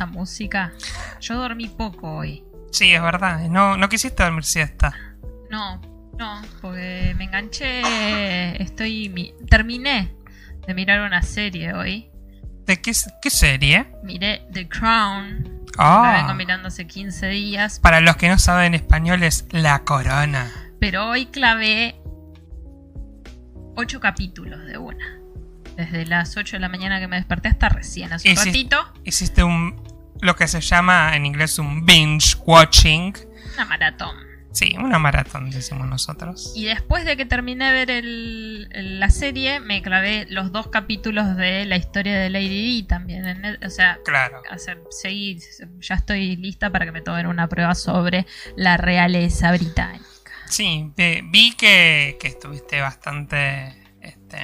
esa música. Yo dormí poco hoy. Sí, es verdad. No, no quisiste dormir siesta. No, no, porque me enganché. Estoy. Terminé de mirar una serie hoy. ¿De qué, qué serie? Miré The Crown. Ah. La vengo mirando hace 15 días. Para los que no saben español es La Corona. Pero hoy clavé 8 capítulos de una. Desde las 8 de la mañana que me desperté hasta recién, hace un Hiciste- ratito. Hiciste un. Lo que se llama en inglés un binge watching. Una maratón. Sí, una maratón, decimos nosotros. Y después de que terminé de ver el- el- la serie, me clavé los dos capítulos de la historia de Lady Di también. en o sea, Claro. hacer, seguir, ya estoy lista para que me tomen una prueba sobre la realeza británica. Sí, vi, vi que, que estuviste bastante este,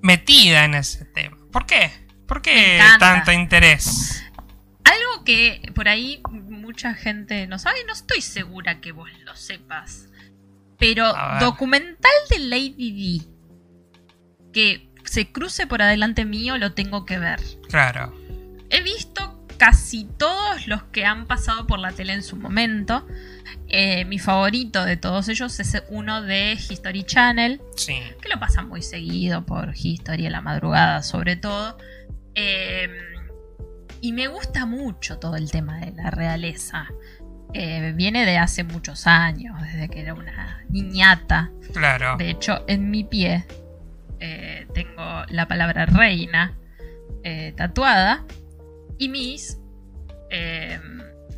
metida en ese tema. ¿Por qué? ¿Por qué tanto interés? Algo que por ahí mucha gente no sabe, no estoy segura que vos lo sepas. Pero documental de Lady Di que se cruce por adelante mío lo tengo que ver. Claro. He visto casi todos los que han pasado por la tele en su momento. Eh, mi favorito de todos ellos es uno de History Channel, Sí. que lo pasan muy seguido por History en la madrugada sobre todo. Eh, y me gusta mucho todo el tema de la realeza. Eh, viene de hace muchos años, desde que era una niñata. Claro. De hecho, en mi pie eh, tengo la palabra reina eh, tatuada. Y mis eh,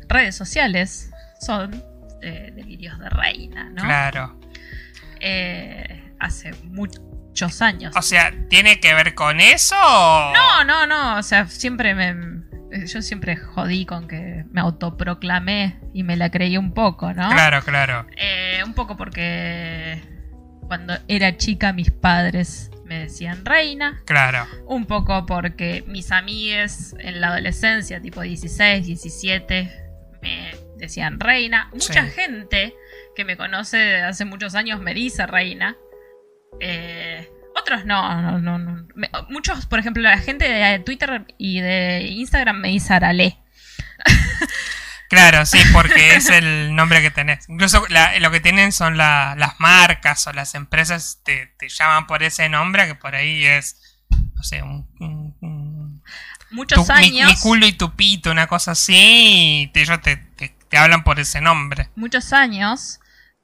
redes sociales son delirios de reina, ¿no? Claro. Hace muchos años. O sea, ¿tiene que ver con eso? No, no, no. O sea, siempre me. Yo siempre jodí con que me autoproclamé y me la creí un poco, ¿no? Claro, claro. Eh, un poco porque cuando era chica mis padres me decían reina. Claro. Un poco porque mis amigues en la adolescencia, tipo 16, 17, me decían reina. Mucha Sí. gente que me conoce de hace muchos años me dice reina. Eh, otros no, no, no, no. Me- muchos, por ejemplo, la gente de Twitter y de Instagram me dice Arale. Claro, sí, porque es el nombre que tenés. Incluso la- lo que tienen son la- las marcas o las empresas te, te llaman por ese nombre que por ahí es, no sé, un, un- un- Muchos tu- mi, años. mi culo y tu pito, una cosa así, y te- ellos te, te- te hablan por ese nombre. muchos años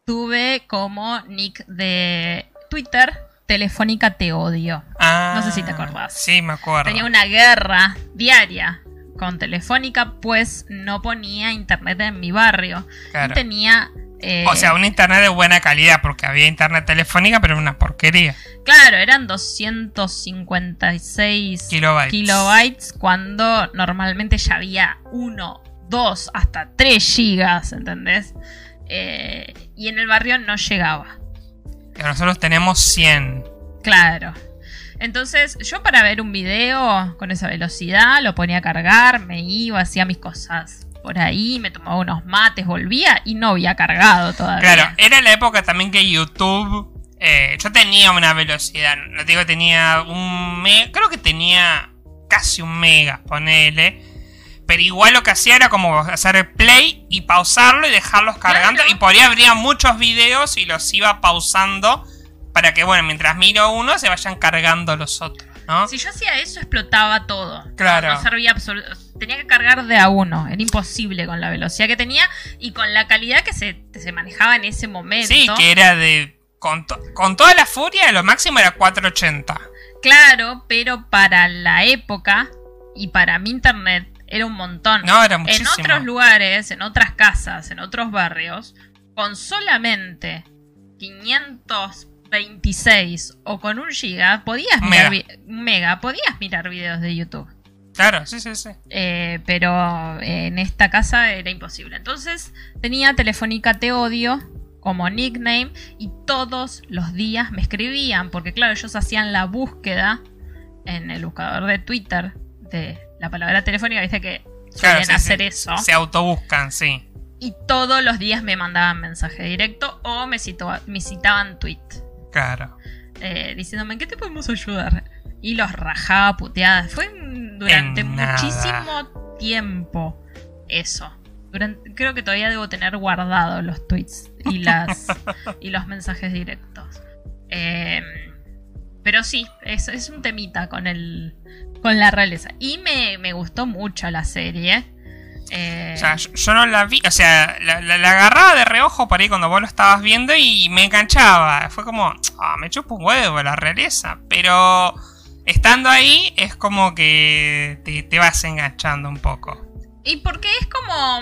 tuve como nick de Twitter Telefónica Te Odio. Ah, No sé si te acordás. Sí, me acuerdo. Tenía una guerra diaria con Telefónica, pues no ponía internet en mi barrio. Claro. Y tenía. eh, O sea, un internet de buena calidad, porque había internet telefónica, pero era una porquería. Claro, eran 256 Kilobytes. kilobytes cuando normalmente ya había 1, 2, hasta 3 gigas, ¿entendés? Eh, y en el barrio no llegaba. Pero nosotros tenemos 100. Claro. Entonces, yo para ver un video con esa velocidad lo ponía a cargar, me iba, hacía mis cosas por ahí, me tomaba unos mates, volvía y no había cargado todavía. Claro, era la época también que YouTube. eh, yo tenía una velocidad, no te digo que tenía un mega, creo que tenía casi un mega, ponele. Pero igual lo que hacía era como hacer el play y pausarlo y dejarlos cargando. Claro. Y por ahí habría muchos videos y los iba pausando para que, bueno, mientras miro uno se vayan cargando los otros, ¿no? Si yo hacía eso, explotaba todo. Claro. No servía absolutamente. Tenía que cargar de a uno. Era imposible con la velocidad que tenía y con la calidad que se, se manejaba en ese momento. Sí, que era de. Con, to- con toda la furia, lo máximo era 480. Claro, pero para la época y para mi internet era un montón. No, era en muchísimo. otros lugares, en otras casas, en otros barrios, con solamente 526 o con un giga, podías mirar, Mega. mega, podías mirar videos de YouTube. Claro, sí, sí, sí. Eh, pero en esta casa era imposible. Entonces tenía Telefónica Te Odio como nickname y todos los días me escribían, porque claro, ellos hacían la búsqueda en el buscador de Twitter de la palabra telefónica, viste que Claro, suelen sí, hacer sí. eso. Se autobuscan, sí. Y todos los días me mandaban mensaje directo o me, citó- me citaban tweet Claro. eh, diciéndome, ¿en qué te podemos ayudar? Y los rajaba puteadas. Fue durante En nada. muchísimo tiempo eso. Durante- creo que todavía debo tener guardados los tweets y, las, y los mensajes directos. Eh, pero sí, es, es un temita con el con la realeza. Y me, me gustó mucho la serie. Eh, O sea, yo, yo no la vi, o sea, la, la- la agarraba de reojo por ahí cuando vos lo estabas viendo y me enganchaba. Fue como, ah, me chupa un huevo la realeza. Pero estando ahí es como que te, te vas enganchando un poco. Y porque es como.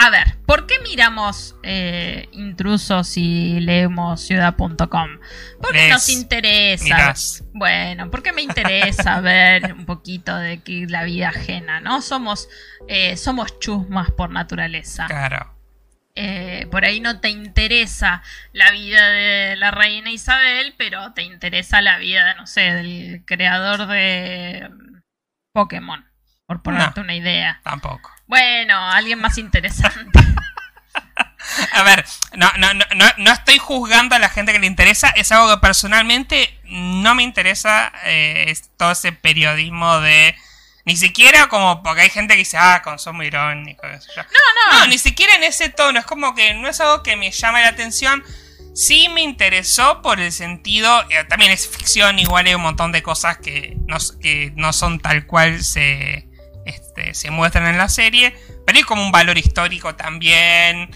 A ver, ¿por qué miramos eh, intrusos y leemos ciudad.com? Porque Lees, nos interesa. mirás. Bueno, porque me interesa ver un poquito de que la vida ajena, ¿no? Somos, eh, somos chusmas por naturaleza. Claro. Eh, por ahí no te interesa la vida de la reina Isabel, pero te interesa la vida, no sé, del creador de Pokémon, por ponerte una idea. Tampoco. Bueno, alguien más interesante. A ver, no, no, no, no, estoy juzgando a la gente que le interesa. Es algo que personalmente no me interesa. eh, es todo ese periodismo de. Ni siquiera como. Porque hay gente que dice, ah, consumo irónico. yo. No, no. No, ni siquiera en ese tono. Es como que no es algo que me llame la atención. Sí me interesó por el sentido. eh, también es ficción, igual hay un montón de cosas que no, que no son tal cual se, este, se muestran en la serie. Pero hay como un valor histórico también.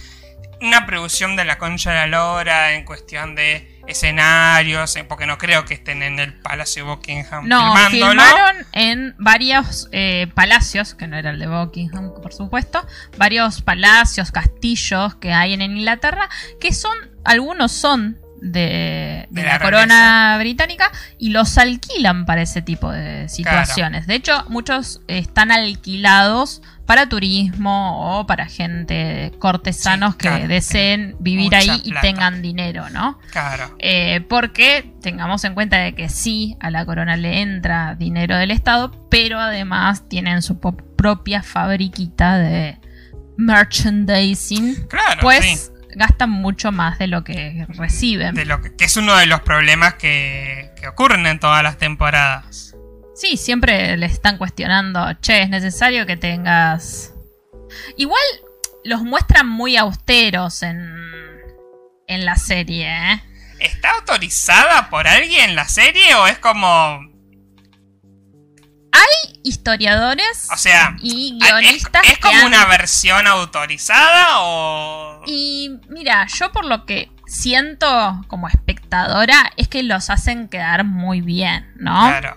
Una producción de la concha de la lora en cuestión de escenarios. eh, Porque no creo que estén en el Palacio de Buckingham No, filmándolo. filmaron en varios eh, palacios, que no era el de Buckingham, por supuesto, varios palacios, castillos que hay en Inglaterra, que son, algunos son de, de De la, la corona británica y los alquilan para ese tipo de situaciones. De hecho, muchos están alquilados para turismo o para gente cortesanos Sí, que deseen vivir ahí y tengan dinero, ¿no? Claro. Eh, porque tengamos en cuenta de que sí, a la corona le entra dinero del Estado, pero además tienen su propia fabriquita de merchandising, Claro, pues sí. Gastan mucho más de lo que reciben. de lo que, que es uno de los problemas que, que ocurren en todas las temporadas. Sí, siempre le están cuestionando, che, es necesario que tengas... Igual los muestran muy austeros en, en la serie, ¿eh? ¿Está autorizada por alguien la serie o es como... Historiadores O sea, y ¿es, guionistas. es que como han- una versión autorizada o...? Y mira, yo por lo que siento como espectadora es que los hacen quedar muy bien, ¿no? Claro,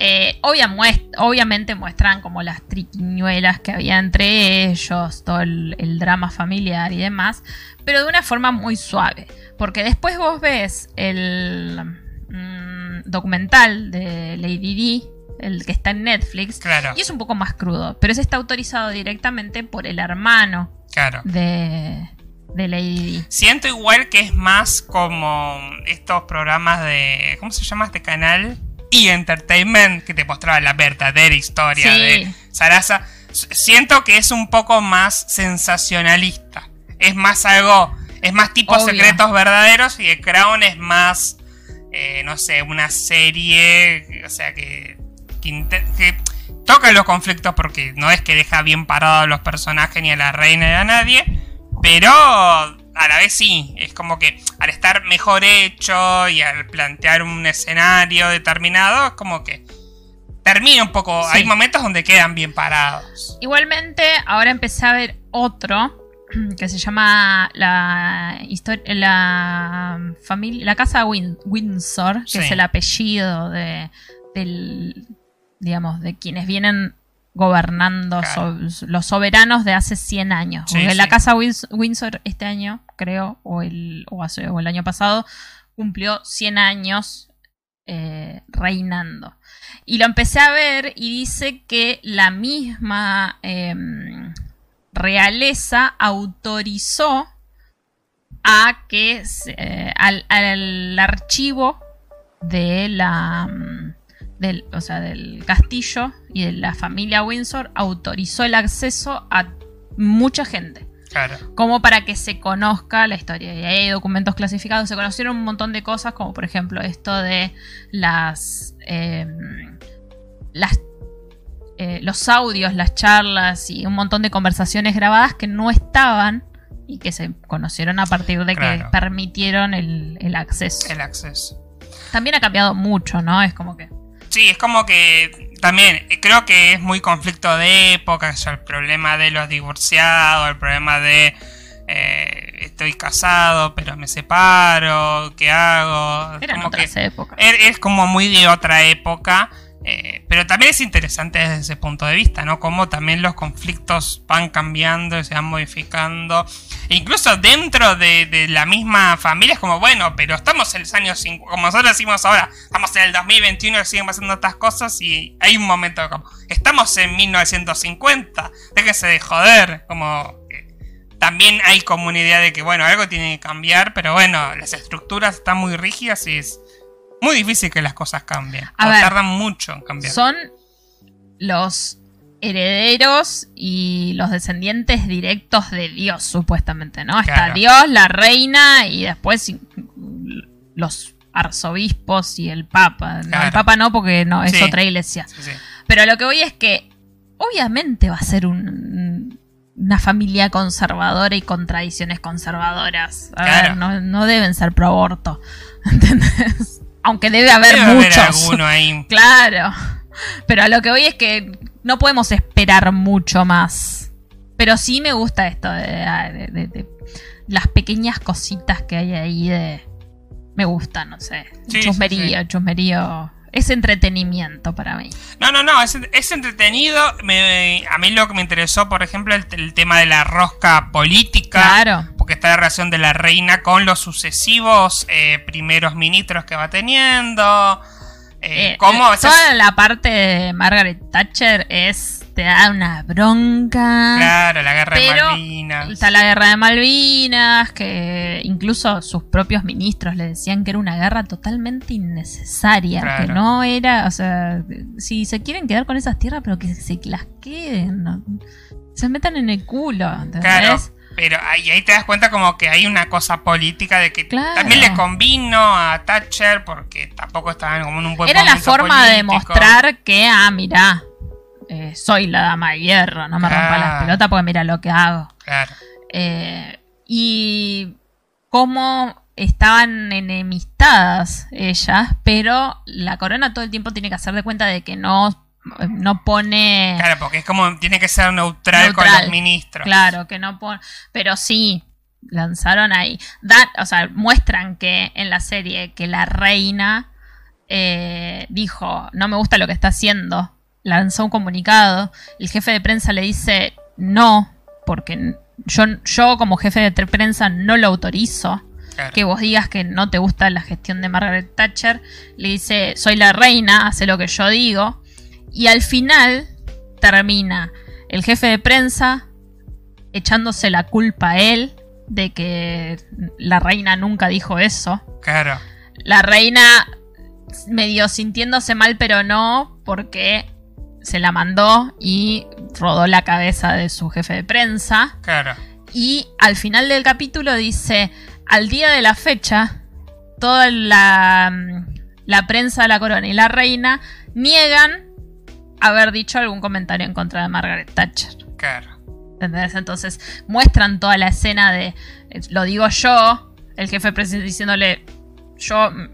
Eh, obvia- muest- obviamente muestran como las triquiñuelas que había entre ellos, todo el, el drama familiar y demás, pero de una forma muy suave. Porque después vos ves el mm, documental de Lady D, el que está en Netflix, claro, y es un poco más crudo, pero ese está autorizado directamente por el hermano claro. de, de Lady. Siento igual que es más como estos programas de... ¿Cómo se llama este canal? Y Entertainment, que te mostraba la verdadera historia Sí. de Sarasa. Siento que es un poco más sensacionalista. Es más algo... Es más tipo Obvio. secretos verdaderos y The Crown es más... eh, no sé, una serie... O sea, que... Que, que toca los conflictos porque no es que deja bien parados a los personajes ni a la reina ni a nadie. Pero a la vez sí, es como que al estar mejor hecho y al plantear un escenario determinado, es como que termina un poco. Sí. Hay momentos donde quedan bien parados. Igualmente, ahora empecé a ver otro que se llama la historia la familia la casa Win- Windsor, que Sí. es el apellido de del digamos de quienes vienen gobernando Claro. so- los soberanos de hace 100 años. Sí, Porque la casa Windsor este año, creo, o el o, hace- o el año pasado cumplió 100 años eh, reinando. Y lo empecé a ver y dice que la misma em, realeza autorizó a que eh, al, al archivo de la mm, del, o sea, del castillo y de la familia Windsor autorizó el acceso a mucha gente Claro. como para que se conozca la historia. Y hay documentos clasificados, se conocieron un montón de cosas, como por ejemplo esto de las. em, las eh, los audios, las charlas y un montón de conversaciones grabadas que no estaban y que se conocieron a partir de que permitieron el, el acceso. El acceso. También ha cambiado mucho, ¿no? Es como que... Sí, es como que también eh, creo que es muy conflicto de época, el problema de los divorciados, el problema de eh, estoy casado pero me separo, ¿qué hago? Eran como otras que épocas. es, es como muy de otra época, eh, pero también es interesante desde ese punto de vista, ¿no? Cómo también los conflictos van cambiando y se van modificando. E incluso dentro de, la misma familia es como, bueno, pero estamos en los años 50, como nosotros decimos ahora, estamos en el 2021 y siguen pasando estas cosas y hay un momento como, estamos en 1950, déjense de joder, como... que También hay como una idea de que, bueno, algo tiene que cambiar, pero bueno, las estructuras están muy rígidas y es muy difícil que las cosas cambien. A o ver, tardan mucho en cambiar. Son los herederos y los descendientes directos de Dios, supuestamente, ¿no? Está Claro. Dios, la reina y después los arzobispos y el papa. No, el papa no, porque no, es Sí. otra iglesia. Sí, sí. Pero lo que voy es que obviamente va a ser un- una familia conservadora y con tradiciones conservadoras. A Claro. ver, no, no deben ser pro aborto. ¿Entendés? Aunque debe haber Debe haber muchos. alguno ahí. Claro. Pero a lo que voy es que no podemos esperar mucho más. Pero sí me gusta esto de, de- de- de las pequeñas cositas que hay ahí de... Me gusta, no sé. Sí, chusmerío, sí, chusmerío. Es entretenimiento para mí. No, no, no, es, es entretenido. Me- a mí lo que me interesó, por ejemplo, el, el tema de la rosca política. Claro. Porque está la relación de la reina con los sucesivos eh, primeros ministros que va teniendo. Eh, Eh, cómo a veces- Toda la parte de Margaret Thatcher es. te da una bronca. Claro, la guerra de Malvinas. Está la guerra de Malvinas, que incluso sus propios ministros le decían que era una guerra totalmente innecesaria, Claro. que no era, o sea, si se quieren quedar con esas tierras, pero que se las queden, no- se metan en el culo, ¿entendés? Claro, pero ahí, ahí te das cuenta como que hay una cosa política de que Claro. también le convino a Thatcher porque tampoco estaban como en un buen Era la forma de mostrar que, ah, mirá, eh, soy la dama de hierro, no me rompa las pelotas porque mira lo que hago. Claro, Eh, y cómo estaban enemistadas ellas, pero la corona todo el tiempo tiene que hacer de cuenta de que no, no pone... claro, porque es como tiene que ser neutral, con los ministros. Claro, que no pone... Pero sí, lanzaron ahí. Dan, o sea, muestran que en la serie que la reina eh, dijo, no me gusta lo que está haciendo. Lanzó un comunicado. El jefe de prensa le dice, no, porque yo, yo como jefe de prensa no lo autorizo. Claro. Que vos digas que no te gusta la gestión de Margaret Thatcher. Le dice, soy la reina, hace lo que yo digo. Y al final termina el jefe de prensa echándose la culpa a él de que la reina nunca dijo eso. Claro, La reina medio sintiéndose mal, pero no, porque se la mandó y rodó la cabeza de su jefe de prensa. claro. Y al final del capítulo dice, al día de la fecha, toda la, la prensa de la corona y la reina niegan haber dicho algún comentario en contra de Margaret Thatcher. Claro, ¿Entendés? Entonces muestran toda la escena de, eh, lo digo yo, el jefe presidente diciéndole, yo mm,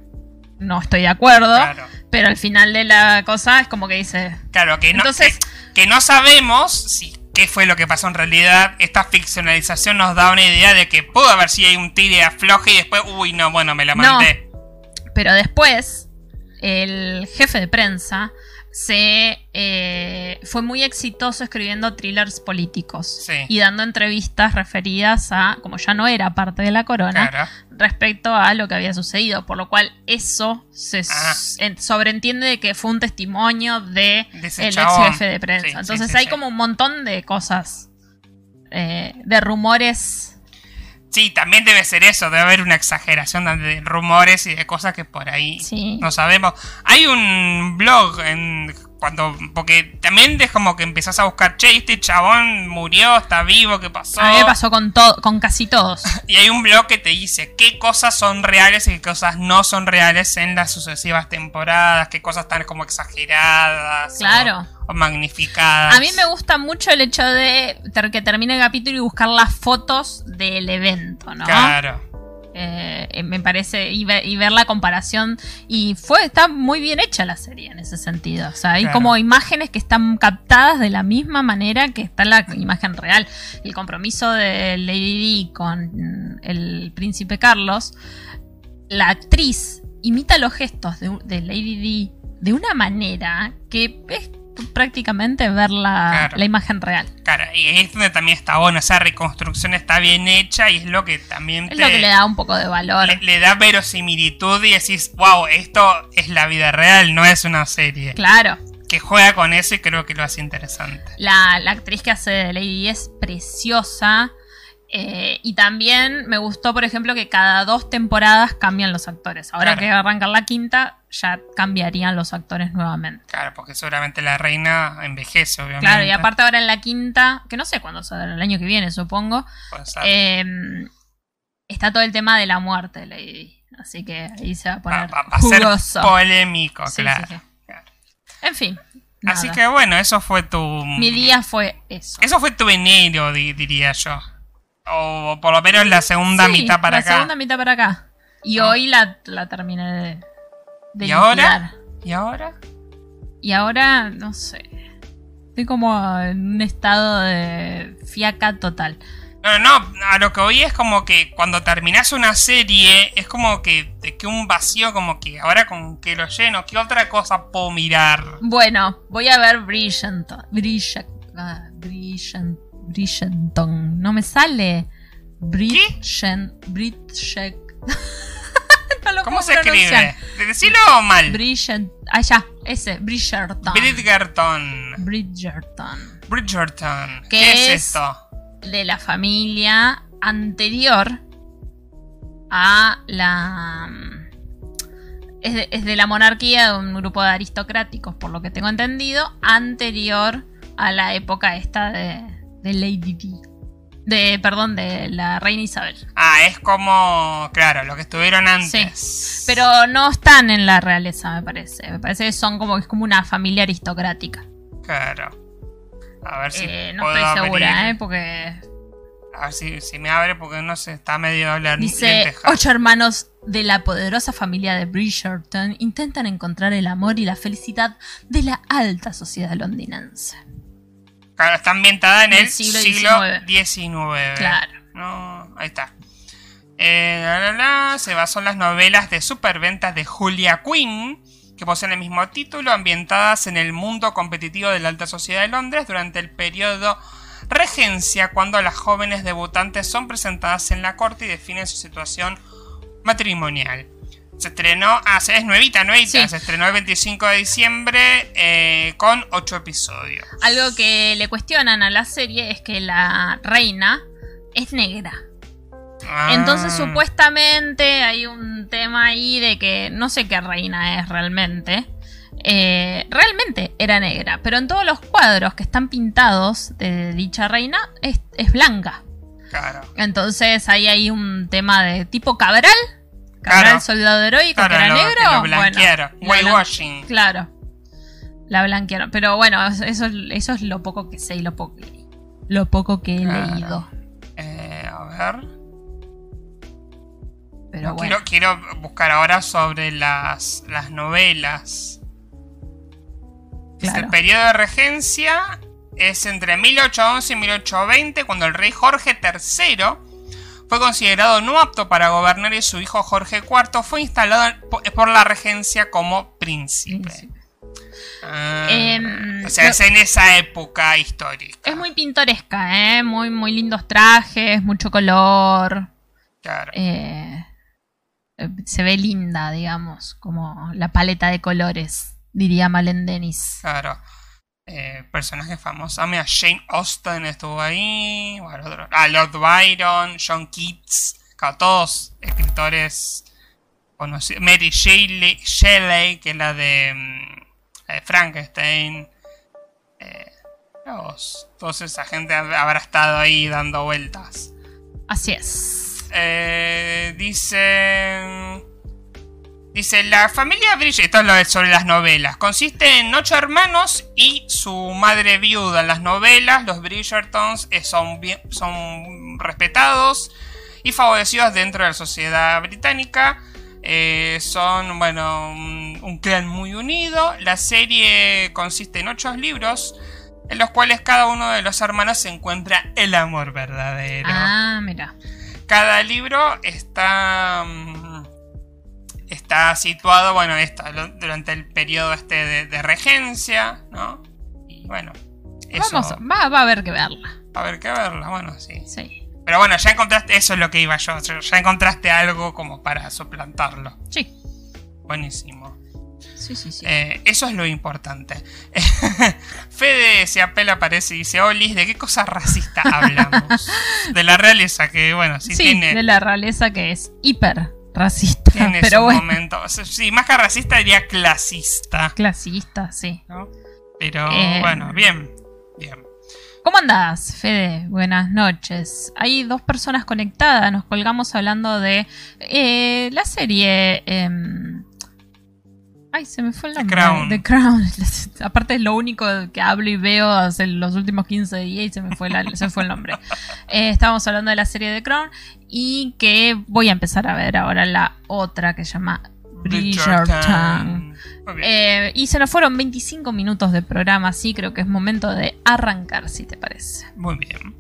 no estoy de acuerdo, claro. pero al final de la cosa es como que dice, Claro, que no, Entonces- que, que no sabemos si qué fue lo que pasó en realidad. Esta ficcionalización nos da una idea de que pudo haber sido ahí un tire afloje y después, uy, no, bueno, me la No. mandé. Pero después, el jefe de prensa se eh, fue muy exitoso escribiendo thrillers políticos Sí. y dando entrevistas referidas a, como ya no era parte de la corona, Claro, respecto a lo que había sucedido. Por lo cual eso se Ah. sobreentiende de que fue un testimonio de el ex jefe de prensa. Sí, Entonces sí, hay como un montón de cosas, eh, de rumores. Sí, también debe ser eso, debe haber una exageración de rumores y de cosas que por ahí Sí. no sabemos. Hay un blog en cuando porque también es como que empezás a buscar, che, este chabón murió, está vivo, ¿qué pasó? A mí me pasó con, todo con casi todos. Y hay un blog que te dice qué cosas son reales y qué cosas no son reales en las sucesivas temporadas, qué cosas están como exageradas Claro. o, o magnificadas. A mí me gusta mucho el hecho de que termine el capítulo y buscar las fotos del evento, ¿no? Claro. Eh, me parece, y, ve- y ver la comparación. Y fue, está muy bien hecha la serie en ese sentido. O sea, hay Claro. como imágenes que están captadas de la misma manera que está la imagen real. El compromiso de Lady Di con el príncipe Carlos. La actriz imita los gestos de, de Lady Di de una manera que es prácticamente ver la, Claro. la imagen real. Claro, y es donde también está bueno, esa reconstrucción está bien hecha y es lo que también Es lo que le da un poco de valor. le- le da verosimilitud y decís, wow, esto es la vida real, no es una serie. Claro. Que juega con eso y creo que lo hace interesante. La, la actriz que hace de Lady es preciosa. Eh, y también me gustó, por ejemplo, que cada dos temporadas cambian los actores. Ahora Claro. que arrancan la quinta, ya cambiarían los actores nuevamente. Claro, porque seguramente la reina envejece, obviamente. Claro, y aparte ahora en la quinta, que no sé cuándo será, el año que viene, supongo, eh, está todo el tema de la muerte de Lady. Así que ahí se va a va, poner va- va a ser polémico, Sí, claro. sí, sí. claro. En fin. Así que bueno, eso fue tu. Mi día fue eso. Eso fue tu enero, di- diría yo. O por lo menos la segunda Sí, mitad para la acá. segunda mitad para acá. Y Ah. hoy la, la terminé de, de ¿Y ahora? ¿Y ahora? Y ahora, no sé. Estoy como en un estado de fiaca total. No, no, a lo que oí es como que cuando terminas una serie es como que queda un vacío, como que ahora con que lo lleno, ¿qué otra cosa puedo mirar? Bueno, voy a ver. Bridget, ah, Bridget- Bridgerton. No me sale. Bridget. no lo ¿Cómo se escribe? Decilo mal. Bridget. Ah, ya. Ese. Bridgerton. Bridgerton. Bridgerton. Bridgerton. ¿Qué ¿Qué, es, es? esto? de la familia anterior a la... Es de, es de la monarquía de un grupo de aristocráticos, por lo que tengo entendido, anterior a la época esta de, de Lady Di. De, perdón, de la reina Isabel. Ah, es como, claro, lo que estuvieron antes. Pero no están en la realeza, me parece. Me parece que son como, es como una familia aristocrática. Claro. A ver si Eh, no puedo estoy segura, abrir. ¿eh? Porque A ver si, si me abre porque no sé, está medio hablar Dice, ocho hermanos de la poderosa familia de Bridgerton intentan encontrar el amor y la felicidad de la alta sociedad londinense. Claro, está ambientada en el siglo siglo XIX. XIX. Claro. No, ahí está. Eh, la, la, la, se basó en las novelas de superventas de Julia Quinn, que poseen el mismo título, ambientadas en el mundo competitivo de la alta sociedad de Londres durante el periodo regencia, cuando las jóvenes debutantes son presentadas en la corte y definen su situación matrimonial. Se estrenó, ah, es nuevita, nuevita, Sí. se estrenó el 25 de diciembre eh, con 8 episodios. Algo que le cuestionan a la serie es que la reina es negra. Ah. Entonces supuestamente hay un tema ahí de que no sé qué reina es realmente. Eh, realmente era negra, pero en todos los cuadros que están pintados de dicha reina es, es blanca. Claro. Entonces ahí hay un tema de tipo Cabral. Claro. soldado heroico, Claro, que era lo- negro. lo blanquearon. la Whitewashing. blan- Claro. La blanquearon. Pero bueno, eso, eso es lo poco que sé y lo poco. Lo poco que he Claro. leído. Eh, a ver. Pero No, bueno. quiero, quiero buscar ahora sobre las, las novelas. Claro. El periodo de regencia es entre 1811 y 1820, cuando el rey Jorge III fue considerado no apto para gobernar y su hijo Jorge IV fue instalado por la regencia como príncipe. Ah, Em, o sea, es en esa época histórica. Es muy pintoresca, ¿eh? Muy, muy lindos trajes, mucho color. Claro. eh, eh, se ve linda, digamos, como la paleta de colores, diría Malen Dennis. Claro. Eh, personajes famosos. Ah, mira, Jane Austen estuvo ahí. Bueno, ah, Lord Byron, John Keats. Claro, todos escritores conocidos. Mary Shelley, Shelley, que es la de mm, la de Frankenstein. Eh, todos, toda esa gente habrá estado ahí dando vueltas. Así es. Eh, dice. Dice, la familia Bridgerton, esto es lo de sobre las novelas, consiste en ocho hermanos y su madre viuda. En las novelas, los Bridgertons eh, son, bien, son respetados y favorecidos dentro de la sociedad británica. Eh, son, bueno, un, un clan muy unido. La serie consiste en ocho libros en los cuales cada uno de los hermanos se encuentra el amor verdadero. Ah, mira. Cada libro está mm, está situado, bueno, esto, lo- durante el periodo este de, de regencia, ¿no? Y bueno, eso Vamos, va, va a haber que verla. va a haber que verla, bueno, sí. Sí. Pero bueno, ya encontraste, eso es lo que iba yo, ya encontraste algo como para suplantarlo. Sí. Buenísimo. Sí, sí, sí. Eh, eso es lo importante. Fede se apela, parece, y dice, Olis, ¿de qué cosa racista hablamos? de la realeza, que bueno, sí, sí, tiene, de la realeza que es hiper racista. tiene pero su bueno, momento. O sea, Sí, más que racista diría clasista. clasista, sí. ¿no? Pero Eh, bueno, bien, bien. ¿Cómo andás, Fede? Buenas noches. Hay dos personas conectadas. Nos colgamos hablando de eh, la serie. em, Ay, se me fue el The nombre. Crown. The Crown. Aparte es lo único que hablo y veo hace los últimos 15 días y se me fue, la- se me fue el nombre. Eh, estábamos hablando de la serie The Crown y que voy a empezar a ver ahora la otra que se llama Bridgerton. Eh, y se nos fueron 25 minutos de programa, así creo que es momento de arrancar, si te parece. Muy bien.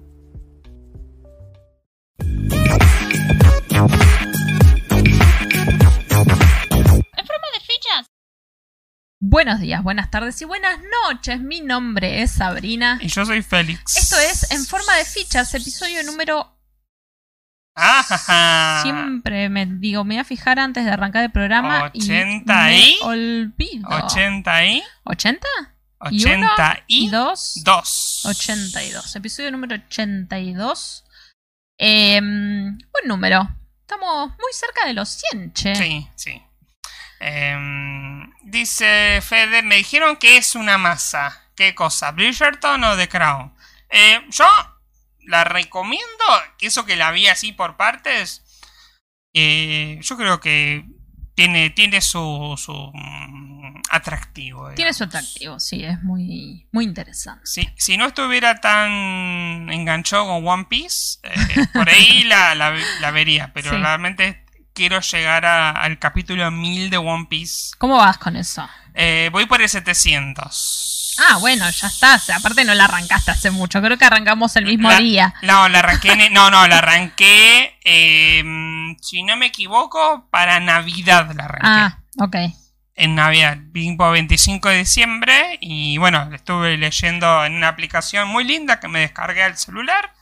Buenos días, buenas tardes y buenas noches. Mi nombre es Sabrina. Y yo soy Félix. Esto es En Forma de Fichas, episodio número... Ah, ja, ja. Siempre me digo, me voy a fijar antes de arrancar el programa. ¿Ochenta y... y? Me olvido. 80 y ¿80? Y uno 80 y, y dos. 2. 82. Episodio número 82. Eh, buen número. Estamos muy cerca de los 100, che. Sí, sí. Em, dice Fede, me dijeron que es una masa. ¿Qué cosa? ¿Bridgerton o The Crown? Eh, yo la recomiendo, eso que la vi así por partes, eh, yo creo que tiene, tiene su, su mm, atractivo. Tiene su atractivo, sí, es muy, muy interesante. Si, si no estuviera tan enganchado con One Piece, eh, por ahí la, la- la vería, pero Sí. realmente quiero llegar a- al capítulo 1000 de One Piece. ¿Cómo vas con eso? Eh, voy por el 700. Ah, bueno, ya estás. Aparte no la arrancaste hace mucho. Creo que arrancamos el mismo La- día. No, la arranqué. en- no, no, la arranqué. eh, si no me equivoco, para Navidad la arranqué. Ah, ok. En Navidad, tipo 25 de diciembre. Y bueno, estuve leyendo en una aplicación muy linda que me descargué al celular.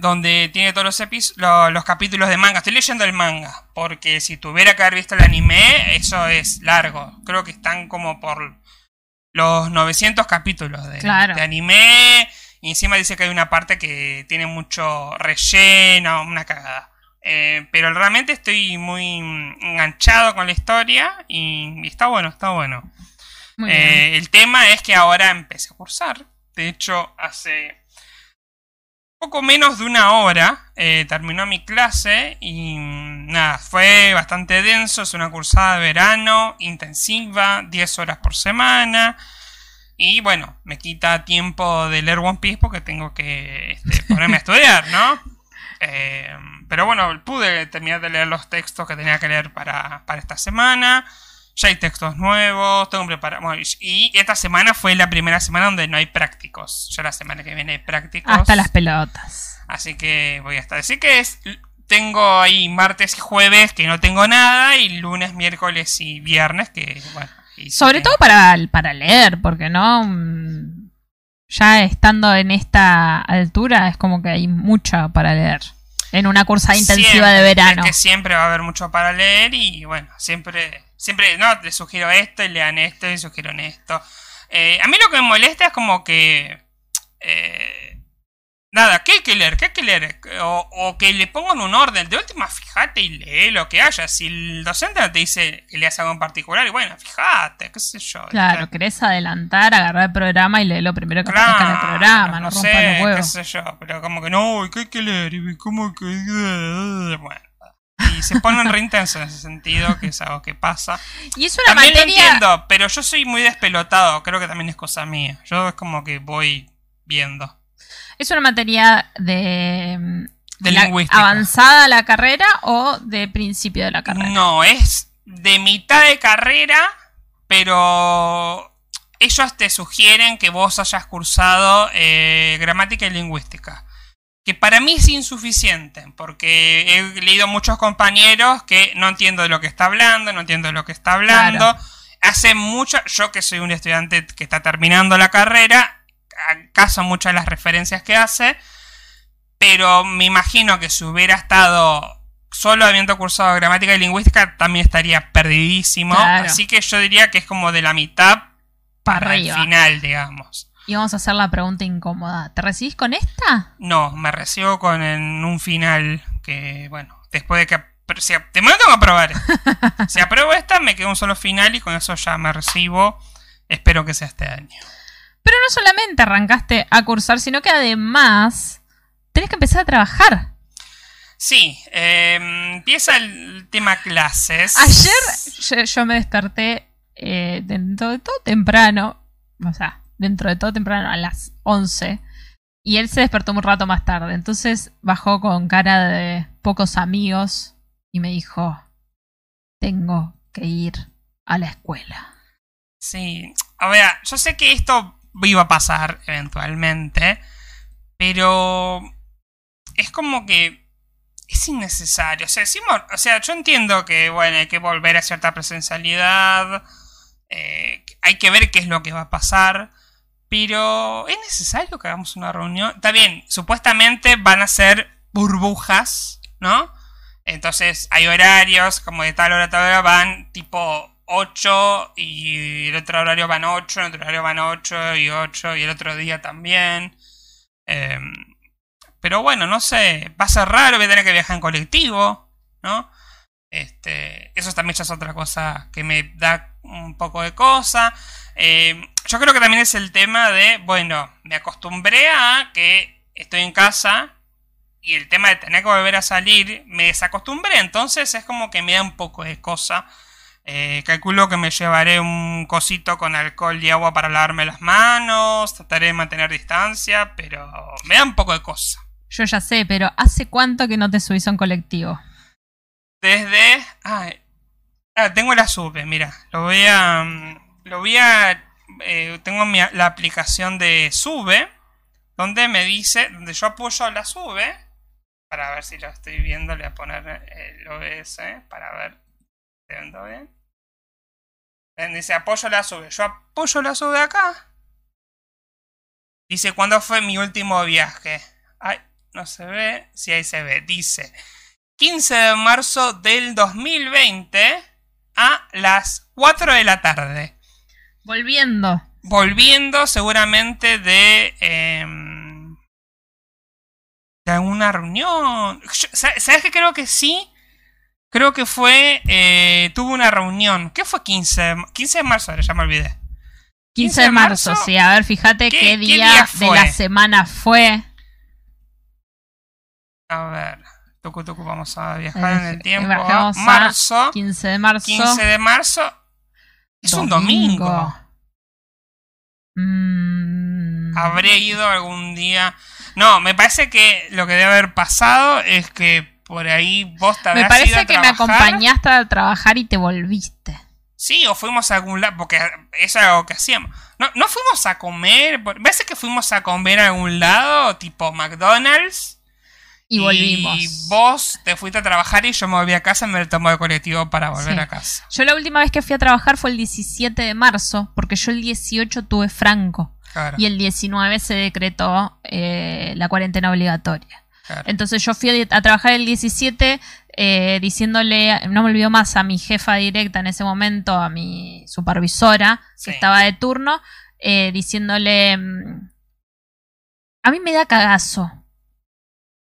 Donde tiene todos los, lo- los capítulos de manga. Estoy leyendo el manga. Porque si tuviera que haber visto el anime, eso es largo. Creo que están como por los 900 capítulos de, Claro. de anime. Y encima dice que hay una parte que tiene mucho relleno, una cagada. Eh, pero realmente estoy muy enganchado con la historia y, y está bueno, está bueno. Eh, el tema es que ahora empecé a cursar. De hecho, hace poco menos de una hora eh, terminó mi clase y mm, nada, fue bastante denso. Es una cursada de verano intensiva, 10 horas por semana. Y bueno, me quita tiempo de leer One Piece porque tengo que este, ponerme a estudiar, ¿no? Eh, pero bueno, pude terminar de leer los textos que tenía que leer para, para esta semana. Ya hay textos nuevos, tengo preparado. y esta semana fue la primera semana donde no hay prácticos. Ya la semana que viene hay prácticos. Hasta las pelotas. Así que voy a estar. Así que es, tengo ahí martes y jueves que no tengo nada. Y lunes, miércoles y viernes que, bueno. y Sobre tengo- todo para, para leer, porque no. Mm, Ya estando en esta altura es como que hay mucho para leer. En una cursa intensiva Siempre, de verano. Es que siempre va a haber mucho para leer y bueno, siempre, siempre, no, les sugiero esto y lean esto y sugiero esto. Eh, a mí lo que me molesta es como que, eh, nada, ¿qué hay que leer? ¿Qué hay que leer? O, o que le pongan un orden. De última, fíjate y lee lo que haya. Si el docente no te dice que leas algo en particular, y bueno, fíjate, qué sé yo. Claro, querés adelantar, agarrar el programa y leer lo primero que aparezca en el programa, no, sé, los qué sé yo. Pero como que no, ¿qué hay que leer? Y como que... Bueno. Y se ponen re intensos en ese sentido, que es algo que pasa. Y es una También lo materia. entiendo, pero yo soy muy despelotado. Creo que también es cosa mía. Yo es como que voy viendo. ¿Es una materia de, mm, De la- lingüística. avanzada la carrera o de principio de la carrera? No, es de mitad de carrera, pero ellos te sugieren que vos hayas cursado eh, gramática y lingüística. Que para mí es insuficiente, porque he leído muchos compañeros que no entiendo de lo que está hablando, no entiendo de lo que está hablando. Claro. Hace mucho, yo que soy un estudiante que está terminando la carrera, acaso muchas de las referencias que hace, pero me imagino que si hubiera estado solo habiendo cursado gramática y lingüística, también estaría perdidísimo. Claro. Así que yo diría que es como de la mitad Para para el final, digamos. Y vamos a hacer la pregunta incómoda. ¿Te recibís con esta? No, me recibo con en un final que, bueno, después de que... Pero si, momento tengo que aprobar. si apruebo esta, me queda un solo final y con eso ya me recibo. Espero que sea este año. Pero no solamente arrancaste a cursar, sino que además tenés que empezar a trabajar. Sí, eh, empieza el tema clases. Ayer yo, yo me desperté eh, de todo temprano, o sea, dentro de todo temprano a las 11. Y él se despertó un rato más tarde. Entonces bajó con cara de pocos amigos y me dijo, tengo que ir a la escuela. Sí, a ver, yo sé que esto iba a pasar eventualmente, pero es como que es innecesario. O sea, decimos- o sea, yo entiendo que, bueno, hay que volver a cierta presencialidad, eh, hay que ver qué es lo que va a pasar, pero es necesario que hagamos una reunión. Está bien, supuestamente van a ser burbujas, ¿no? Entonces hay horarios, como de tal hora a tal hora van tipo 8 y el otro horario van 8, el otro horario van 8 y 8 y el otro día también. Em, pero bueno, no sé, va a ser raro, voy a tener que viajar en colectivo, ¿no? Este, eso también ya es otra cosa que me da un poco de cosa. Eh, yo creo que también es el tema de, bueno, me acostumbré a que estoy en casa y el tema de tener que volver a salir, me desacostumbré, entonces es como que me da un poco de cosa. Eh, calculo que me llevaré un cosito con alcohol y agua para lavarme las manos, trataré de mantener distancia, pero me da un poco de cosa. Yo ya sé, pero ¿hace cuánto que no te subís a un colectivo? Desde... ay, ah, tengo la sube, mira, lo voy a... mm, Lo voy eh, tengo la aplicación de sube, donde me dice, donde yo apoyo la sube, para ver si lo estoy viendo, le voy a poner el OBS, para ver, ¿estoy viendo bien? Dice apoyo la sube, yo apoyo la sube acá. Dice, ¿cuándo fue mi último viaje? Ay, no se ve, sí ahí se ve, dice... 15 de marzo del 2020 a las 4 de la tarde. Volviendo. Volviendo seguramente de... em, de alguna reunión. Yo- ¿Sabes qué? Creo que sí. Creo que fue... eh, tuvo una reunión. ¿Qué fue 15? de- 15 de marzo, ahora ya me olvidé. 15 de marzo, sí. A ver, fíjate ¿Qué- qué, qué día, día de la semana fue. A ver. Tucu, tucu, vamos a viajar en el tiempo. viajamos a Marzo. 15 de marzo. 15 de marzo. Es un domingo. Mm, Habré ido algún día. No, me parece que lo que debe haber pasado es que por ahí vos te me ido parece a que me acompañaste a trabajar y te volviste. Sí, o fuimos a algún lado, porque eso era algo que hacíamos. No, no fuimos a comer, parece que fuimos a comer a algún lado, tipo McDonald's. Y volvimos. Y vos te fuiste a trabajar y yo me volví a casa y me tomó el colectivo para volver Sí. a casa. Yo la última vez que fui a trabajar fue el 17 de marzo, porque yo el 18 tuve franco Claro, y el 19 se decretó eh, la cuarentena obligatoria. claro. Entonces yo fui a, a trabajar el 17 eh, diciéndole, no me olvido más, a mi jefa directa en ese momento, a mi supervisora, Sí. que estaba de turno, eh, diciéndole, mm, a mí me da cagazo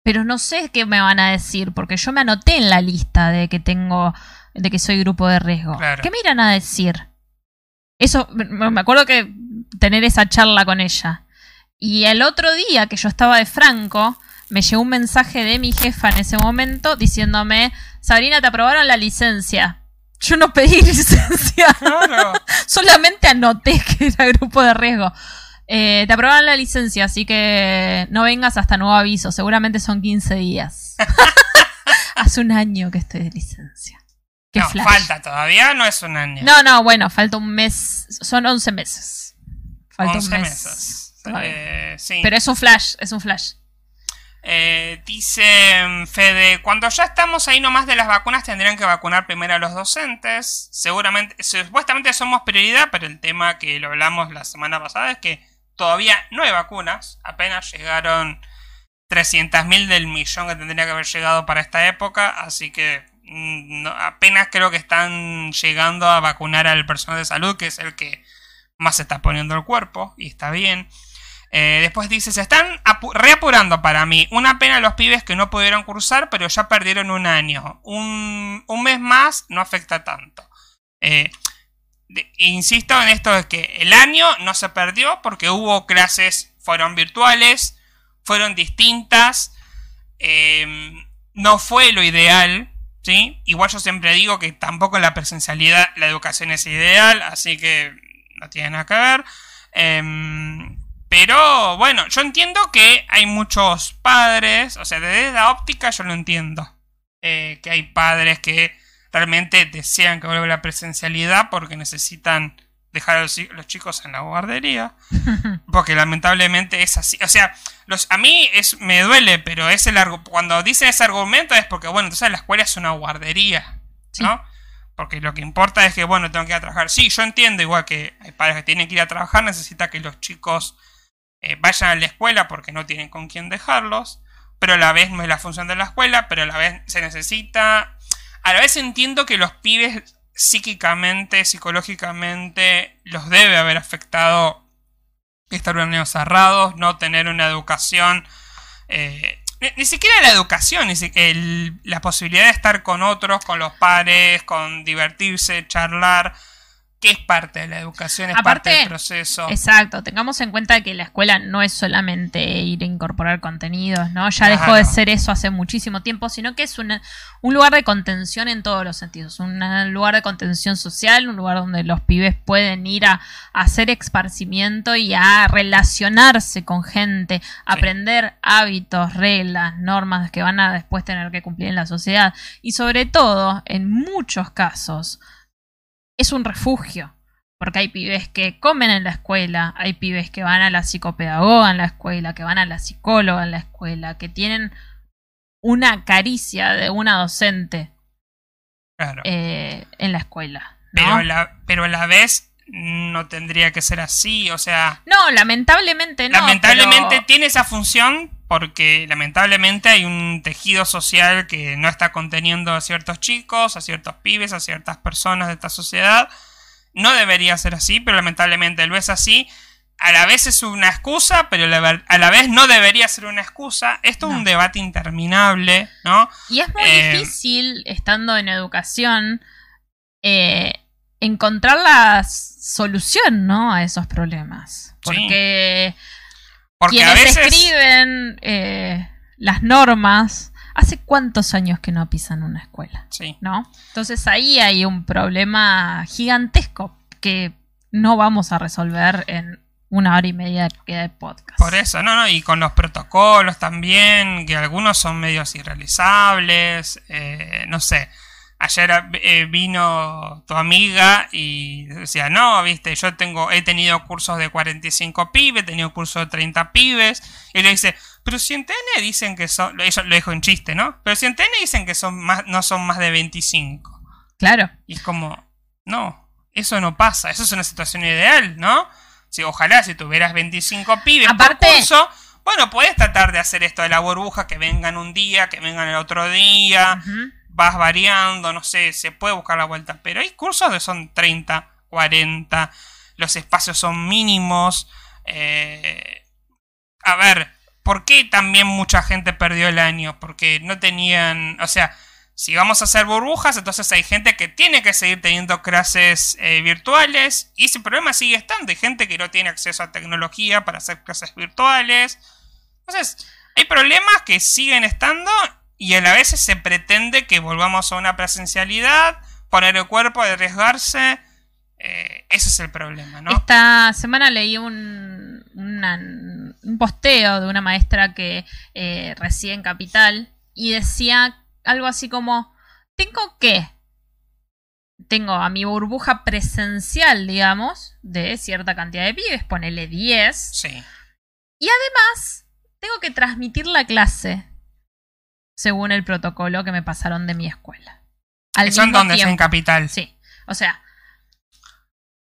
Pero no sé qué me van a decir, porque yo me anoté en la lista de que tengo, de que soy grupo de riesgo. Claro. ¿Qué me irán a decir? Eso, me me acuerdo que tener esa charla con ella. Y el otro día que yo estaba de Franco, me llegó un mensaje de mi jefa en ese momento diciéndome, Sabrina, te aprobaron la licencia. Yo no pedí licencia, Claro. solamente anoté que era grupo de riesgo. Eh, te aprobaron la licencia, así que no vengas hasta nuevo aviso, seguramente son 15 días. Hace un año que estoy de licencia. Qué no, flash. falta todavía, no es un año. No, no, bueno, falta un mes, son 11 meses. Falta 11 un mes. meses. Eh, sí. Pero es un flash, es un flash. Eh, dice mm, Fede, cuando ya estamos ahí nomás de las vacunas tendrían que vacunar primero a los docentes. Seguramente, supuestamente somos prioridad, pero el tema que lo hablamos la semana pasada es que todavía no hay vacunas. Apenas llegaron 300.000 del millón que tendría que haber llegado para esta época, así que mm, apenas creo que están llegando a vacunar al personal de salud, que es el que más se está poniendo el cuerpo, y está bien. Eh, después dice, se están apu- reapurando para mí. Una pena los pibes que no pudieron cursar, pero ya perdieron un año. Un, un mes más no afecta tanto. Eh, insisto en esto de que el año no se perdió porque hubo clases, fueron virtuales, fueron distintas, eh, no fue lo ideal, ¿sí? Igual yo siempre digo que tampoco la presencialidad la educación es ideal, así que no tiene nada que ver. Em, pero bueno, yo entiendo que hay muchos padres, o sea, desde la óptica yo lo entiendo. eh, que hay padres que realmente desean que vuelva la presencialidad porque necesitan dejar a los, chi- los chicos en la guardería. Porque lamentablemente es así. O sea, los, a mí es, me duele, pero es el cuando dicen ese argumento es porque, bueno, entonces la escuela es una guardería. ¿No? Porque lo que importa es que, bueno, tengo que ir a trabajar. Sí, yo entiendo, igual que hay padres que tienen que ir a trabajar, necesita que los chicos eh, vayan a la escuela porque no tienen con quién dejarlos. Pero a la vez no es la función de la escuela, pero a la vez se necesita. A la vez entiendo que los pibes psíquicamente, psicológicamente, los debe haber afectado estar años cerrados, no tener una educación. eh, ni, ni siquiera la educación, ni si- el- la posibilidad de estar con otros, con los pares, con divertirse, charlar, que es parte de la educación, es Aparte, parte del proceso. Exacto, tengamos en cuenta que la escuela no es solamente ir a incorporar contenidos, ¿no? Ya dejó de ser eso hace muchísimo tiempo, sino que es una- un lugar de contención en todos los sentidos, un lugar de contención social, un lugar donde los pibes pueden ir a, a hacer esparcimiento y a relacionarse con gente, aprender hábitos, reglas, normas que van a después tener que cumplir en la sociedad y sobre todo, en muchos casos, es un refugio. Porque hay pibes que comen en la escuela, hay pibes que van a la psicopedagoga en la escuela, que van a la psicóloga en la escuela, que tienen una caricia de una docente Claro. eh, en la escuela. ¿no? pero, la, pero a la vez no tendría que ser así, o sea... No, lamentablemente no. lamentablemente pero- tiene esa función porque lamentablemente hay un tejido social que no está conteniendo a ciertos chicos, a ciertos pibes, a ciertas personas de esta sociedad. No debería ser así, pero lamentablemente lo es así. A la vez es una excusa, pero a la vez no debería ser una excusa. Esto es un debate interminable, ¿no? Y es muy Eh, difícil, estando en educación, eh, encontrar la solución, ¿no? A esos problemas. Sí. Porque quienes a veces... escriben eh, las normas, ¿hace cuántos años que no pisan una escuela? Sí. ¿No? Entonces ahí hay un problema gigantesco que no vamos a resolver en una hora y media que de podcast. Por eso, no, no, y con los protocolos también, que algunos son medios irrealizables, eh, no sé. Ayer eh, vino tu amiga y decía, no, viste, yo tengo, he tenido cursos de 45 pibes, he tenido cursos de 30 pibes, y le dice, pero si en TN dicen que son, eso lo dijo en chiste, ¿no? Pero si en TN dicen que son más, no son más de 25. Claro. Y es como, no, eso no pasa, eso es una situación ideal, ¿no? Si, ojalá si tuvieras 25 pibes Aparte- por curso, bueno, puedes tratar de hacer esto de la burbuja, que vengan un día, que vengan el otro día, Ujú. Vas variando, no sé, se puede buscar la vuelta, pero hay cursos que son 30, 40, los espacios son mínimos. eh, a ver, ¿por qué también mucha gente perdió el año? Porque no tenían, o sea, si vamos a hacer burbujas, entonces hay gente que tiene que seguir teniendo clases eh, virtuales y ese problema sigue estando. Hay gente que no tiene acceso a tecnología para hacer clases virtuales. Entonces, hay problemas que siguen estando y a la vez se pretende que volvamos a una presencialidad, poner el cuerpo, arriesgarse. Eh, ese es el problema, ¿no? Esta semana leí un, un posteo de una maestra que eh, reside en Capital y decía algo así como, tengo que, tengo a mi burbuja presencial, digamos, de cierta cantidad de pibes, ponele 10. Sí. Y además, tengo que transmitir la clase según el protocolo que me pasaron de mi escuela. Al ¿Son donde en capital? Sí. O sea,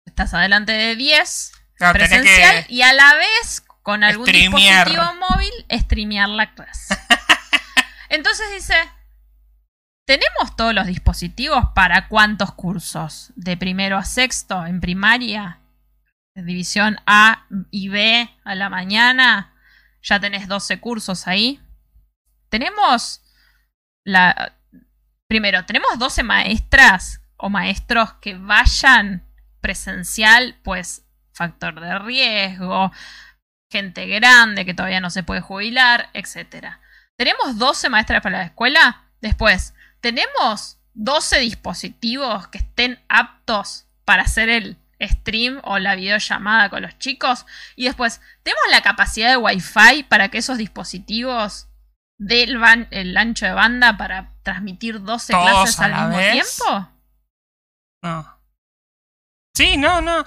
estás adelante de 10 presencial y a la vez con algún dispositivo móvil streamear la clase. Entonces dice, ¿tenemos todos los dispositivos para cuántos cursos? De primero a sexto en primaria, división A y B a la mañana, ya tenés 12 cursos ahí. Tenemos la... Primero, tenemos 12 maestras o maestros que vayan presencial, pues factor de riesgo, gente grande que todavía no se puede jubilar, etc. Tenemos 12 maestras para la escuela. Después, tenemos 12 dispositivos que estén aptos para hacer el stream o la videollamada con los chicos. Y después, tenemos la capacidad de Wi-Fi para que esos dispositivos del el ancho de banda para transmitir 12 clases al mismo tiempo? No. Sí, no, no.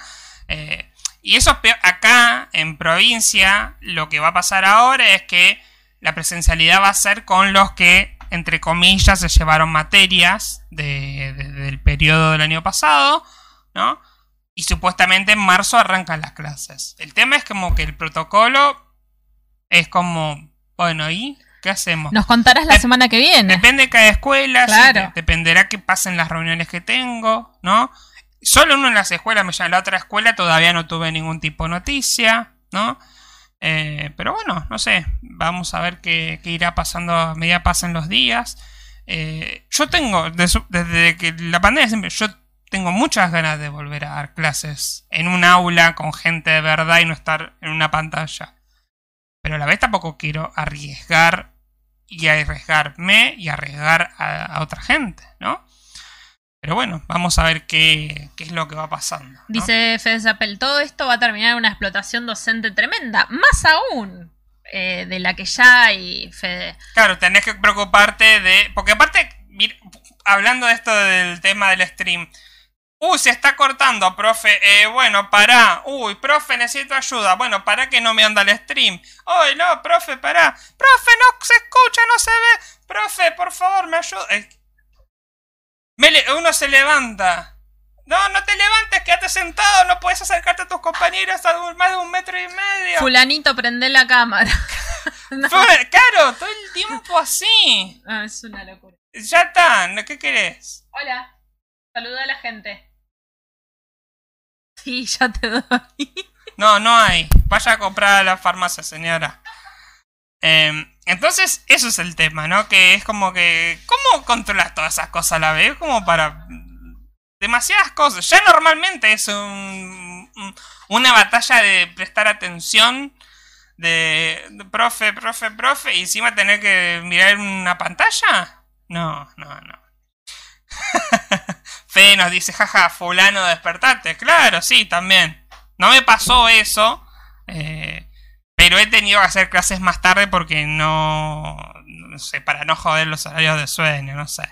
Eh, y eso acá en provincia, lo que va a pasar ahora es que la presencialidad va a ser con los que, entre comillas, se llevaron materias del periodo del año pasado, ¿no? Y supuestamente en marzo arrancan las clases. El tema es como que el protocolo es como, bueno, ¿y ¿Qué hacemos? Nos contarás la semana que viene. Depende de cada escuela, dependerá que pasen las reuniones que tengo, ¿no? Solo uno en las escuelas me llama, la otra escuela todavía no tuve ningún tipo de noticia, ¿no? Eh, pero bueno, no sé, vamos a ver qué, irá pasando a medida pasen los días. Eh, yo tengo, desde, que la pandemia siempre, yo tengo muchas ganas de volver a dar clases en un aula con gente de verdad y no estar en una pantalla. Pero a la vez tampoco quiero arriesgar y arriesgarme y arriesgar a, otra gente, ¿no? Pero bueno, vamos a ver qué, es lo que va pasando. Dice Fede Zappel, todo esto va a terminar en una explotación docente tremenda, más aún eh, de la que ya hay, Fede. Claro, tenés que preocuparte de... Porque aparte, hablando de esto del tema del stream, Uy, se está cortando, profe. Eh, bueno, para. Uy, profe, necesito ayuda. Bueno, para que no me anda el stream. Uy, no, profe, para. Profe, no se escucha, no se ve. Profe, por favor, me ayuda. Eh, uno se levanta. No, no te levantes, quédate sentado. No puedes acercarte a tus compañeros a más de un metro y medio. Fulanito, prende la cámara. Claro, todo el tiempo así. Ah, es una locura. Ya está, ¿qué querés? Hola. Saluda a la gente. Sí, ya te doy. No, no hay. Vaya a comprar a la farmacia, señora. Em, entonces, eso es el tema, ¿no? Que es como que. ¿Cómo controlas todas esas cosas a la vez? Como para. Demasiadas cosas. Ya normalmente es un, una batalla de prestar atención. De, de, profe, profe, profe. Y encima tener que mirar una pantalla. No, no, no. Fe nos dice, jaja, fulano despertate. Claro, sí, también. No me pasó eso. Eh, pero he tenido que hacer clases más tarde porque no, no sé, para no joder los horarios de sueño, no sé.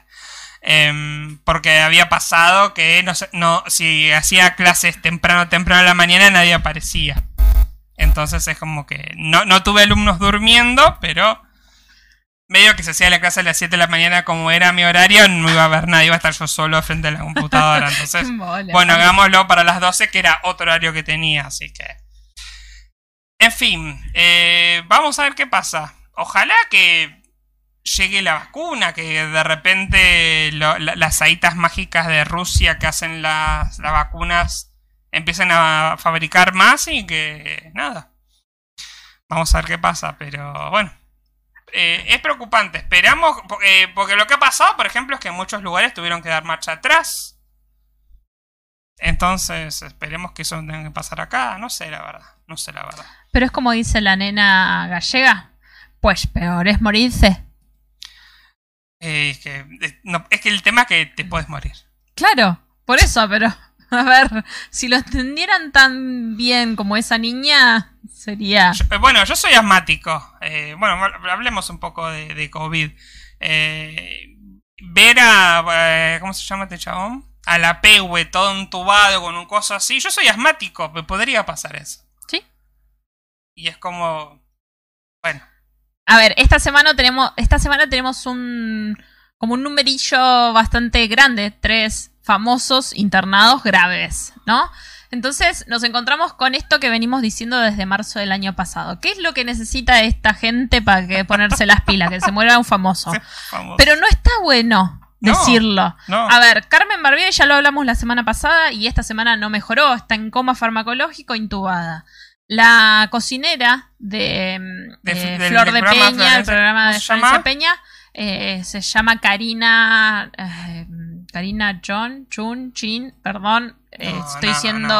Em, porque había pasado que no, no, si hacía clases temprano, temprano en la mañana nadie aparecía. Entonces es como que no, no tuve alumnos durmiendo, pero medio que se hacía la clase a las 7 de la mañana como era mi horario, no iba a haber nadie, iba a estar yo solo frente a la computadora. Entonces, bueno, hagámoslo para las 12, que era otro horario que tenía, así que... En fin, eh, vamos a ver qué pasa. Ojalá que llegue la vacuna, que de repente las aitas mágicas de Rusia que hacen las, las vacunas empiecen a fabricar más y que nada Vamos a ver qué pasa, pero bueno. Eh, es preocupante. Esperamos, eh, porque lo que ha pasado, por ejemplo, es que en muchos lugares tuvieron que dar marcha atrás. Entonces, esperemos que eso no tenga que pasar acá. No sé, la verdad. No sé, la verdad. Pero es como dice la nena gallega. Pues peor es morirse. Eh, es, que, es que el tema es que te puedes morir. Claro, por eso, pero a ver, si lo entendieran tan bien como esa niña, sería... Eh, bueno, yo soy asmático. Eh, bueno, hablemos un poco de, COVID. ver a... ¿Cómo se llama este chabón? A la pegue todo entubado con un coso así. Yo soy asmático, me podría pasar eso. Sí. Y es como... Bueno. A ver, esta semana tenemos, esta semana tenemos un como un numerillo bastante grande, tres famosos internados graves, ¿no? Entonces nos encontramos con esto que venimos diciendo desde marzo del año pasado. ¿Qué es lo que necesita esta gente para que ponerse las pilas? Que se muera un famoso. Pero no está bueno decirlo. A ver, Carmen Barbieri ya lo hablamos la semana pasada y esta semana no mejoró, está en coma farmacológico intubada. La cocinera de, Flor de Peña, el programa de Florencia Peña, eh, se llama Karina. Eh, Karina John, Chun, Chin, perdón. Eh, estoy diciendo.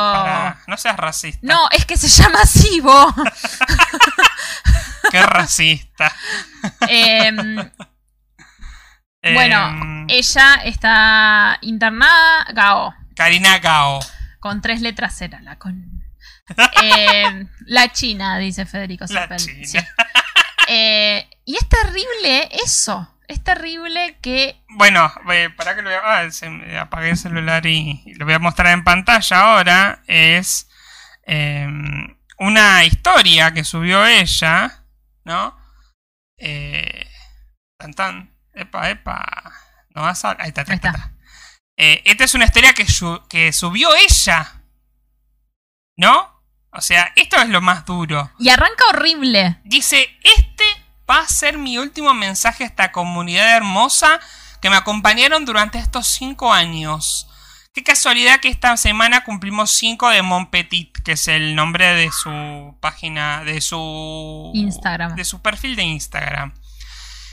No, seas racista. No, es que se llama así, vos. Qué racista. Em, bueno, em, ella está internada, Gao. Karina Gao. Con tres letras era la con. Eh, la China, dice Federico La eh, y es terrible eso. Es terrible que. Bueno, eh, para que lo ah, apagué el celular y, lo voy a mostrar en pantalla ahora. Es em, una historia que subió ella, ¿no? Eh, tan, Epa, epa. No vas a. Ahí está, ahí está. esta es una historia que, que subió ella. ¿No? O sea, esto es lo más duro. Y arranca horrible. Dice, este va a ser mi último mensaje a esta comunidad hermosa que me acompañaron durante estos cinco años. Qué casualidad que esta semana cumplimos cinco de Mon Petit, que es el nombre de su página, de su Instagram. De su perfil de Instagram.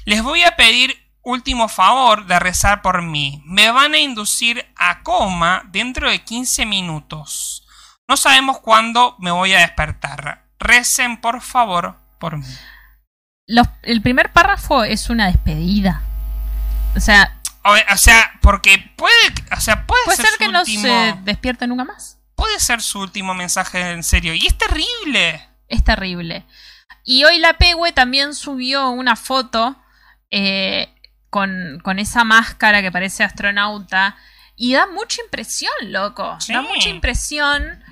Les voy a pedir último favor de rezar por mí. Me van a inducir a coma dentro de 15 minutos. No sabemos cuándo me voy a despertar. Recen, por favor, por mí. El primer párrafo es una despedida. O sea. O, sea, porque puede. O sea, puede, ser, que no se despierte nunca más. Puede ser su último mensaje en serio. Y es terrible. Es terrible. Y hoy la Pegue también subió una foto eh, con, con esa máscara que parece astronauta. Y da mucha impresión, loco. Da mucha impresión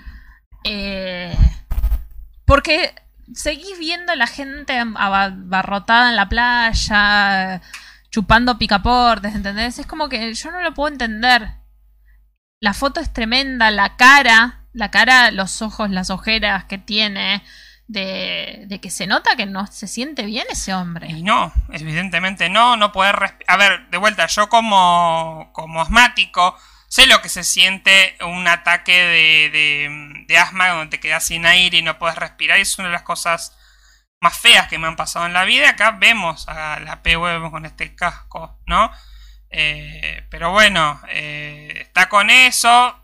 eh, porque seguís viendo a la gente abarrotada en la playa, chupando picaportes, ¿entendés? Es como que yo no lo puedo entender. La foto es tremenda, la cara, la cara, los ojos, las ojeras que tiene, de, de que se nota que no se siente bien ese hombre. Y no, evidentemente no, no respirar. A ver, de vuelta, yo como, como asmático Sé lo que se siente un ataque de, de, asma donde te quedas sin aire y no puedes respirar. Y es una de las cosas más feas que me han pasado en la vida. Acá vemos a la PW con este casco, ¿no? Eh, pero bueno, eh, está con eso.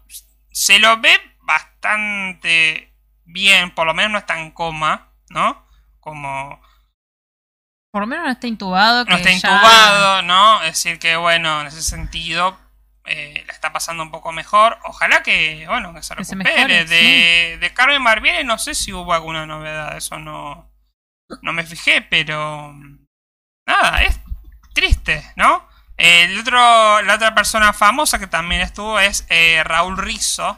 Se lo ve bastante bien, por lo menos no está en coma, ¿no? Como... Por lo menos no está intubado. no está intubado, ¿no? Es decir, que bueno, en ese sentido eh, la está pasando un poco mejor. Ojalá que, bueno, que se recupere. de, de, Carmen Barbieri no sé si hubo alguna novedad, eso no, no me fijé, pero nada, es triste, ¿no? El otro, la otra persona famosa que también estuvo es eh, Raúl Rizzo,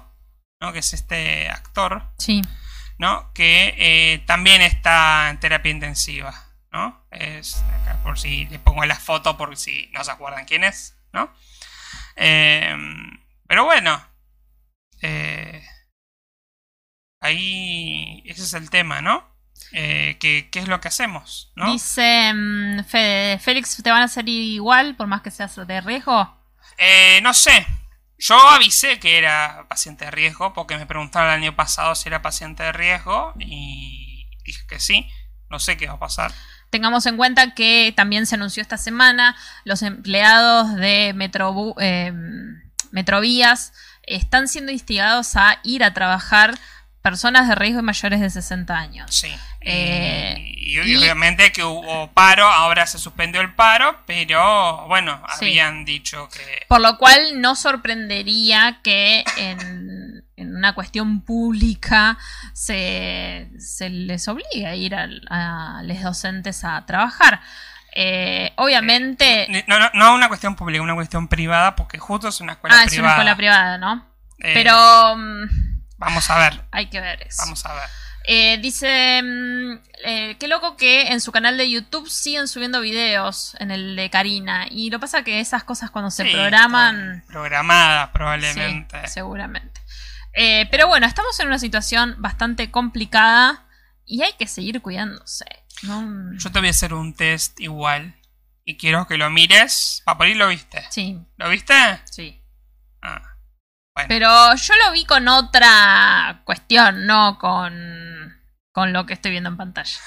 ¿no? Que es este actor. Sí. ¿No? Que eh, también está en terapia intensiva, ¿no? Es, por si le pongo la foto, por si no se acuerdan quién es, ¿no? Em, pero bueno, eh, ahí ese es el tema, ¿no? Eh, ¿qué, es lo que hacemos? ¿no? Dice mm, Félix, ¿te van a salir igual por más que seas de riesgo? Eh, no sé. Yo avisé que era paciente de riesgo porque me preguntaron el año pasado si era paciente de riesgo y dije que sí. no sé qué va a pasar. Tengamos en cuenta que también se anunció esta semana los empleados de Metro, eh, Metrovías están siendo instigados a ir a trabajar personas de riesgo mayores de 60 años. Sí. Eh, y, y obviamente que hubo paro, ahora se suspendió el paro, pero bueno, Sí. habían dicho que... Por lo cual no sorprendería que en, en una cuestión pública se, se les obligue a ir a, los docentes a trabajar. Eh, obviamente... Ni- No, no, no una cuestión pública, una cuestión privada, porque justo es una escuela ah, es una privada. escuela privada, ¿no? Eh, Pero mm, Vamos a ver, hay que ver eso. vamos a ver. Eh, dice, mm, eh, qué loco que en su canal de YouTube siguen subiendo videos en el de Karina. Y lo pasa que esas cosas cuando se Sí, programan... Programadas probablemente. Sí, seguramente. Eh, pero bueno, estamos en una situación bastante complicada y hay que seguir cuidándose. ¿no? Yo te voy a hacer un test igual. Y quiero que lo mires. Pa, por ahí lo viste. Sí, ¿Lo viste? sí. Ah. Bueno. Pero yo lo vi con otra cuestión, no con, con lo que estoy viendo en pantalla.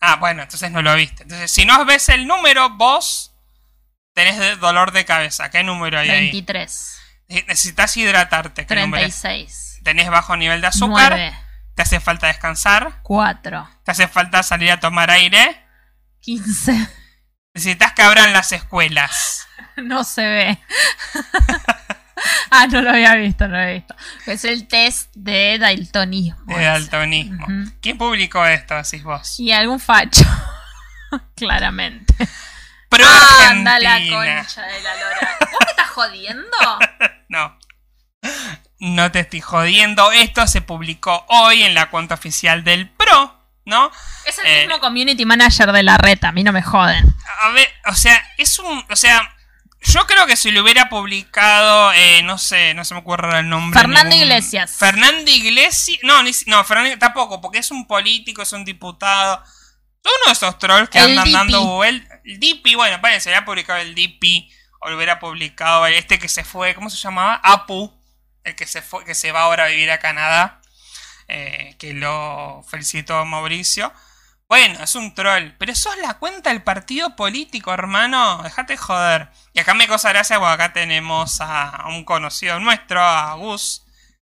Ah, bueno, entonces no lo viste. Entonces, si no ves el número, vos tenés dolor de cabeza. ¿Qué número hay ahí? 23, Eh, Necesitas hidratarte. ¿Qué número es? 36, Tenés bajo nivel de azúcar. 9, Te hace falta descansar. 4, Te hace falta salir a tomar aire. 15. Necesitas que abran las escuelas. No se ve. ah, no lo había visto, no lo había visto. Es el test de daltonismo. De daltonismo. ¿Quién publicó esto, decís vos? Y algún facho. Claramente. Pro Anda la concha de la lora. ¿Vos me estás jodiendo? No. No te estoy jodiendo. Esto se publicó hoy en la cuenta oficial del Pro, ¿no? Es el Eh. mismo community manager de la reta, a mí no me joden. A ver, o sea, es un. O sea, yo creo que si lo hubiera publicado, eh, no sé, no se me ocurre el nombre. Fernando ningún- Iglesias. Fernando Iglesias. No, ni, no, Fernando tampoco, porque es un político, es un diputado. Uno de esos trolls que El andan dando vueltas. El Dipi, bueno, parece, se hubiera publicado el Dipi. O lo hubiera publicado este que se fue, ¿cómo se llamaba? Apu. El que se fue, que se va ahora a vivir a Canadá. eh, que lo felicitó Mauricio. Bueno, es un troll. Pero sos la cuenta del partido político, hermano. Dejate joder. Y acá me cosa gracia porque acá tenemos a, a un conocido nuestro, a Gus,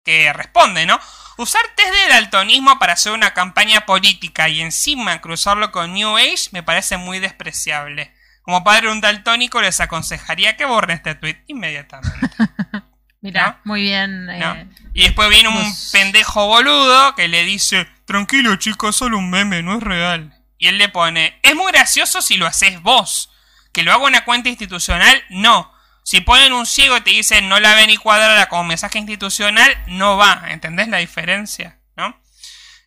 que responde, ¿no? Usar test de daltonismo para hacer una campaña política y encima cruzarlo con New Age me parece muy despreciable. Como padre de un daltónico les aconsejaría que borren este tweet inmediatamente. Mirá, ¿No? muy bien. ¿no? eh, Y después viene un pendejo boludo que le dice, tranquilo chicos, solo un meme, no es real. Y él le pone, es muy gracioso si lo haces vos. Que lo haga una cuenta institucional, no. Si ponen un ciego y te dicen no la ven y cuadrada como mensaje institucional, no va. ¿Entendés la diferencia? ¿No?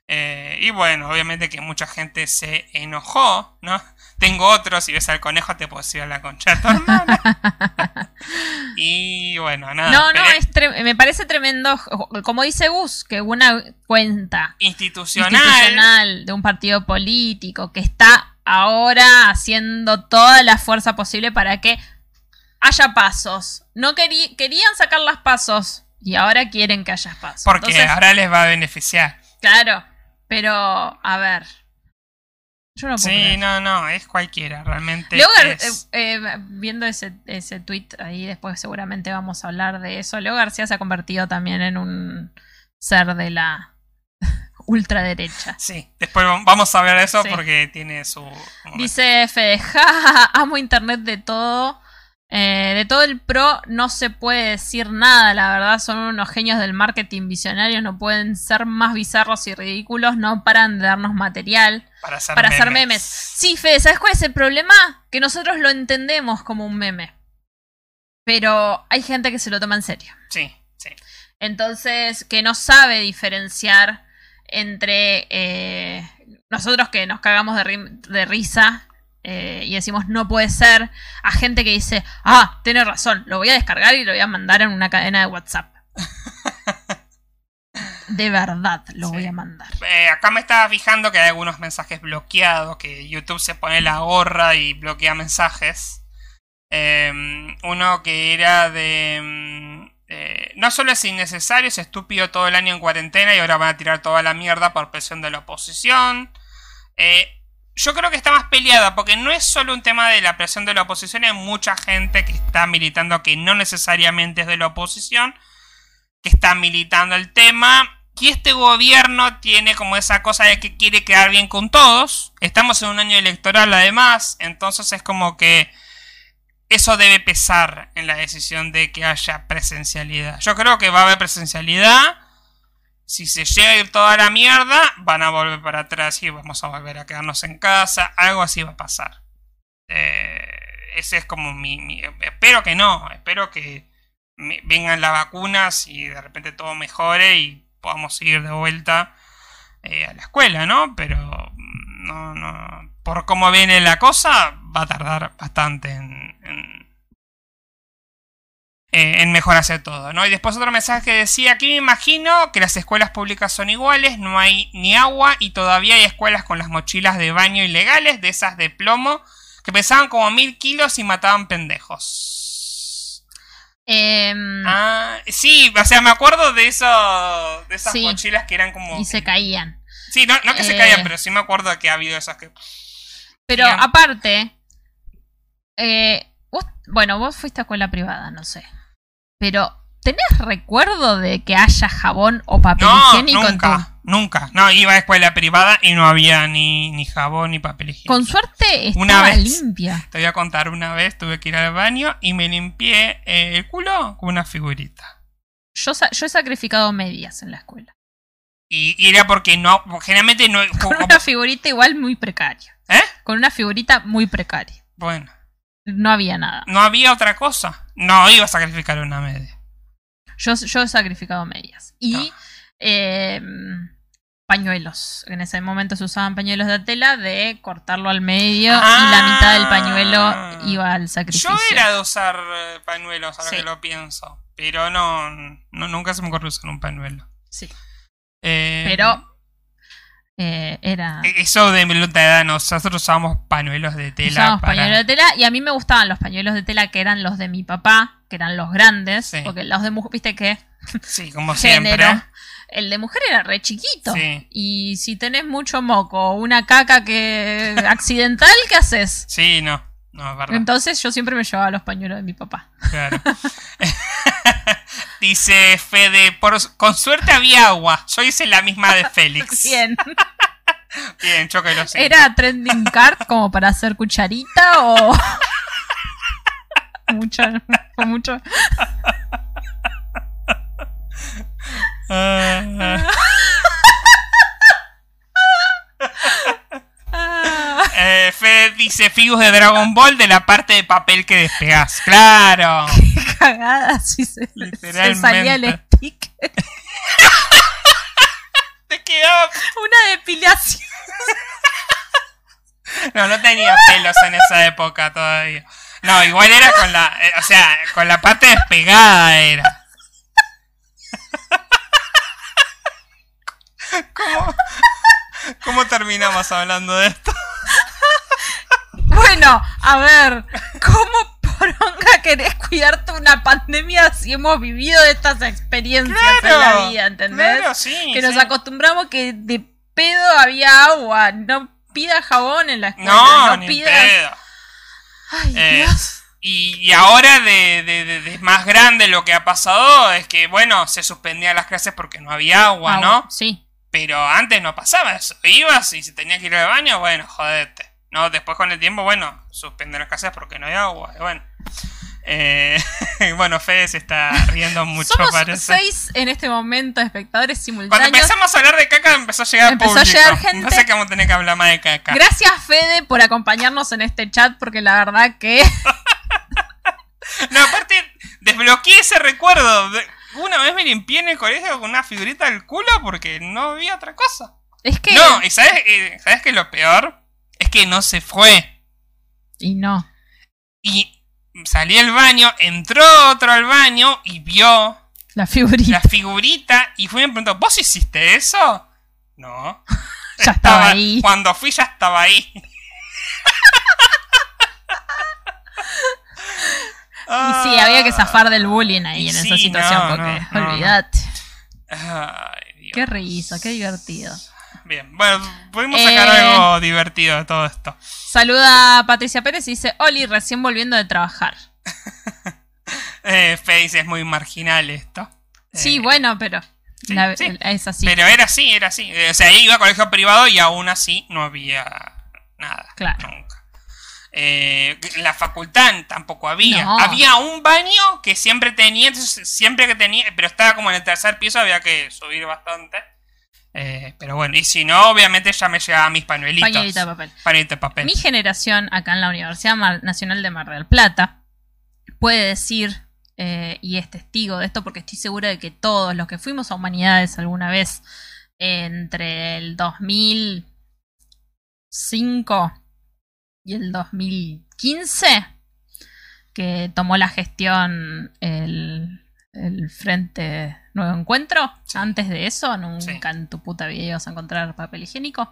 Eh, y bueno, obviamente que mucha gente se enojó, ¿no? Tengo otro, si ves al conejo te puedo ir a la concha de tu hermana. y bueno, nada. no, no, es me parece tremendo, como dice Gus, que una cuenta institucional. institucional de un partido político que está ahora haciendo toda la fuerza posible para que haya pasos. No querí- querían sacar las pasos y ahora quieren que haya pasos. Porque Entonces, ahora les va a beneficiar. claro, pero a ver. Yo no puedo Sí, creer. no, no, es cualquiera, realmente. Leogar, es- eh, eh, viendo ese, ese tweet ahí, después seguramente vamos a hablar de eso. Leo García se ha convertido también en un ser de la ultraderecha. Sí, después vam- vamos a ver eso Sí. porque tiene su... Dice Fede, "Ja, ja, ja, amo internet de todo. Eh, de todo el pro no se puede decir nada, la verdad son unos genios del marketing visionarios, no pueden ser más bizarros y ridículos, no paran de darnos material para hacer para memes. hacer memes. Sí, Fede, ¿sabes cuál es el problema? Que nosotros lo entendemos como un meme. Pero hay gente que se lo toma en serio. Sí, sí. Entonces, que no sabe diferenciar entre eh, nosotros que nos cagamos de, ri- de risa eh, y decimos no puede ser, a gente que dice, ah, tiene razón, lo voy a descargar y lo voy a mandar en una cadena de WhatsApp. De verdad lo Sí. voy a mandar. Eh, acá me estaba fijando que hay algunos mensajes bloqueados, que YouTube se pone la gorra y bloquea mensajes. Eh, uno que era de... mm, eh, no solo es innecesario, es estúpido todo el año en cuarentena y ahora van a tirar toda la mierda por presión de la oposición. Yo creo que está más peleada porque no es solo un tema de la presión de la oposición, hay mucha gente que está militando que no necesariamente es de la oposición, que está militando el tema. Y este gobierno tiene como esa cosa de que quiere quedar bien con todos. Estamos en un año electoral además, entonces es como que eso debe pesar en la decisión de que haya presencialidad. Yo creo que va a haber presencialidad. Si se llega a ir toda la mierda, van a volver para atrás y vamos a volver a quedarnos en casa. Algo así va a pasar. Eh, ese es como mi, Espero que no. Espero que vengan las vacunas y de repente todo mejore y podamos ir de vuelta eh, a la escuela, ¿no? Pero mm, no, no. Por cómo viene la cosa, va a tardar bastante en, en, eh, en mejorarse todo, ¿no? Y después otro mensaje que decía, aquí me imagino que las escuelas públicas son iguales, no hay ni agua y todavía hay escuelas con las mochilas de baño ilegales, de esas de plomo, que pesaban como mil kilos y mataban pendejos. Em, ah, sí, o sea, me acuerdo de eso, de esas mochilas que eran como... Y se caían. Sí, no, que se caían, eh, pero sí me acuerdo de que ha habido esas que... Pero aparte, eh, bueno, vos fuiste a escuela privada, no sé. Pero ¿Tenés recuerdo de que haya jabón o papel higiénico nunca, en tu... Nunca, no, iba a escuela privada y no había ni, ni jabón ni papel higiénico. Con suerte estaba una vez, limpia. Te voy a contar, una vez tuve que ir al baño y me limpié el culo con una figurita. Yo, yo he sacrificado medias en la escuela. Y, era porque no, generalmente no... Con una figurita igual muy precaria. ¿Eh? Con una figurita muy precaria. Bueno. No había nada. No había otra cosa. No iba a sacrificar una media. Yo, yo he sacrificado medias. Y em, pañuelos. En ese momento se usaban pañuelos de tela de cortarlo al medio y la mitad del pañuelo ah. iba al sacrificio. Yo era de usar eh, pañuelos, ahora que lo pienso. Pero no, no, nunca se me ocurrió usar un pañuelo. Sí. Eh, pero eh, era. E-, eso de mi edad, nosotros usábamos pañuelos de tela. Usábamos pañuelos de tela y a mí me gustaban los pañuelos de tela que eran los de mi papá, que eran los grandes, porque los de mujer, viste que. Sí, como siempre. El de mujer era re chiquito. Y si tenés mucho moco o una caca que accidental, ¿qué haces? Sí, no. No, verdad. Entonces yo siempre me llevaba los pañuelos de mi papá. Claro. Dice Fede, por, con suerte había agua. Yo hice la misma de Félix. Bien. Bien, choque los ¿Era trending card como para hacer cucharita o...? mucho, mucho... Ah. Eh, Fede dice Figus de Dragon Ball de la parte de papel que despegas. Claro. cagada si se, se salía el stick. Te quedó una depilación. No, no tenía pelos en esa época todavía. No, igual era con la, eh, o sea, con la parte despegada era. ¿Cómo, cómo terminamos hablando de esto? Bueno, a ver, ¿cómo poronga querés cuidarte una pandemia si hemos vivido estas experiencias en la vida, ¿entendés? que nos acostumbramos que de pedo había agua, no pida jabón en la escuela, no, no pida... Ay, eh, Dios. Y, ahora de, de, más grande lo que ha pasado es que, bueno, se suspendían las clases porque no había agua, ¿no? Sí. Pero antes no pasaba eso. Ibas y si tenías que ir al baño, bueno, jodete. No, después con el tiempo, bueno, suspender las clases porque no hay agua. bueno. Eh, bueno, Fede se está riendo mucho, Somos parece. seis en este momento espectadores simultáneos. Cuando empezamos a hablar de caca empezó a llegar empezó público. a llegar gente. No sé cómo tener que hablar más de caca. Gracias, Fede, por acompañarnos en este chat, porque la verdad que... no, aparte, desbloqueé ese recuerdo. Una vez me limpié en el colegio con una figurita del culo porque no había otra cosa. Es que... No, y ¿sabes, ¿sabes qué es lo peor? Es que no se fue. Y no. Y salí al baño, entró otro al baño y vio la figurita. La figurita y fue y me preguntó, ¿vos hiciste eso? No. ya estaba, ahí. Cuando fui ya estaba ahí. y sí, había que zafar del bullying ahí en esa situación, porque olvídate. Qué risa, qué divertido. Bien. Bueno, pudimos sacar Eh. algo divertido de todo esto. Saluda a Patricia Pérez y dice, Oli, recién volviendo de trabajar. Eh, Fe dice, es muy marginal esto. Sí, Eh, bueno, pero sí, la- sí. es así. Pero era así, era así. O sea, iba a colegio privado y aún así no había nada. Claro. Nunca. Eh, la facultad tampoco había. No. Había un baño que siempre tenía, siempre que tenía, pero estaba como en el tercer piso, había que subir bastante. Eh, pero bueno, y si no, obviamente ya me llegaban mis pañuelitos. Pañuelito de papel. Pañuelito de papel. Mi generación acá en la Universidad Mar- Nacional de Mar del Plata puede decir, eh, y es testigo de esto porque estoy segura de que todos los que fuimos a humanidades alguna vez entre el 2005 y el 2015, que tomó la gestión el, el Frente Nuevo Encuentro, antes de eso, nunca Sí. en tu puta vida ibas a encontrar papel higiénico.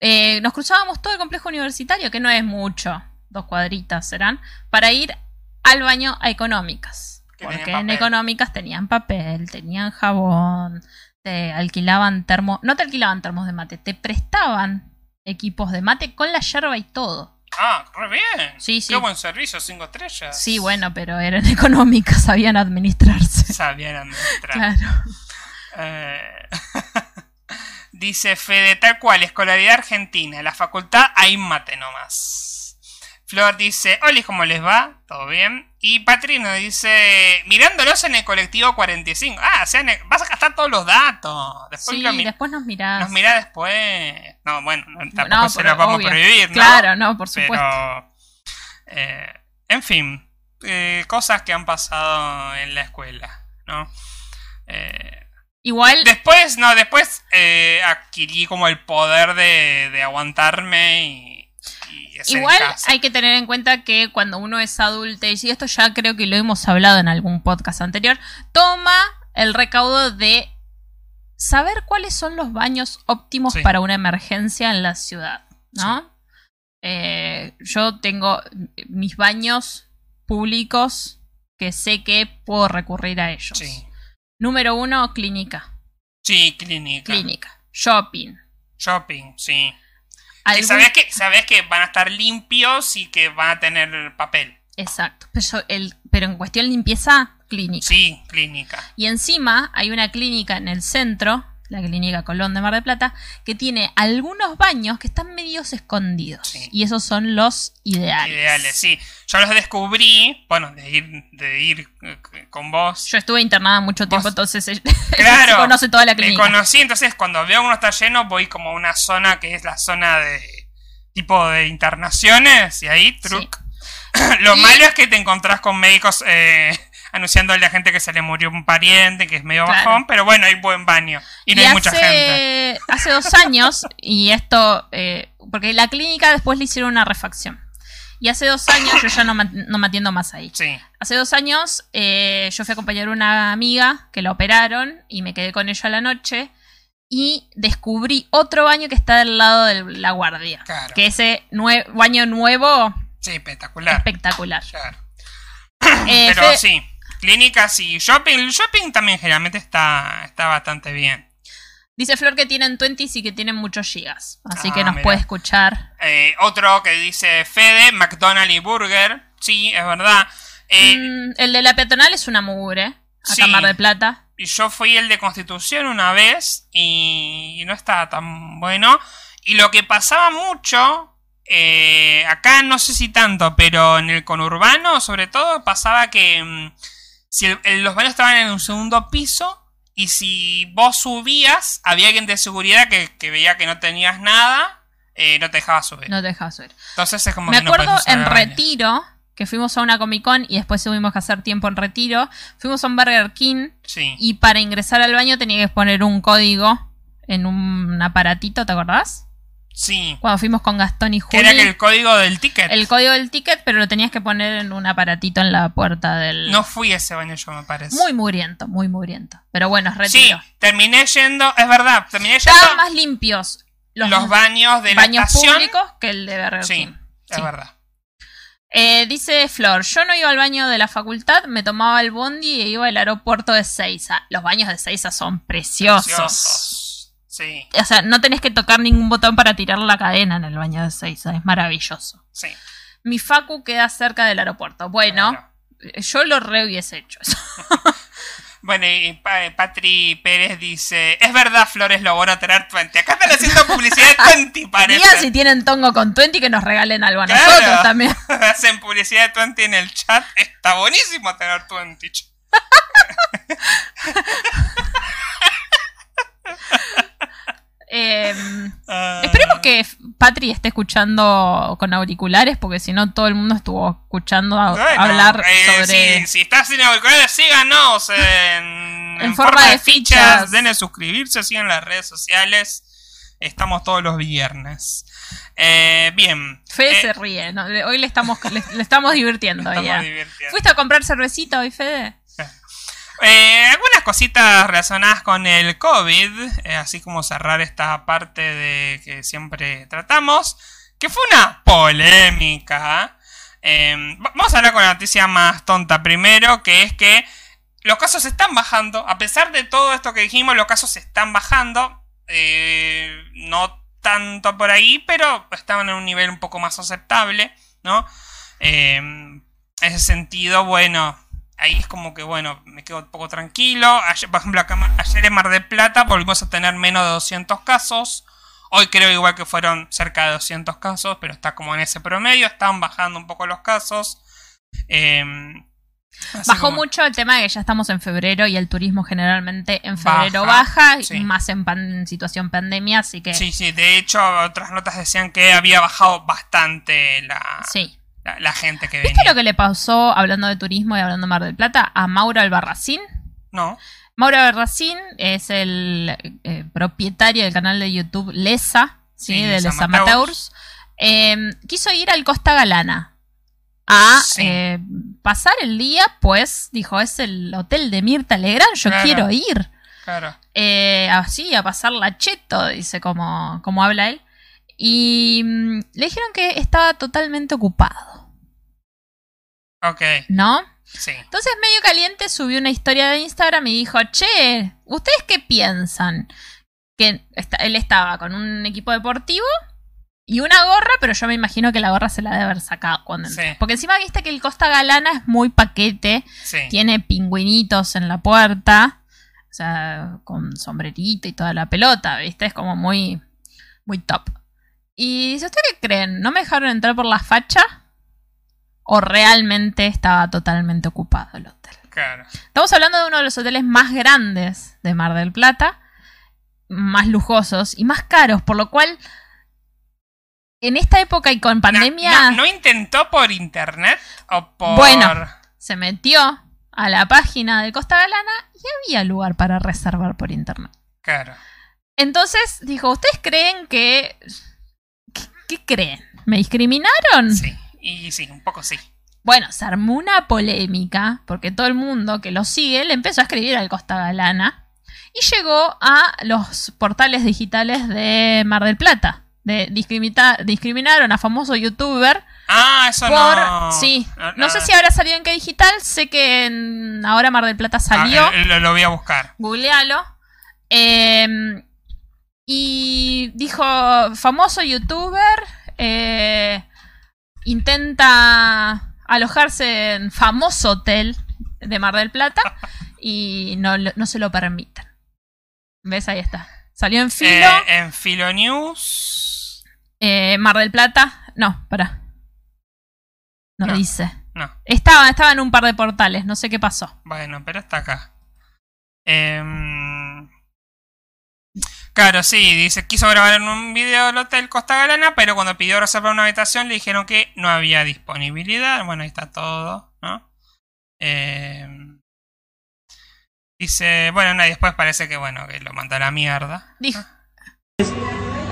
Eh, nos cruzábamos todo el complejo universitario, que no es mucho, dos cuadritas serán, para ir al baño a económicas. Que Porque en económicas tenían papel, tenían jabón, te alquilaban termos, no te alquilaban termos de mate, te prestaban equipos de mate con la yerba y todo. Ah, re bien. Sí, sí. Qué buen servicio, cinco estrellas. Sí, bueno, pero eran económicas, sabían administrarse. Sabían administrar. Claro. Eh, Dice Fede, tal cual, escolaridad argentina. En la facultad hay mate nomás. Flor dice, hola, ¿cómo les va? ¿Todo bien? Y Patrino dice, mirándolos en el colectivo 45. Ah, o sea, el- vas a gastar todos los datos. Después Sí, lo mi- después nos mirás. nos mirá después. No, bueno, no, tampoco No, se lo vamos obvio. a prohibir, ¿no? Claro, no, por supuesto. Pero, eh, en fin, eh, cosas que han pasado en la escuela, ¿no? Eh, Igual, después, no, después eh, adquirí como el poder de, de aguantarme y, y Igual casa. hay que tener en cuenta que cuando uno es adulto, y esto ya creo que lo hemos hablado en algún podcast anterior, toma el recaudo de saber cuáles son los baños óptimos Sí. para una emergencia en la ciudad, ¿no? Eh, yo tengo mis baños públicos que sé que puedo recurrir a ellos. Sí, Número uno, clínica. sí, clínica. Clínica. Shopping. Shopping, sí. Algún- sabes que, sabes que van a estar limpios y que van a tener papel. Exacto. Pero, el- pero en cuestión limpieza, clínica. Sí, clínica. Y encima hay una clínica en el centro, la clínica Colón de Mar del Plata, que tiene algunos baños que están medios escondidos. Sí. Y esos son los ideales. Ideales, sí. Yo los descubrí, bueno, de ir, de ir eh, con vos. Yo estuve internada mucho tiempo, entonces Claro. conoce toda la Me clínica. conocí, entonces cuando veo uno está lleno, voy como a una zona que es la zona de tipo de internaciones y ahí, truc. Lo Y- malo es que te encontrás con médicos eh, anunciándole a gente que se le murió un pariente, que es medio Claro. bajón, pero bueno, hay buen baño y no hay mucha gente. hace dos años, y esto, eh, porque la clínica después le hicieron una refacción. Y hace dos años yo ya no, no me atiendo más ahí. Sí, Hace dos años eh, yo fui a acompañar a una amiga que la operaron y me quedé con ella a la noche y descubrí otro baño que está del lado de la guardia. Claro. Que ese nue- baño nuevo, sí, espectacular. espectacular. Claro. Eh, Pero Fede- sí, clínicas y shopping. El shopping también generalmente está, está bastante bien. Dice Flor que tienen 20 y que tienen muchos gigas. Así Ah, que nos mira. puede escuchar. Eh, otro que dice Fede, McDonald's y Burger. Sí, es verdad. Eh, Mm, el de la peatonal es una mugre. Acá Sí. Mar del Plata. y Yo fui el de Constitución una vez y no estaba tan bueno. Y lo que pasaba mucho, eh, acá no sé si tanto, pero en el conurbano sobre todo pasaba que mm, si el- el- los baños estaban en un segundo piso y si vos subías, había alguien de seguridad que, que veía que no tenías nada, eh, no te dejaba subir. No te dejas subir. Entonces es como Me que acuerdo en. Retiro, que fuimos a una Comic Con y después tuvimos que hacer tiempo en Retiro. Fuimos a un Burger King Sí. y para ingresar al baño tenía que poner un código en un aparatito, ¿te acordás? Sí. Cuando fuimos con Gastón y Juli. era que el código del ticket. El código del ticket, pero lo tenías que poner en un aparatito en la puerta del... No fui a ese baño yo, me parece. Muy mugriento, muy mugriento. Pero bueno, es Sí, terminé yendo, es verdad, terminé yendo Estaban más limpios los, los, baños de la baños estación. públicos que el de Burger Sí, King. es verdad. Eh, dice Flor, yo no iba al baño de la facultad, me tomaba el bondi e iba al aeropuerto de Seiza. Los baños de Seiza son preciosos. Preciosos. Sí, O sea, no tenés que tocar ningún botón para tirar la cadena en el baño de Seiza. Es maravilloso. sí. Mi Facu queda cerca del aeropuerto. Bueno, claro. yo lo re hubiese hecho eso. Bueno, y Pa- Patri Pérez dice: Es verdad, Flores, lo bueno tener 20. Acá están haciendo publicidad de 20, parece. Digan si tienen tongo con 20 que nos regalen algo a Claro. nosotros también. Hacen publicidad de 20 en el chat. Está buenísimo tener 20. Eh, Ah. esperemos que Patri esté escuchando con auriculares, porque si no, todo el mundo estuvo escuchando a- Bueno, hablar eh, sobre. Si, si estás sin auriculares, síganos en, En forma de fichas. Denle suscribirse, sigan las redes sociales. Estamos todos los viernes. Eh, bien. Fede Eh, se ríe, ¿no? Le- hoy le estamos, le, le estamos divirtiendo. estamos ya. divirtiendo. ¿Fuiste a comprar cervecita hoy, Fede? Eh, algunas cositas relacionadas con el COVID, eh, así como cerrar esta parte de que siempre tratamos, que fue una polémica. Eh, va- vamos a hablar con la noticia más tonta primero, que es que los casos están bajando. A pesar de todo esto que dijimos, los casos están bajando. No tanto por ahí, pero estaban en un nivel un poco más aceptable, ¿no? En ese sentido, bueno, ahí es como que, bueno, me quedo un poco tranquilo. Ayer, por ejemplo, acá, ayer en Mar del Plata volvimos a tener menos de 200 casos. Hoy creo igual que fueron cerca de 200 casos, pero está como en ese promedio. Están bajando un poco los casos. Eh, así Bajó como- mucho el tema de que ya estamos en febrero y el turismo generalmente en febrero Baja, baja, sí. y más en, pan- en situación pandemia, así que Sí, sí, de hecho otras notas decían que había bajado bastante la, sí. La, la gente que ¿Viste venía. lo que le pasó, hablando de turismo y hablando de Mar del Plata, a Mauro Albarracín? No, Mauro Albarracín es el eh, propietario del canal de YouTube Lesa, ¿sí? Sí, de Les Amateurs. Amateurs. Eh, quiso ir al Costa Galana a Sí. eh, pasar el día, pues dijo, es el hotel de Mirta Legrand, yo Claro. quiero ir. claro. Eh, así, a pasar la cheto, dice como, como habla él. Y mm, le dijeron que estaba totalmente ocupado, Ok, ¿no? sí. Entonces, medio caliente, subió una historia de Instagram y dijo, che, ¿ustedes qué piensan? Que él estaba con un equipo deportivo y una gorra, pero yo me imagino que la gorra se la debe haber sacado cuando. Sí. Porque encima viste que el Costa Galana es muy paquete, Sí. tiene pingüinitos en la puerta, o sea, con sombrerito y toda la pelota, ¿viste? Es como muy, muy top. Y dice, ¿ustedes qué creen? ¿No me dejaron entrar por la facha? ¿O realmente estaba totalmente ocupado el hotel? Claro. Estamos hablando de uno de los hoteles más grandes de Mar del Plata, más lujosos y más caros, por lo cual en esta época y con pandemia No, no intentó por internet o por. Bueno. se metió a la página de Costa Galana y había lugar para reservar por internet. Claro. Entonces dijo, ¿ustedes creen que... ¿Qué, creen? ¿Me discriminaron? Sí. Y sí, un poco sí. Bueno, se armó una polémica porque todo el mundo que lo sigue le empezó a escribir al Costa Galana y llegó a los portales digitales de Mar del Plata. De discriminaron a famoso youtuber Ah, eso por... no. Sí, No, no sé si habrá salido en qué digital, sé que en- ahora Mar del Plata salió. Ah, eh, lo, lo voy a buscar. Googlealo. Eh, y dijo, famoso youtuber eh, intenta alojarse en famoso hotel de Mar del Plata y no, no se lo permiten. ¿Ves? Ahí está. Salió en filo. Eh, en Filo News. eh, Mar del Plata. No, para. No, No. dice. No. Estaba, estaba en un par de portales, no sé qué pasó. Bueno, pero está acá. Em, Claro, sí, dice, quiso grabar en un video del Hotel Costa Galana, pero cuando pidió reservar una habitación le dijeron que no había disponibilidad. Bueno, ahí está todo, ¿no? Em, Dice, bueno, no, y después parece que, bueno, que lo mandó a la mierda. Dijo.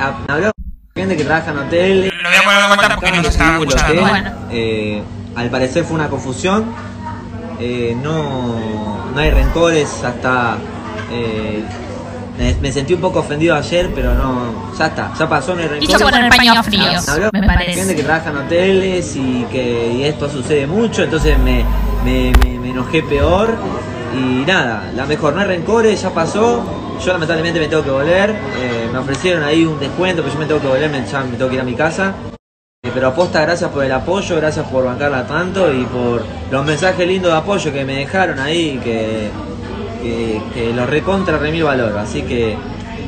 Habló gente que trabaja en hoteles. Lo voy a poner de vuelta porque no lo estaba escuchando. hotel. Bueno. Eh, al parecer fue una confusión. Eh, no, no hay rencores hasta. eh, me, me sentí un poco ofendido ayer, pero no. Ya está, ya pasó, no hay Quiso rencores. poner paños fríos, Me habló me gente parece. que trabaja en hoteles y que y esto sucede mucho, entonces me, me, me- me enojé peor. Y nada, la mejor, no hay rencores, ya pasó. yo lamentablemente me tengo que volver. eh, me ofrecieron ahí un descuento, pero yo me tengo que volver, me, ya me tengo que ir a mi casa. Eh, pero aposta, gracias por el apoyo, gracias por bancarla tanto y por los mensajes lindos de apoyo que me dejaron ahí, que, que, que los recontra remil valor. Así que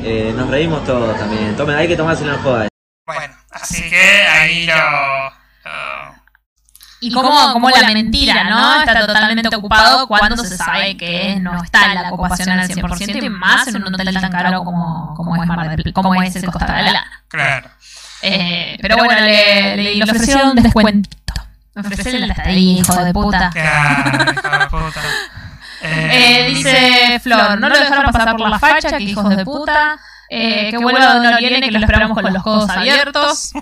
eh, nos reímos todos también. Tomen, hay que tomárselo en joda. Bueno, así que ahí lo. lo- Y como, como la mentira, ¿no? Está totalmente ocupado cuando se sabe que no está en la ocupación al 100% y más en un hotel tan caro como, como, es, Mar del- como es el Costa de la Lana. Claro. Eh, pero bueno, le, le- le ofrecieron un descuentito. Me ofrecieron la estadía, hijo de puta. Claro, hijo de puta. Eh, dice Flor, no lo dejaron pasar por la facha, que hijos de puta. Eh, que vuelva donde Oriene, que lo esperamos con los codos abiertos.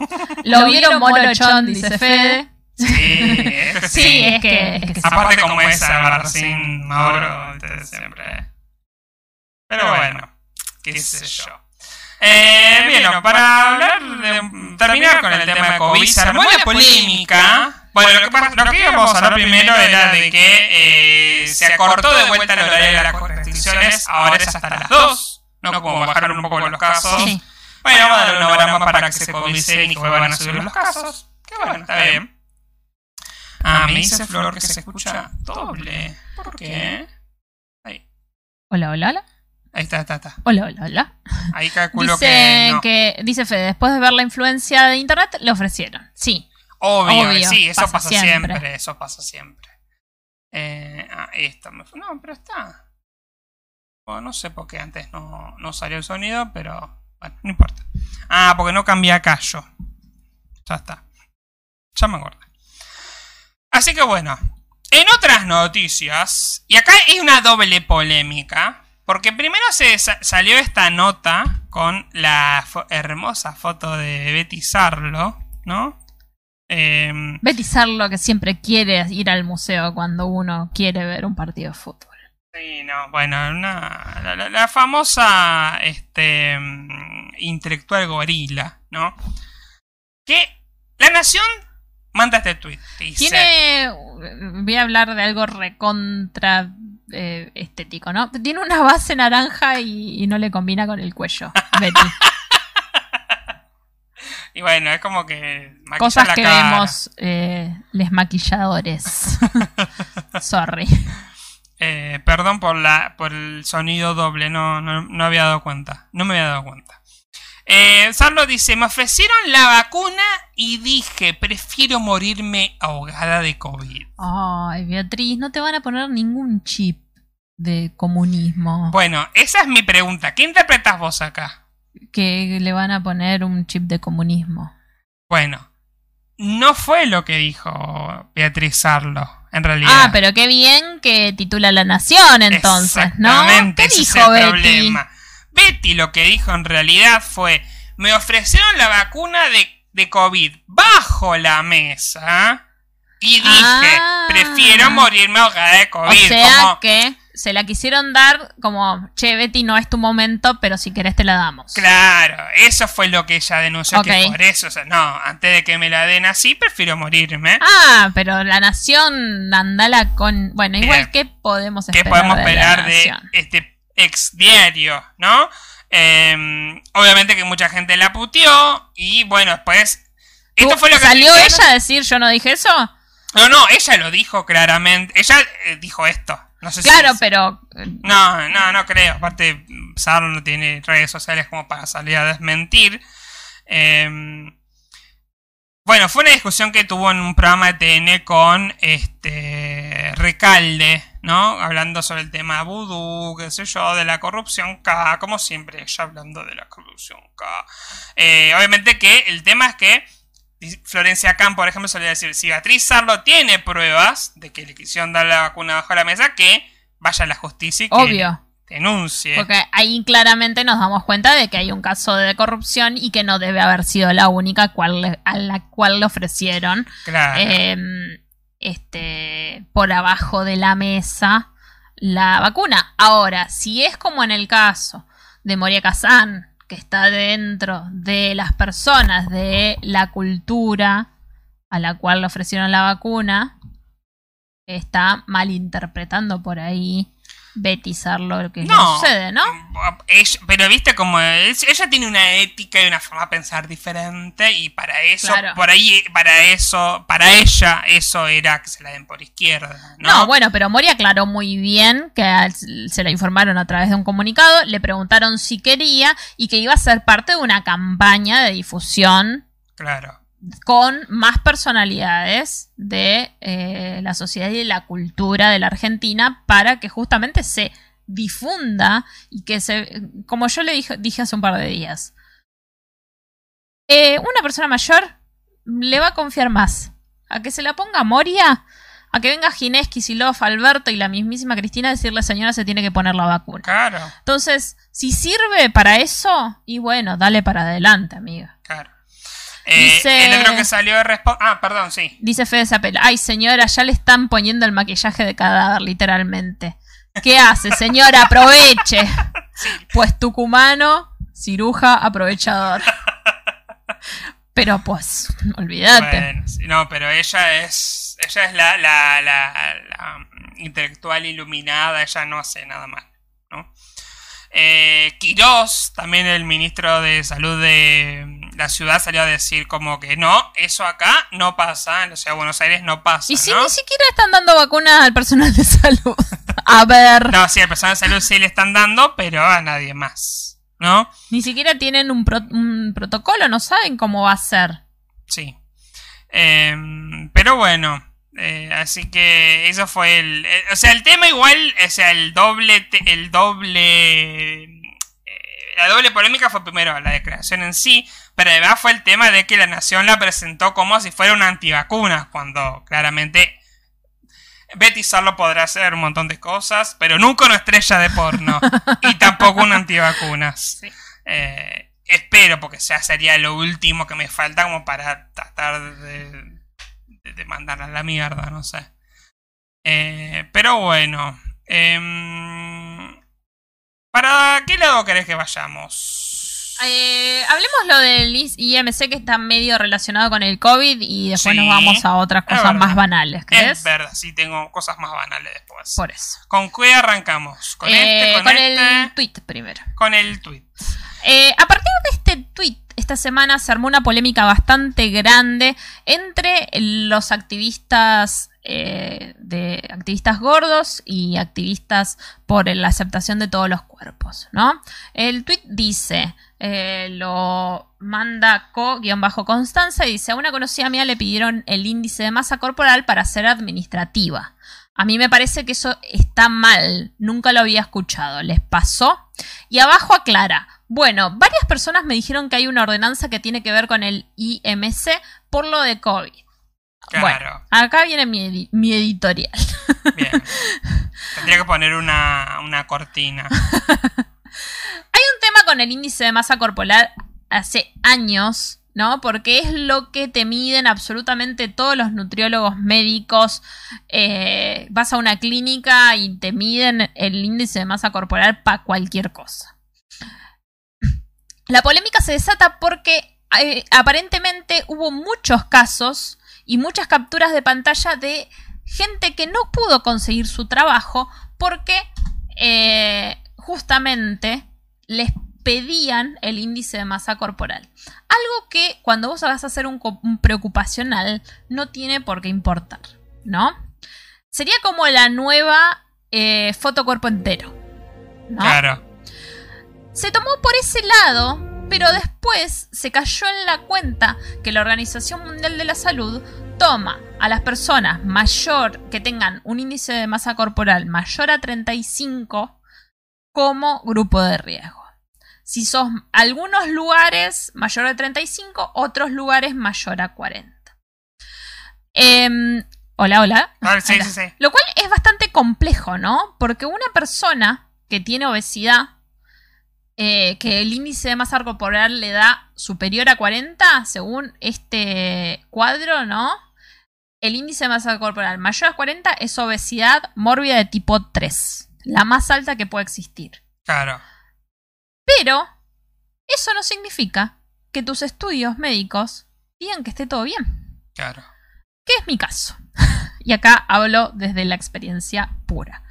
Lo vieron morochón, dice Fede. Sí, es que Sí, es que, es que sí. Aparte como es Barracín Mauro, entonces siempre... Pero bueno, qué sé yo. Eh, bien, no, para hablar de, terminar con el tema de COVID, se armó la polémica. Bueno, lo que, pasa- lo que íbamos a hablar primero era de que eh, se acortó de vuelta el horario de las restricciones, ahora es hasta las 2, ¿no? Como bajaron un poco los casos. Sí. Bueno, vamos a darle una hora más para que se codicen y que vuelvan a subir los casos. Que bueno, está bien. Ah, me dice Flor que se escucha doble. ¿Por qué? Ahí, Hola, hola, hola. ahí está, está, está. Hola, hola, hola. Ahí calculo Dice que no. que, dice Fede, después de ver la influencia de internet, le ofrecieron. Sí. Obvio, Obvio, sí, eso pasa pasa, siempre. siempre. eso pasa siempre. Eh, ah, esto me fue- No, pero está. Bueno, no sé por qué antes no, no salió el sonido, pero bueno, no importa. Ah, porque no cambié a callo. Ya está. Ya me acordé. Así que bueno, en otras noticias, y acá hay una doble polémica, porque primero se sa- salió esta nota con la fo- hermosa foto de Betty Sarlo, ¿no? Em, Betty Sarlo que siempre quiere ir al museo cuando uno quiere ver un partido de fútbol. Sí, no, bueno, una, la, la- la famosa este, mm, intelectual gorila, ¿no? Que la nación manda este tweet. Dice, Tiene. Voy a hablar de algo recontra eh, estético, ¿no? Tiene una base naranja y, y no le combina con el cuello. Betty. Y bueno, es como que Cosas la que cara. vemos eh, les maquilladores. Sorry. Eh, perdón por la por el sonido doble, no, no, no había dado cuenta. No me había dado cuenta. Eh, Sarlo dice, me ofrecieron la vacuna y dije, prefiero morirme ahogada de COVID. Ay, Beatriz, no te van a poner ningún chip de comunismo. Bueno, esa es mi pregunta. ¿Qué interpretas vos acá? Que le van a poner un chip de comunismo. Bueno, no fue lo que dijo Beatriz Sarlo, en realidad. Ah, pero qué bien que titula La Nación entonces, ¿no? ¿Qué ese es dijo el Betty? problema. Betty lo que dijo en realidad fue, me ofrecieron la vacuna de, de COVID bajo la mesa y dije, Ah. prefiero morirme ahogada de COVID. O sea como, que se la quisieron dar como, che, Betty, no es tu momento, pero si querés te la damos. Claro, eso fue lo que ella denunció, que por eso, o sea, no, antes de que me la den así, prefiero morirme. Ah, pero la nación andala con. Bueno, igual podemos ¿Qué esperar. podemos esperar de este ex diario, no? Eh, obviamente que mucha gente la puteó y bueno, después... Esto ¿Tú- fue lo que ¿Salió ella a decir yo no dije eso? No, no, ella lo dijo claramente. Ella eh, dijo esto. No sé si- Claro, pero. No, no, no creo. Aparte, Sarlo no tiene redes sociales como para salir a desmentir. Eh, bueno, fue una discusión que tuvo en un programa de TN con este Recalde, ¿no? Hablando sobre el tema vudú, qué sé yo, de la corrupción K, como siempre, ella hablando de la corrupción K. Eh, obviamente que el tema es que Florencia Khan, por ejemplo, solía decir, si Beatriz Sarlo tiene pruebas de que le quisieron dar la vacuna bajo la mesa, que vaya a la justicia y que obvio. denuncie. Porque ahí claramente nos damos cuenta de que hay un caso de corrupción y que no debe haber sido la única cual le- a la cual le ofrecieron Claro. eh, este, por abajo de la mesa la vacuna. Ahora, si es como en el caso de Moria Kazan, que está dentro de las personas de la cultura a la cual le ofrecieron la vacuna, está malinterpretando por ahí betizar lo que le No. sucede, ¿no? Pero viste como es- ella tiene una ética y una forma de pensar diferente y para eso, Claro. por ahí, para eso, para ella eso era que se la den por izquierda, ¿no? No, bueno, pero Mori aclaró muy bien que se la informaron a través de un comunicado, le preguntaron si quería y que iba a ser parte de una campaña de difusión Claro. Con más personalidades de eh, la sociedad y de la cultura de la Argentina para que justamente se difunda y que se, como yo le dije, dije hace un par de días, eh, una persona mayor le va a confiar más a que se la ponga Moria, a que venga Ginés, Kicillof, Alberto y la mismísima Cristina a decirle, señora, se tiene que poner la vacuna. Claro, Entonces, si sirve para eso, y bueno, dale para adelante, amiga. claro. Eh, Dice- El otro que salió de respo- Ah, perdón, sí. Dice Fede Zapel, ay señora, ya le están poniendo el maquillaje de cadáver, literalmente. ¿Qué hace, señora? Aproveche. Pues tucumano, ciruja, aprovechador. Pero pues, olvídate. Bueno, no, pero ella es. Ella es la, la, la, la intelectual iluminada, ella no hace nada mal, ¿no? Eh, Quirós, también el ministro de salud de la ciudad, salió a decir como que no, eso acá no pasa, en la ciudad de Buenos Aires no pasa, Y si ¿no? ni siquiera están dando vacunas al personal de salud. A ver, No, sí, al personal de salud sí le están dando, pero a nadie más, ¿no? ni siquiera tienen un, pro- un protocolo, no saben cómo va a ser. Sí. Em, pero bueno, eh, así que eso fue el, eh, O sea, el tema igual, o sea, el doble... el doble... eh, la doble polémica fue primero la declaración en sí, pero además fue el tema de que la nación la presentó como si fuera una antivacuna, cuando claramente Betty Sarlo podrá hacer un montón de cosas, pero nunca una estrella de porno y tampoco una antivacunas. Sí. Eh, espero, porque ya sería lo último que me falta como para tratar de, de, de mandarla a la mierda, no sé. Eh, pero bueno. em, ¿Para qué lado querés que vayamos? Eh, hablemos lo del IMC que está medio relacionado con el COVID y después Sí, nos vamos a otras cosas más banales, ¿crees? Es verdad, sí, tengo cosas más banales después. Por eso. ¿Con qué arrancamos? ¿Con Eh, este? ¿Con, con este? el tweet primero. Con el tweet. Eh, a partir de este tweet, esta semana se armó una polémica bastante grande entre los activistas eh, de activistas gordos y activistas por la aceptación de todos los cuerpos, ¿no? El tweet dice, eh, lo manda co-constanza y dice, a una conocida mía le pidieron el índice de masa corporal para ser administrativa. A mí me parece que eso está mal, nunca lo había escuchado. ¿Les pasó? Y abajo aclara, bueno, varias personas me dijeron que hay una ordenanza que tiene que ver con el IMC por lo de COVID. Claro. Bueno, acá viene mi, edi- mi editorial. Bien. Tendría que poner una, una cortina. Hay un tema con el índice de masa corporal hace años, ¿no? Porque es lo que te miden absolutamente todos los nutriólogos médicos. Eh, vas a una clínica y te miden el índice de masa corporal para cualquier cosa. La polémica se desata porque eh, aparentemente hubo muchos casos y muchas capturas de pantalla de gente que no pudo conseguir su trabajo porque eh, justamente les pedían el índice de masa corporal. Algo que cuando vos vas a hacer un, preocupacional no tiene por qué importar, ¿no? Sería como la nueva eh, foto cuerpo entero. ¿no? Claro. Se tomó por ese lado, pero después se cayó en la cuenta que la Organización Mundial de la Salud toma a las personas mayor que tengan un índice de masa corporal mayor a 35 como grupo de riesgo. Si sos algunos lugares mayor a 35, otros lugares mayor a 40. Em, hola, hola. Ah, sí, Hola. sí, sí. Lo cual es bastante complejo, ¿no? Porque una persona que tiene obesidad, eh, que el índice de masa corporal le da superior a 40, según este cuadro, ¿no? El índice de masa corporal mayor a 40 es obesidad mórbida de tipo 3, la más alta que puede existir. Claro. Pero eso no significa que tus estudios médicos digan que esté todo bien Claro. que es mi caso. Y acá hablo desde la experiencia pura.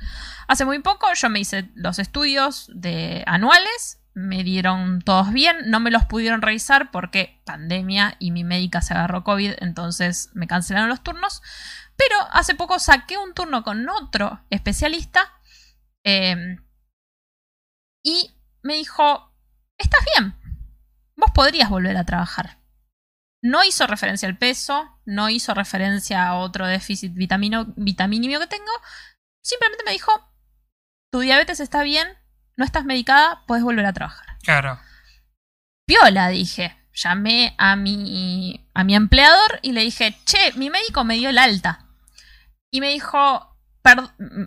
Hace muy poco yo me hice los estudios de anuales, me dieron todos bien, no me los pudieron revisar porque pandemia y mi médica se agarró COVID, entonces me cancelaron los turnos. Pero hace poco saqué un turno con otro especialista eh, y me dijo, estás bien, vos podrías volver a trabajar. No hizo referencia al peso, no hizo referencia a otro déficit vitamino, vitamínico que tengo. Simplemente me dijo, tu diabetes está bien, no estás medicada, puedes volver a trabajar. Claro. Piola, dije. Llamé a mi, a mi empleador y le dije, che, mi médico me dio el alta. Y me dijo,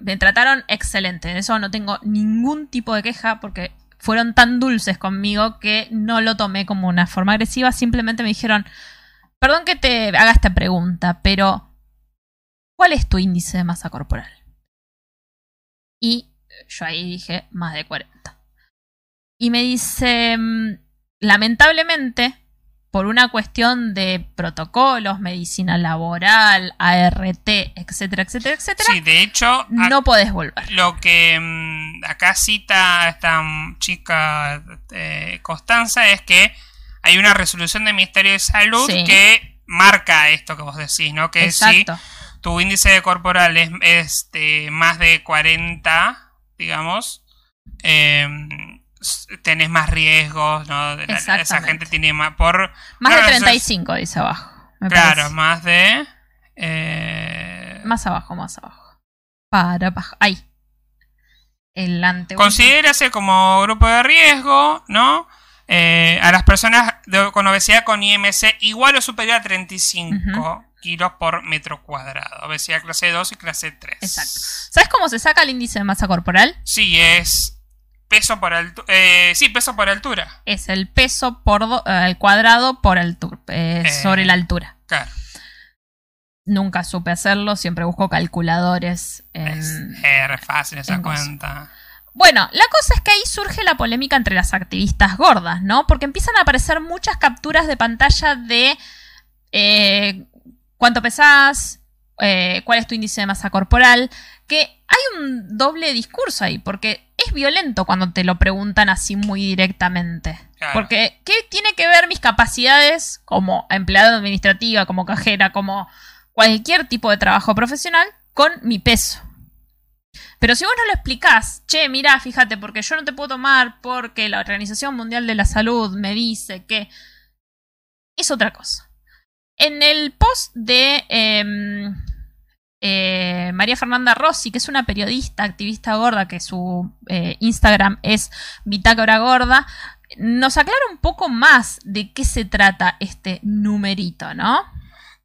me trataron excelente. De eso no tengo ningún tipo de queja porque fueron tan dulces conmigo que no lo tomé como una forma agresiva. Simplemente me dijeron, perdón que te haga esta pregunta, pero ¿cuál es tu índice de masa corporal? Y yo ahí dije, más de 40. Y me dice, mm, lamentablemente, por una cuestión de protocolos, medicina laboral, ART, etcétera, etcétera, etcétera. Sí, de hecho, no podés volver. Lo que mm, acá cita esta chica eh, Constanza es que hay una resolución del Ministerio de Salud que marca esto que vos decís, ¿no? Que si tu índice de corporal es, este, más de 40, digamos, eh, tenés más riesgos, ¿no? Esa gente tiene más por... Más de 35, dice abajo. claro, más de... Eh, más abajo, más abajo. Para, para, ahí. El Considérase como grupo de riesgo, ¿no? Eh, a las personas con obesidad con IMC igual o superior a 35 kilos por metro cuadrado. Obesidad clase 2 y clase 3. Exacto. ¿Sabes cómo se saca el índice de masa corporal? Sí, es Peso por altura. Eh, sí, peso por altura. Es el peso por eh, cuadrado por altura. Eh, sobre la altura. Claro. Nunca supe hacerlo, siempre busco calculadores. En, es fácil esa cuenta. Bueno, la cosa es que ahí surge la polémica entre las activistas gordas, ¿no? Porque empiezan a aparecer muchas capturas de pantalla de cuánto pesás, cuál es tu índice de masa corporal, que hay un doble discurso ahí, porque es violento cuando te lo preguntan así muy directamente. Porque, ¿qué tiene que ver mis capacidades como empleada administrativa, como cajera, como cualquier tipo de trabajo profesional con mi peso? Pero si vos no lo explicás, che, mirá, fíjate, porque yo no te puedo tomar porque la Organización Mundial de la Salud me dice que... Es otra cosa. En el post de... Em, eh, María Fernanda Rossi, que es una periodista, activista gorda, que su eh, Instagram es Bitácora Gorda, nos aclara un poco más de qué se trata este numerito, ¿no?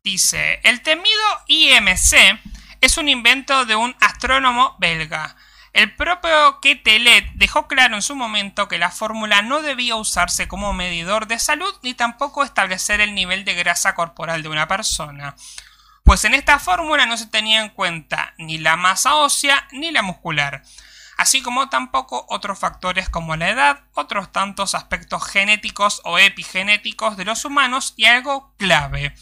Dice, el temido IMC es un invento de un astrónomo belga. El propio Ketelet dejó claro en su momento que la fórmula no debía usarse como medidor de salud ni tampoco establecer el nivel de grasa corporal de una persona pues en esta fórmula no se tenía en cuenta ni la masa ósea ni la muscular, así como tampoco otros factores como la edad, otros tantos aspectos genéticos o epigenéticos de los humanos y algo clave,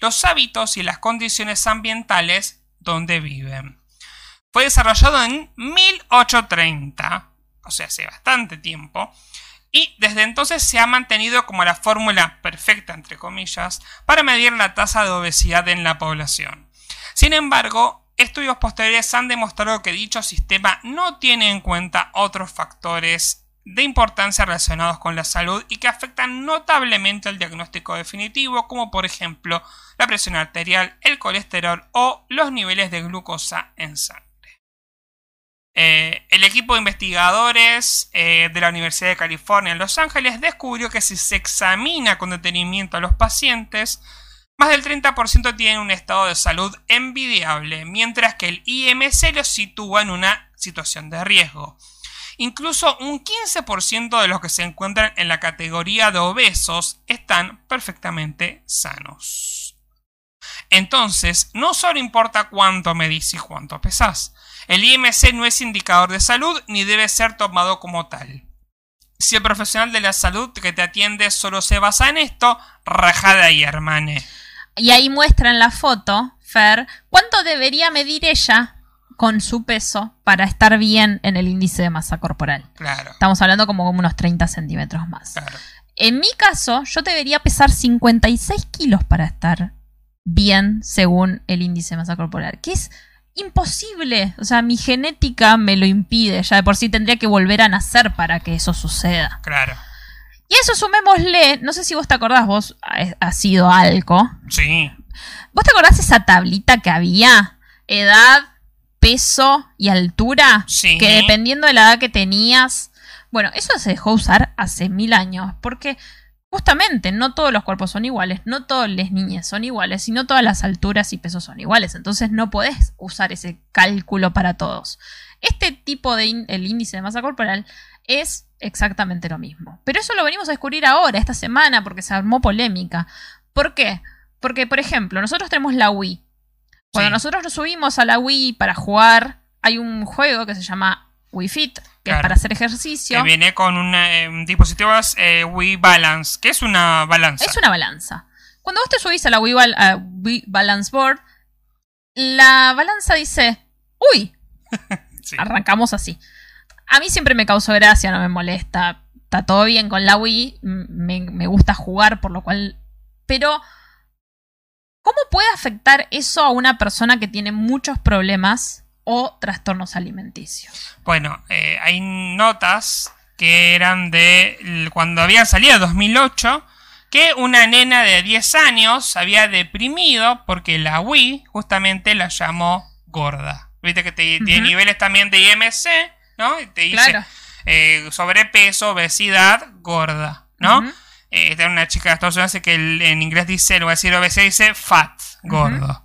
los hábitos y las condiciones ambientales donde viven. Fue desarrollado en 1830, o sea, hace bastante tiempo, y desde entonces se ha mantenido como la fórmula perfecta, entre comillas, para medir la tasa de obesidad en la población. Sin embargo, estudios posteriores han demostrado que dicho sistema no tiene en cuenta otros factores de importancia relacionados con la salud y que afectan notablemente el diagnóstico definitivo, como por ejemplo la presión arterial, el colesterol o los niveles de glucosa en sangre. Eh, el equipo de investigadores eh, de la Universidad de California en Los Ángeles descubrió que si se examina con detenimiento a los pacientes, más del 30% tienen un estado de salud envidiable, mientras que el IMC los sitúa en una situación de riesgo. Incluso un 15% de los que se encuentran en la categoría de obesos están perfectamente sanos. Entonces, no solo importa cuánto medís y cuánto pesás, el IMC no es indicador de salud ni debe ser tomado como tal. Si el profesional de la salud que te atiende solo se basa en esto, rajada ahí, hermane. Y ahí muestran la foto Fer cuánto debería medir ella con su peso para estar bien en el índice de masa corporal. Claro, Estamos hablando como unos 30 centímetros más. claro. En mi caso, yo debería pesar 56 kilos para estar bien según el índice de masa corporal, que es imposible. O sea, mi genética me lo impide. Ya de por sí tendría que volver a nacer para que eso suceda. Claro. Y eso sumémosle, no sé si vos te acordás, vos has sido algo. Sí. ¿Vos te acordás esa tablita que había? Edad, peso y altura. Sí. Que dependiendo de la edad que tenías. Bueno, eso se dejó usar hace mil años. Porque justamente no todos los cuerpos son iguales, no todas las niñas son iguales y no todas las alturas y pesos son iguales. Entonces no podés usar ese cálculo para todos. Este tipo de el índice de masa corporal es exactamente lo mismo. Pero eso lo venimos a descubrir ahora, esta semana, porque se armó polémica. ¿Por qué? Porque, por ejemplo, nosotros tenemos la Wii. Cuando Sí. nosotros nos subimos a la Wii para jugar, hay un juego que se llama Wii Fit, que es para hacer ejercicio. Que viene con un, eh, un dispositivo eh, Wii Balance, que es una balanza. Es una balanza. Cuando vos te subís a la Wii, Bal- a Wii Balance Board, la balanza dice, uy, Sí. arrancamos así. A mí siempre me causó gracia, no me molesta. Está todo bien con la Wii, me gusta jugar, por lo cual... Pero, ¿cómo puede afectar eso a una persona que tiene muchos problemas o trastornos alimenticios? Bueno, eh, hay notas que eran de cuando había salido 2008 que una nena de 10 años se había deprimido porque la Wii justamente la llamó gorda. Viste que te, tiene niveles también de IMC, ¿no? Y te dice Claro. eh, sobrepeso, obesidad, gorda, ¿no? Eh, esta es una chica de Estados Unidos que en inglés dice, lo voy a decir obesidad, dice fat, gordo.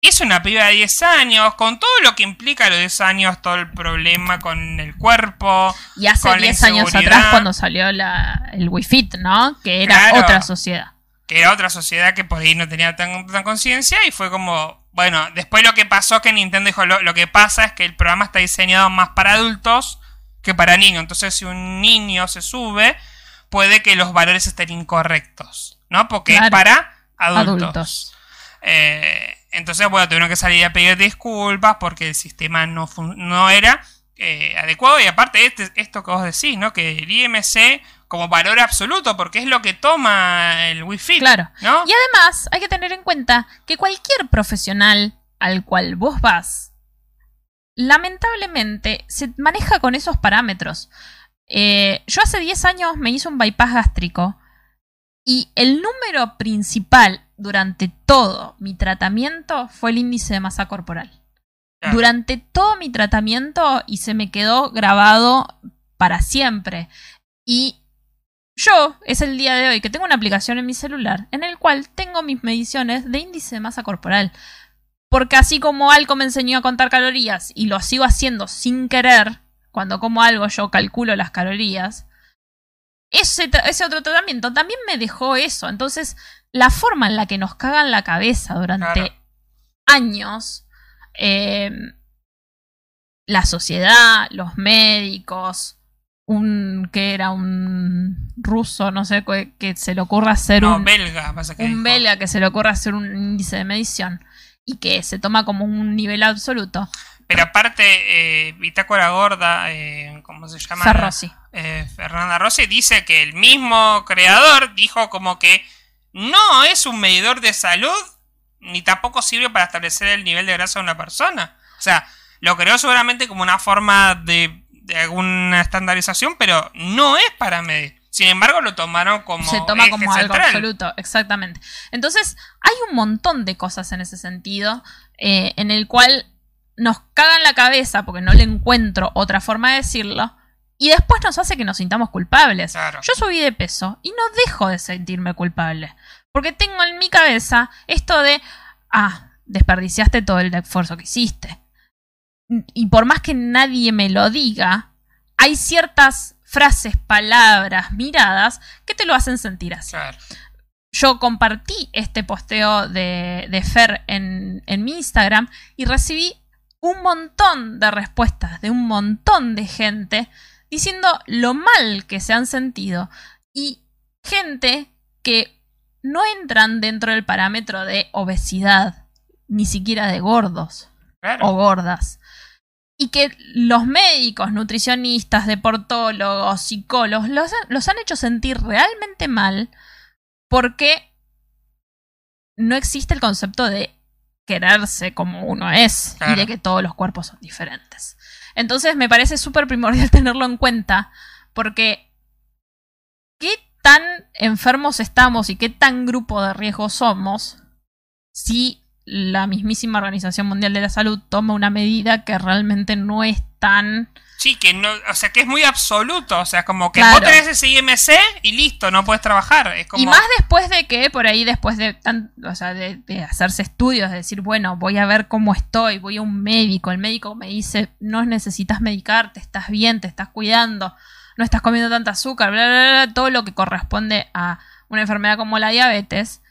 Y es una piba de 10 años, con todo lo que implica los 10 años, todo el problema con el cuerpo. Y hace con la 10 años atrás cuando salió la, el Wii Fit, ¿no? Que era Claro. otra sociedad. que era otra sociedad que por ahí no tenía tan, tan conciencia y fue como, bueno, después lo que pasó que Nintendo dijo, lo, lo que pasa es que el programa está diseñado más para adultos que para niños, entonces si un niño se sube, puede que los valores estén incorrectos, ¿no? Porque es para adultos. Adultos. Eh, entonces, bueno, tuvieron que salir a pedir disculpas porque el sistema no, no era eh, adecuado. Y aparte, este, esto que vos decís, ¿no? Que el IMC como valor absoluto, porque es lo que toma el Wi-Fi. Claro. ¿no? Y además hay que tener en cuenta que cualquier profesional al cual vos vas, lamentablemente se maneja con esos parámetros. Eh, yo hace 10 años me hice un bypass gástrico y el número principal durante todo mi tratamiento fue el índice de masa corporal. Durante todo mi tratamiento y se me quedó grabado para siempre. Y yo es el día de hoy que tengo una aplicación en mi celular en el cual tengo mis mediciones de índice de masa corporal. Porque así como Alco me enseñó a contar calorías y lo sigo haciendo sin querer, cuando como algo yo calculo las calorías, ese, ese otro tratamiento también me dejó eso. Entonces, la forma en la que nos cagan la cabeza durante Claro. años, eh, la sociedad, los médicos, un que era un ruso, no sé, que, que se le ocurra hacer no, un, belga, pasa que un dijo. belga que se le ocurra hacer un índice de medición y que se toma como un nivel absoluto. Pero aparte, eh, Bitácora Gorda, eh, ¿cómo se llama? Ferrosi. Eh, Fernanda Rossi dice que el mismo creador dijo como que no es un medidor de salud ni tampoco sirve para establecer el nivel de grasa de una persona. O sea, lo creó seguramente como una forma de, de alguna estandarización, pero no es para medir. Sin embargo, lo tomaron como se toma eje como algo absoluto, exactamente. Entonces, hay un montón de cosas en ese sentido, eh, en el cual nos cagan la cabeza porque no le encuentro otra forma de decirlo, y después nos hace que nos sintamos culpables. Claro. Yo subí de peso y no dejo de sentirme culpable, porque tengo en mi cabeza esto de, ah, desperdiciaste todo el esfuerzo que hiciste. Y por más que nadie me lo diga, hay ciertas frases, palabras, miradas que te lo hacen sentir así. Claro. Yo compartí este posteo de, de Fer en, en mi Instagram y recibí un montón de respuestas de un montón de gente diciendo lo mal que se han sentido y gente que no entran dentro del parámetro de obesidad, ni siquiera de gordos Claro. o gordas. Y que los médicos, nutricionistas, deportólogos, psicólogos, los, los han hecho sentir realmente mal porque no existe el concepto de quererse como uno es y de que todos los cuerpos son diferentes. Entonces me parece súper primordial tenerlo en cuenta porque qué tan enfermos estamos y qué tan grupo de riesgo somos si la mismísima Organización Mundial de la Salud toma una medida que realmente no es tan... Sí, que no, o sea, que es muy absoluto, o sea, como que Claro. vos tenés ese IMC y listo, no puedes trabajar. Es como, Y más después de que, por ahí, después de, tan, o sea, de, de hacerse estudios, de decir, bueno, voy a ver cómo estoy, voy a un médico, el médico me dice, no necesitas medicarte, estás bien, te estás cuidando, no estás comiendo tanta azúcar, bla, bla, bla, todo lo que corresponde a una enfermedad como la diabetes,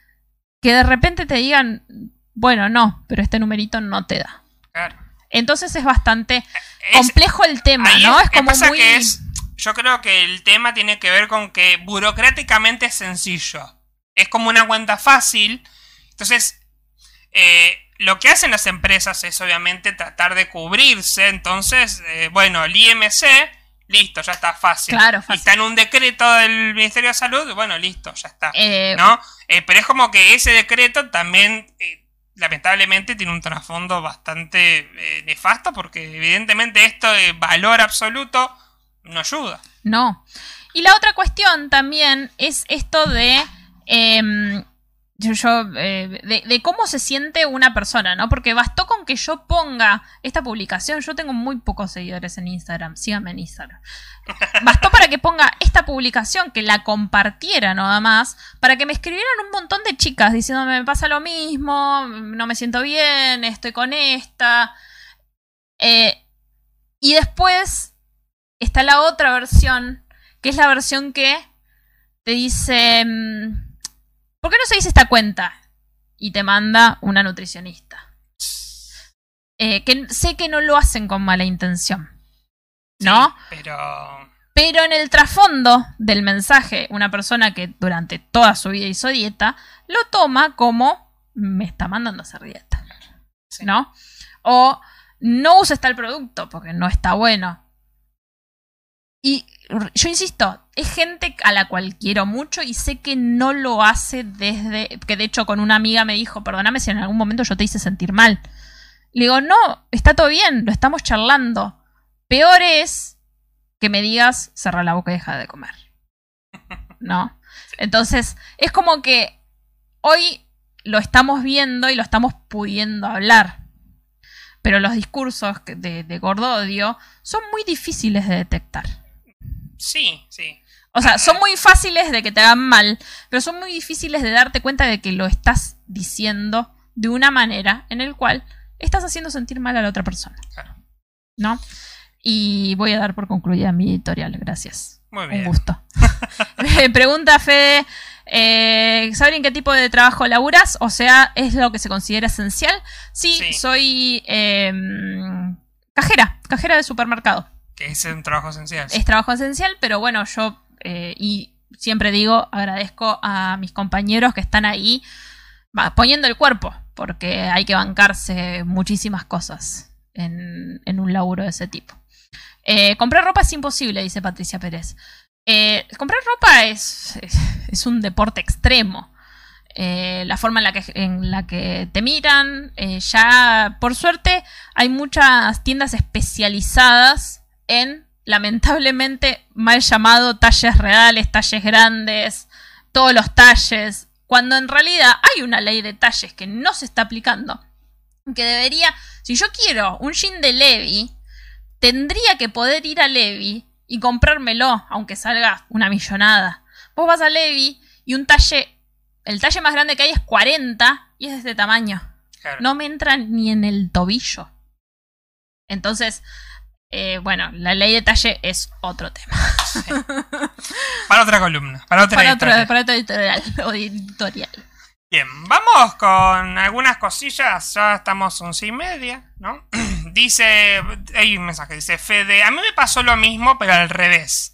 que de repente te digan, bueno, no, pero este numerito no te da. Claro. Entonces es bastante Es- complejo el tema, ¿no? es- como pasa muy... que es, yo creo que el tema tiene que ver con que burocráticamente es sencillo. Es como una cuenta fácil. Entonces, eh, lo que hacen las empresas es obviamente tratar de cubrirse. Entonces, eh, bueno, el IMC, listo, ya está fácil. Claro, Y fácil. está en un decreto del Ministerio de Salud, bueno, listo, ya está. eh, ¿No? Eh, pero es como que ese decreto también, eh, lamentablemente, tiene un trasfondo bastante eh, nefasto, porque evidentemente esto de valor absoluto no ayuda. No. Y la otra cuestión también es esto de. em, yo, eh, de, de cómo se siente una persona, ¿no? Porque bastó con que yo ponga esta publicación. Yo tengo muy pocos seguidores en Instagram. Síganme en Instagram. Bastó para que ponga esta publicación, que la compartiera nada más, para que me escribieran un montón de chicas diciéndome me pasa lo mismo, no me siento bien, estoy con esta. Eh, y después está la otra versión, que es la versión que te dice, mm, ¿por qué no se dice esta cuenta? Y te manda una nutricionista. Eh, que sé que no lo hacen con mala intención. ¿No? Pero. Pero en el trasfondo del mensaje, una persona que durante toda su vida hizo dieta, lo toma como me está mandando a hacer dieta. Sí. ¿No? O no uses tal producto porque no está bueno. Y yo insisto, es gente a la cual quiero mucho y sé que no lo hace desde. Que de hecho, con una amiga me dijo: Perdóname si en algún momento yo te hice sentir mal. Le digo: No, está todo bien, lo estamos charlando. Peor es que me digas: cerra la boca y deja de comer. ¿No? Entonces, es como que hoy lo estamos viendo y lo estamos pudiendo hablar. Pero los discursos de, de gordodio son muy difíciles de detectar. Sí, sí. O sea, son muy fáciles de que te hagan mal, pero son muy difíciles de darte cuenta de que lo estás diciendo de una manera en el cual estás haciendo sentir mal a la otra persona. Claro. ¿No? Y voy a dar por concluida mi editorial. Gracias. Muy Un bien. gusto. Me Pregunta Fede, eh, ¿saber en qué tipo de trabajo laburas? O sea, ¿es lo que se considera esencial? Sí, Sí. soy eh, cajera, cajera de supermercado. Es un trabajo esencial. Es trabajo esencial, pero bueno, yo eh, y siempre digo, agradezco a mis compañeros que están ahí va, poniendo el cuerpo, porque hay que bancarse muchísimas cosas en, en un laburo de ese tipo. Eh, comprar ropa es imposible, dice Patricia Pérez. Eh, comprar ropa es, es, un deporte extremo. Eh, la forma en la que, en la que te miran, ya por suerte hay muchas tiendas especializadas en, lamentablemente, mal llamado talles reales, talles grandes, todos los talles, cuando en realidad hay una ley de talles que no se está aplicando. Que debería, si yo quiero un jean de Levi, tendría que poder ir a Levi y comprármelo, aunque salga una millonada. Vos vas a Levi y un talle, el talle más grande que hay es 40 y es de este tamaño. Claro. No me entra ni en el tobillo. Entonces, eh, bueno, la ley de talle es otro tema. Para otra columna, para otra Para otro, editorial. para otro editorial. o editorial. Bien, vamos con algunas cosillas. Ya estamos once y media, ¿no? dice, hay un mensaje, dice Fede, a mí me pasó lo mismo, pero al revés.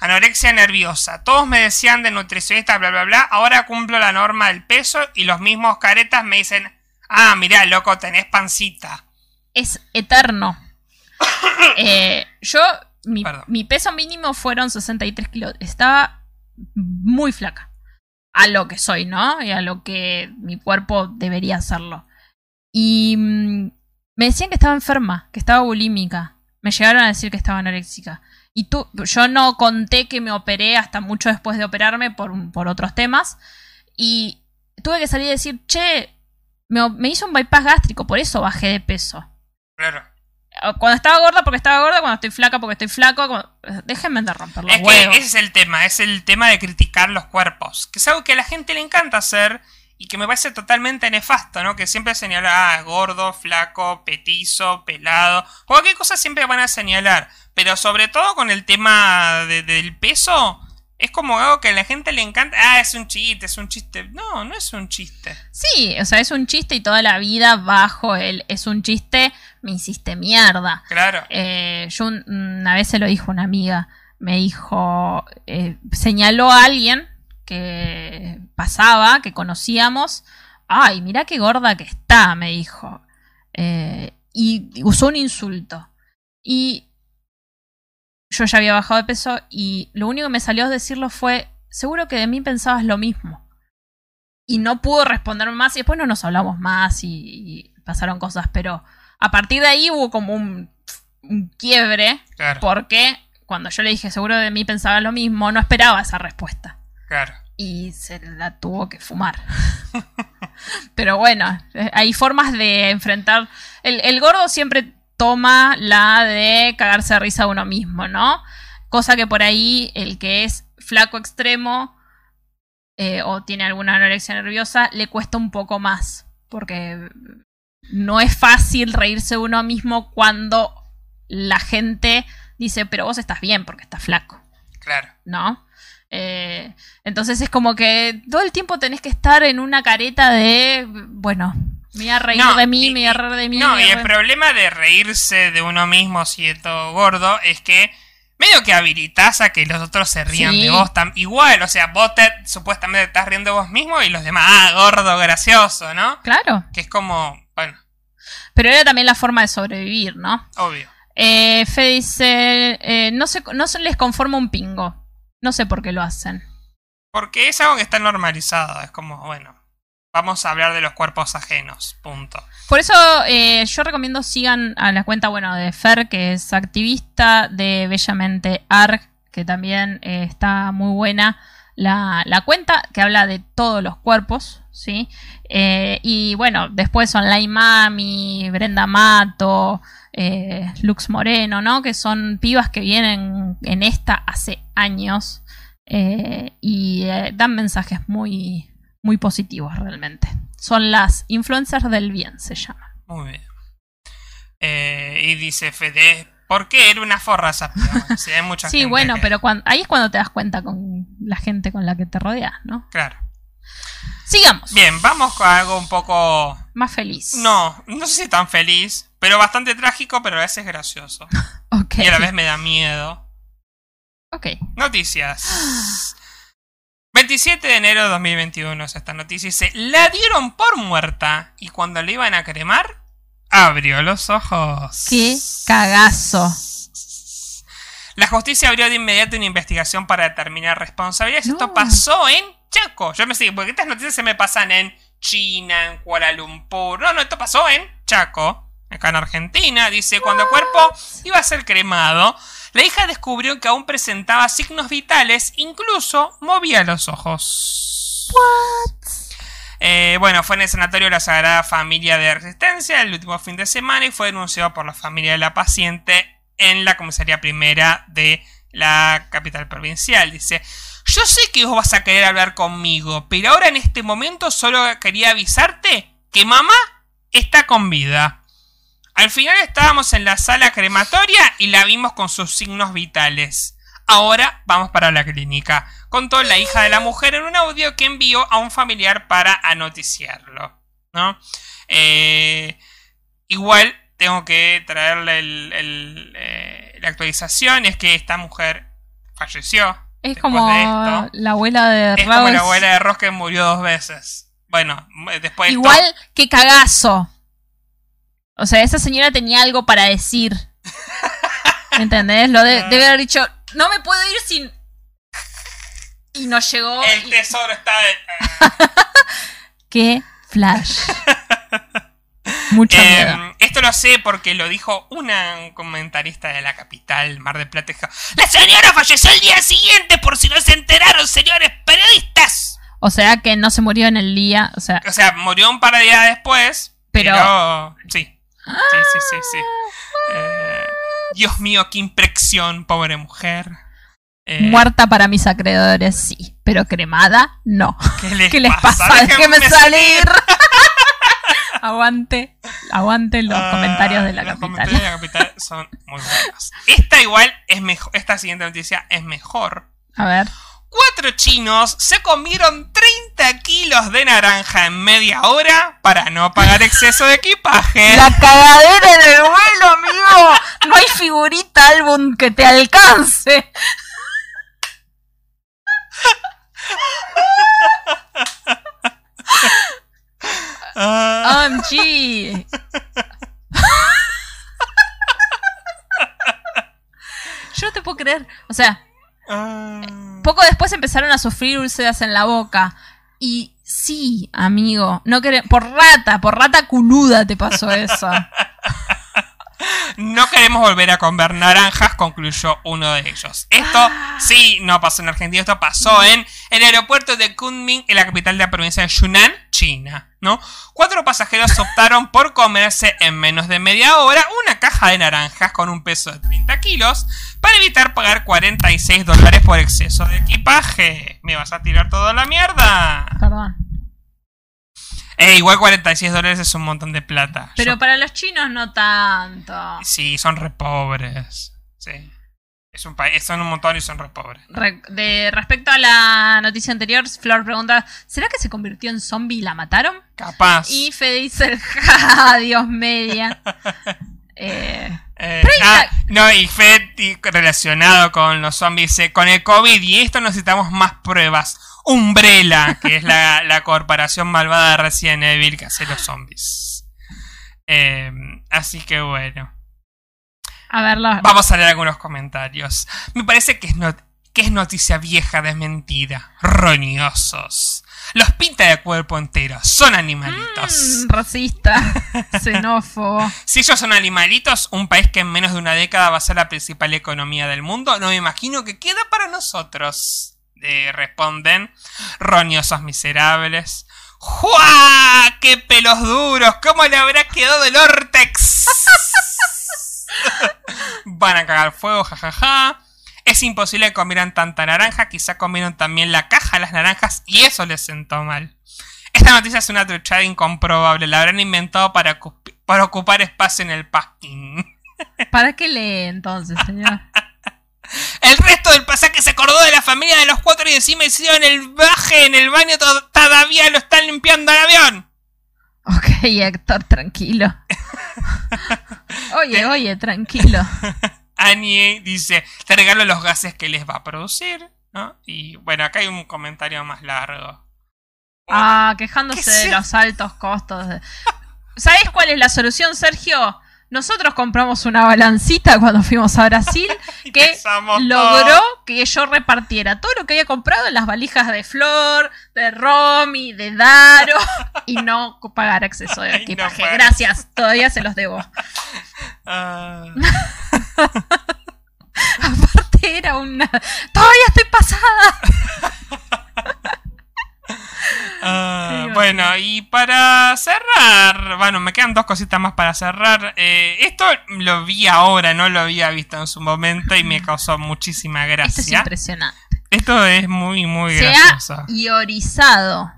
Anorexia nerviosa. Todos me decían de nutricionista, bla, bla, bla. Ahora cumplo la norma del peso y los mismos caretas me dicen, Ah, mirá, loco, tenés pancita. Es eterno. Eh, yo, mi, peso mínimo fueron 63 kilos. Estaba muy flaca. A lo que soy, ¿no? Y a lo que mi cuerpo debería hacerlo. Y mm, me decían que estaba enferma, que estaba bulímica. Me llegaron a decir que estaba anoréxica. Y tú, yo no conté que me operé hasta mucho después de operarme por, por otros temas. Y tuve que salir y decir, che, me, me hizo un bypass gástrico, por eso bajé de peso. Claro. Cuando estaba gorda porque estaba gorda, cuando estoy flaca porque estoy flaco. cuando- Déjenme de romper los Es que ese es el tema, es el tema de criticar los cuerpos, que es algo que a la gente le encanta hacer y que me parece totalmente nefasto, ¿no? Que siempre señala, ah, gordo, flaco, petizo, pelado, cualquier cosa siempre van a señalar, pero sobre todo con el tema de- del peso, es como algo que a la gente le encanta, ah, es un chiste, es un chiste. No, no es un chiste. Sí, o sea, es un chiste y toda la vida bajo él. Es un chiste, me hiciste mierda. Claro. Eh, yo un- una vez se lo dijo una amiga. Me dijo, eh, señaló a alguien que pasaba, que conocíamos. Ay, mira qué gorda que está, me dijo. Eh, y usó un insulto. Y yo ya había bajado de peso y lo único que me salió a decirlo fue, seguro que de mí pensabas lo mismo. Y no pudo responderme más y después no nos hablamos más y, y pasaron cosas, pero a partir de ahí hubo como un, un quiebre Claro. porque cuando yo le dije seguro de mí pensaba lo mismo, no esperaba esa respuesta. Claro. Y se la tuvo que fumar. Pero bueno, eh, hay formas de enfrentar. El, el gordo siempre toma la de cagarse de risa a uno mismo, ¿no? Cosa que por ahí el que es flaco extremo eh, o tiene alguna anorexia nerviosa le cuesta un poco más. Porque no es fácil reírse uno mismo cuando la gente dice, pero vos estás bien porque estás flaco. Claro. ¿no? Eh, entonces es como que todo el tiempo tenés que estar en una careta de, bueno, me voy a reír No, de mí, y- me voy a reír de mí. No, y el problema de reírse de uno mismo siendo gordo es que medio que habilitas a que los otros se rían Sí. de vos igual, o sea, vos te, supuestamente estás riendo de vos mismo y los demás, ah, gordo, gracioso, ¿no? Claro, Que es como, bueno, pero era también la forma de sobrevivir, ¿no? obvio. Eh, Fe dice, eh, no, se, no se les conforma un pingo. No sé por qué lo hacen. Porque es algo que está normalizado, es como, bueno, vamos a hablar de los cuerpos ajenos, punto. Por eso eh, yo recomiendo sigan a la cuenta, bueno, de Fer, que es activista, de Bellamente Arg, que también eh, está muy buena la, la cuenta, que habla de todos los cuerpos, ¿sí? Eh, y bueno, después Online Mami, Brenda Mato, Lux Moreno, ¿no? Que son pibas que vienen en esta hace años y dan mensajes muy, muy positivos realmente. Son las influencers del bien, se llaman. Muy bien. Eh, y dice Fede, ¿por qué era una forra esa? Sí, hay mucha Sí, gente bueno, que- pero ahí es cuando te das cuenta con la gente con la que te rodeas, ¿no? Claro. Sigamos. Bien, vamos con algo un poco... Más feliz. No, no sé si tan feliz, pero bastante trágico, pero a veces gracioso. Ok. Y a la vez me da miedo. Ok. Noticias. 27 de enero de 2021 es esta noticia. Dice, la dieron por muerta y cuando le iban a cremar, abrió los ojos. Qué cagazo. La justicia abrió de inmediato una investigación para determinar responsabilidades. No. Esto pasó en Chaco. Yo me sé, porque estas noticias se me pasan en China, en Kuala Lumpur. No, no, esto pasó en Chaco, acá en Argentina. Dice, cuando el cuerpo iba a ser cremado, la hija descubrió que aún presentaba signos vitales, incluso movía los ojos. Eh, bueno, fue en el sanatorio de la Sagrada Familia de Resistencia el último fin de semana y fue denunciado por la familia de la paciente en la comisaría primera de la capital provincial. Dice, yo sé que vos vas a querer hablar conmigo, pero ahora en este momento solo quería avisarte que mamá está con vida. Al final estábamos en la sala crematoria y la vimos con sus signos vitales. Ahora vamos para la clínica, contó la hija de la mujer en un audio que envió a un familiar para anoticiarlo. ¿no? Eh, igual tengo que traerle el- el, eh, la actualización, es que esta mujer falleció. Es como de esto. la abuela de Es como la abuela de Ross que murió dos veces. Bueno, después. de Igual esto- que cagazo. O sea, esa señora tenía algo para decir. ¿Entendés? Lo de- debe haber dicho, no me puedo ir sin... Y no llegó. El y- tesoro está. de- ¡Qué flash! Mucho Eh, miedo. esto lo sé porque lo dijo una un comentarista de la capital, Mar del Plata. La señora falleció el día siguiente por si no se enteraron, señores periodistas. O sea que no se murió en el día. O sea, O sea, murió un par de días después, pero... Pero- Sí, sí, sí, sí, sí. Eh, Dios mío, qué impresión, pobre mujer. Eh, muerta para mis acreedores, sí. Pero cremada, no. ¿Qué les, ¿Qué les pasa? Déjenme Déjenme salir. aguante, aguante los Ah, comentarios de la los capital. comentarios de la capital son muy buenos. Esta igual es mejor. Esta siguiente noticia es mejor. A ver. Cuatro chinos se comieron 30 kilos de naranja en media hora para no pagar exceso de equipaje. La cagadera en el vuelo, amigo. No hay figurita álbum que te alcance. Ah, OMG. Yo no te puedo creer. O sea, ah. Poco después empezaron a sufrir úlceras en la boca. Y sí, amigo, no quere- por rata, por rata culuda te pasó eso. No queremos volver a comer naranjas, concluyó uno de ellos. Esto Ah. sí no pasó en Argentina, esto pasó en el aeropuerto de Kunming, en la capital de la provincia de Yunnan, China. ¿no? Cuatro pasajeros optaron por comerse en menos de media hora una caja de naranjas con un peso de 30 kilos para evitar pagar 46 dólares por exceso de equipaje. ¿Me vas a tirar toda la mierda? Perdón. Eh, igual 46 dólares es un montón de plata. Pero Yo- para los chinos no tanto. Sí, son re pobres. Sí. Es un país, son un montón y son re pobres. Re- de respecto a la noticia anterior, Flor pregunta, ¿será que se convirtió en zombie y la mataron? Capaz. Y Fede dice, ¡ja, Dios media! Eh, Eh, 30. ah, no, y Fed y relacionado con los zombies, dice, con el COVID y esto necesitamos más pruebas. Umbrella, que es la, la corporación malvada de Resident Evil que hace los zombies. Eh, así que bueno. a ver, Vamos a leer algunos comentarios. Me parece que es, not- que es noticia vieja desmentida. Roñosos. Los pinta de cuerpo entero. Son animalitos. Mm, racista, xenófobo. Si ellos son animalitos, un país que en menos de una década va a ser la principal economía del mundo, no me imagino que queda para nosotros. Eh, responden. Roñosos miserables. ¡Jua! ¡Qué pelos duros! ¿Cómo le habrá quedado el Ortex? Van a cagar fuego, jajaja. Es imposible que comieran tanta naranja, quizá comieron también la caja de las naranjas y eso les sentó mal. Esta noticia es una truchada incomprobable, la habrán inventado para, ocup- para ocupar espacio en el parking. ¿Para qué lee entonces, señor? El resto del pasaje se acordó de la familia de los cuatro y encima hicieron el baje en el baño, to- todavía lo están limpiando el avión. Ok, Héctor, tranquilo. Oye, oye, tranquilo. Annie dice, te regalo los gases que les va a producir. ¿no? Y bueno, acá hay un comentario más largo. Ah, ¿Qué quejándose de los altos costos. de- ¿Sabés cuál es la solución, Sergio? Nosotros compramos una balancita cuando fuimos a Brasil que logró todo. que yo repartiera todo lo que había comprado en las valijas de Flor, de Romy, de Daro y no pagar acceso de no equipaje. Gracias, todavía se los debo. Ah, Aparte era una... Todavía estoy pasada. ah, bueno, y para cerrar, bueno, me quedan dos cositas más para cerrar. Eh, esto lo vi ahora, no lo había visto en su momento y me causó muchísima Esto es gracia. impresionante. Esto es muy, muy Se gracioso. ha iorizado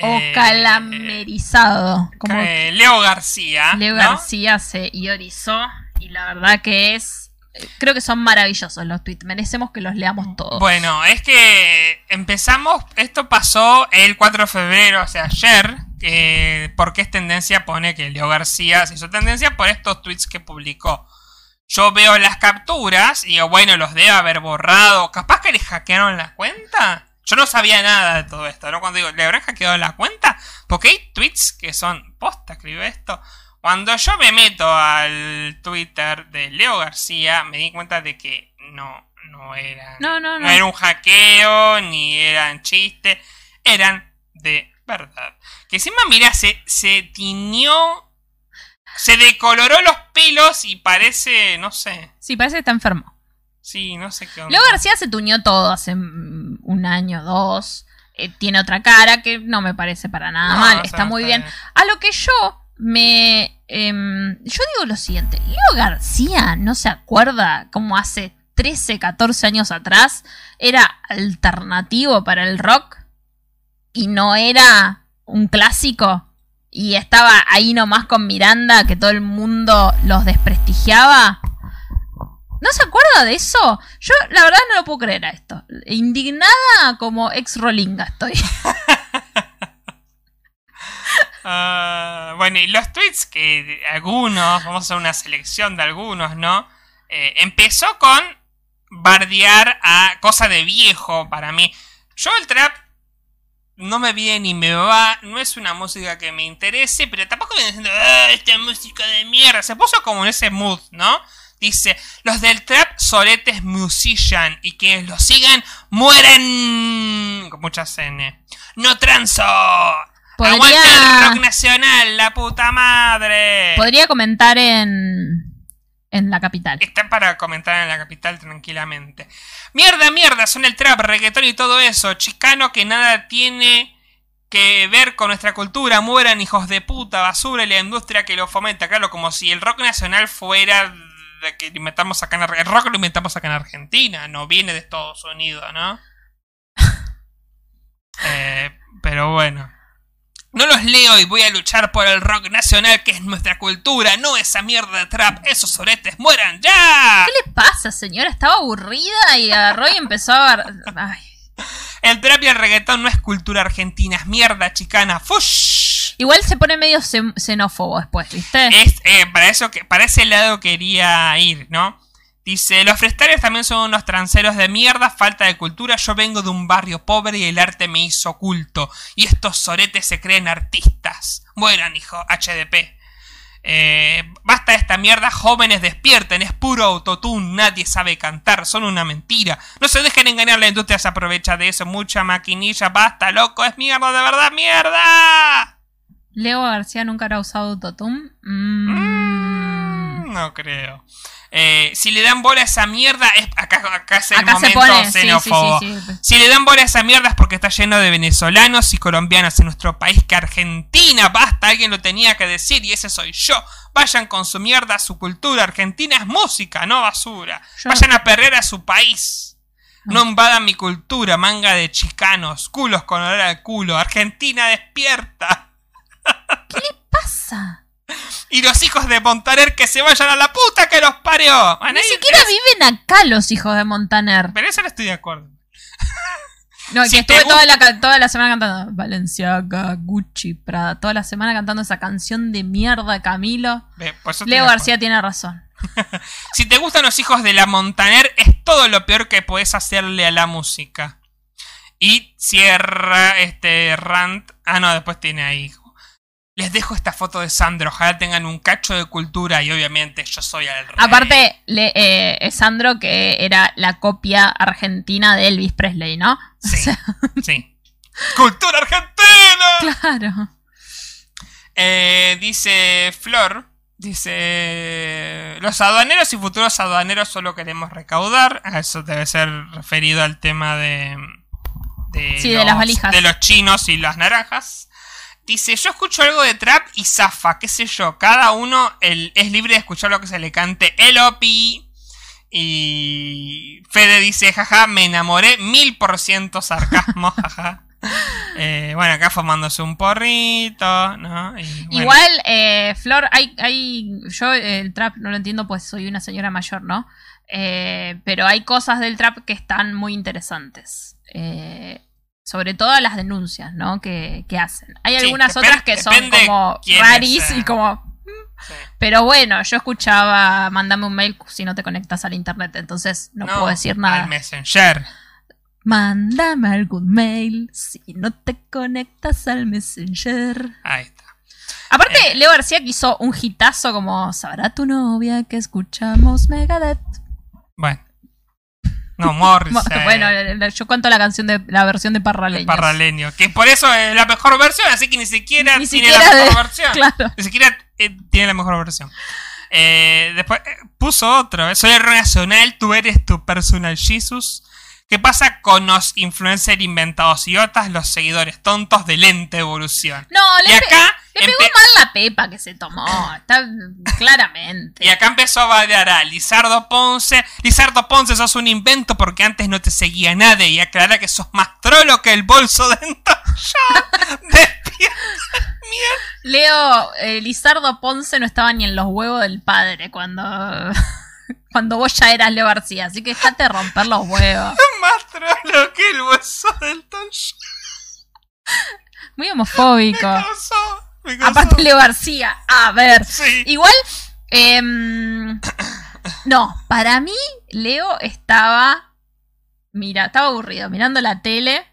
o Eh, calamerizado. Como eh, Leo García. Leo ¿no? García se iorizó y la verdad que es... Creo que son maravillosos los tweets. Merecemos que los leamos todos. Bueno, es que empezamos, esto pasó el 4 de febrero, o sea, ayer, que porque es tendencia, pone que Leo García se hizo tendencia por estos tweets que publicó. Yo veo las capturas y digo, bueno, los debe haber borrado, capaz que le hackearon la cuenta Yo no sabía nada de todo esto, ¿no? Cuando digo, ¿le habrán hackeado la cuenta? Porque hay tweets que son, posta, escribe esto. Cuando yo me meto al Twitter de Leo García, me di cuenta de que no, no eran. No, no, no. era un hackeo, ni eran chistes, eran de verdad. Que encima, mirá, se, se tiñó, se decoloró los pelos y parece, no sé. Sí, parece que está enfermo. Sí, no sé qué onda. Leo García se tuñó todo hace un año, dos. Eh, tiene otra cara que no me parece para nada No, mal. está muy bien. A lo que yo me... em, yo digo lo siguiente. Leo García no se acuerda como hace 13, 14 años atrás era alternativo para el rock y no era un clásico y estaba ahí nomás con Miranda que todo el mundo los desprestigiaba. ¿No se acuerda de eso? Yo la verdad no lo puedo creer a esto. Indignada como ex rolinga estoy. Ah, bueno, y los tweets que algunos, vamos a hacer una selección de algunos, ¿no? Eh, empezó con bardear a cosa de viejo para mí. Yo el trap no me viene ni me va, no es una música que me interese, pero tampoco viene diciendo, "Ah, esta música de mierda. Se puso como en ese mood, ¿no? Dice, los del trap soletes musician y quienes lo sigan mueren con muchas N. No transo. Podría- Aguante el rock nacional, la puta madre. Podría comentar en, en la capital. Está para comentar en la capital tranquilamente. Mierda, mierda, son el trap, reggaetón y todo eso. Chicano que nada tiene que ver con nuestra cultura. Mueran hijos de puta, basura y la industria que lo fomenta. Claro, como si el rock nacional fuera de que lo inventamos acá en Ar- El rock lo inventamos acá en Argentina, no viene de Estados Unidos, ¿no? Eh, pero bueno. No los leo y voy a luchar por el rock nacional que es nuestra cultura, no esa mierda de trap. Esos soretes mueran ya. ¿Qué le pasa, señora? Estaba aburrida y agarró y empezó a... Ay. El trap y el reggaetón no es cultura argentina, es mierda chicana. ¡Fush! Igual se pone medio xen- xenófobo después, ¿viste? Es, eh, para, eso que, para ese lado quería ir, ¿no? Dice, los freestylers también son unos tranceros de mierda, falta de cultura. Yo vengo de un barrio pobre y el arte me hizo culto. Y estos soretes se creen artistas. Mueran, hijo, HDP. Eh, basta de esta mierda, jóvenes despierten, es puro autotune, nadie sabe cantar, son una mentira. No se dejen engañar, la industria se aprovecha de eso, mucha maquinilla, basta, loco, es mierda, de verdad, mierda. Leo García nunca habrá usado autotune. Mm. Mm, No creo. Eh, si le dan bola a esa mierda, es, acá, acá es el Acá se momento pone, sí, xenófobo. sí, sí. Si le dan bola a esa mierda es porque está lleno de venezolanos y colombianos en nuestro país que Argentina. Basta, alguien lo tenía que decir y ese soy yo. Vayan con su mierda, su cultura. Argentina es música, no basura. Yo- Vayan a perder a su país. No Ah. invadan mi cultura, manga de chicanos, culos con olor al culo. Argentina despierta. ¿Qué le pasa? Y los hijos de Montaner que se vayan a la puta que los parió. Ni siquiera viven acá los hijos de Montaner. Pero eso no estoy de acuerdo. No, Si que estuve toda la, ca- toda la semana cantando Valenciaga, Gucci, Prada. Toda la semana cantando esa canción de mierda, Camilo. Estoy Leo. García tiene razón. Si te gustan los hijos de la Montaner, es todo lo peor que puedes hacerle a la música. Y cierra este rant. Ah, no, después tiene ahí. Les dejo esta foto de Sandro. Ojalá tengan un cacho de cultura y obviamente yo soy el rey. Aparte, le, eh, es Sandro que era la copia argentina de Elvis Presley, ¿no? Sí. O sea, Sí. ¡Cultura argentina! claro. Eh, dice Flor. Dice. Los aduaneros y futuros aduaneros solo queremos recaudar. A eso debe ser referido al tema de. de Sí, de las valijas. De los chinos y las naranjas. Dice, yo escucho algo de trap y zafa, qué sé yo. Cada uno es libre de escuchar lo que se le cante. El OPI. Y Fede dice, jaja, me enamoré, mil por ciento sarcasmo, jaja. Eh, bueno, acá fumándose un porrito, ¿no? Igual, eh, Flor, hay, hay. Yo eh, el trap no lo entiendo, pues soy una señora mayor, ¿no? Eh, pero hay cosas del trap que están muy interesantes. Eh, sobre todo las denuncias, ¿no? Que, que hacen. Hay Sí, algunas otras que son como raris y como. sí. Pero bueno, yo escuchaba, mándame un mail si no te conectas al internet, entonces no, puedo decir Al nada. Messenger. Mándame algún mail si no te conectas al Messenger. Ahí está. Aparte, Eh. Leo García que hizo un hitazo como Sabrá tu novia que escuchamos Megadeth. Bueno. No, Morris. Bueno, yo cuento la canción de la versión de Parraleños. Parraleño. Que por eso es la mejor versión, así que ni siquiera Ni tiene siquiera la mejor de- versión. Claro. Ni siquiera eh, tiene la mejor versión. Eh, después eh, puso otro. eh, Soy el nacional, tú eres tu personal Jesus. ¿Qué pasa con los influencers inventados idiotas, los seguidores tontos de lenta evolución? No, Y le, pe- acá, le pegó mal la pepa que se tomó. Está claramente. y acá empezó a bailar a Lizardo Ponce. Lizardo Ponce, sos un invento porque antes no te seguía nadie. Y aclara que sos más trolo que el bolso dentro. Ya, despierta. Leo, eh, Lizardo Ponce no estaba ni en los huevos del padre cuando, cuando vos ya eras Leo García. Así que dejate romper los huevos. Más trolo que el bolso del toncho. Muy homofóbico. Me causó. Aparte Leo García. A ver. Sí. Igual, em, no, para mí Leo estaba, mira, estaba aburrido mirando la tele,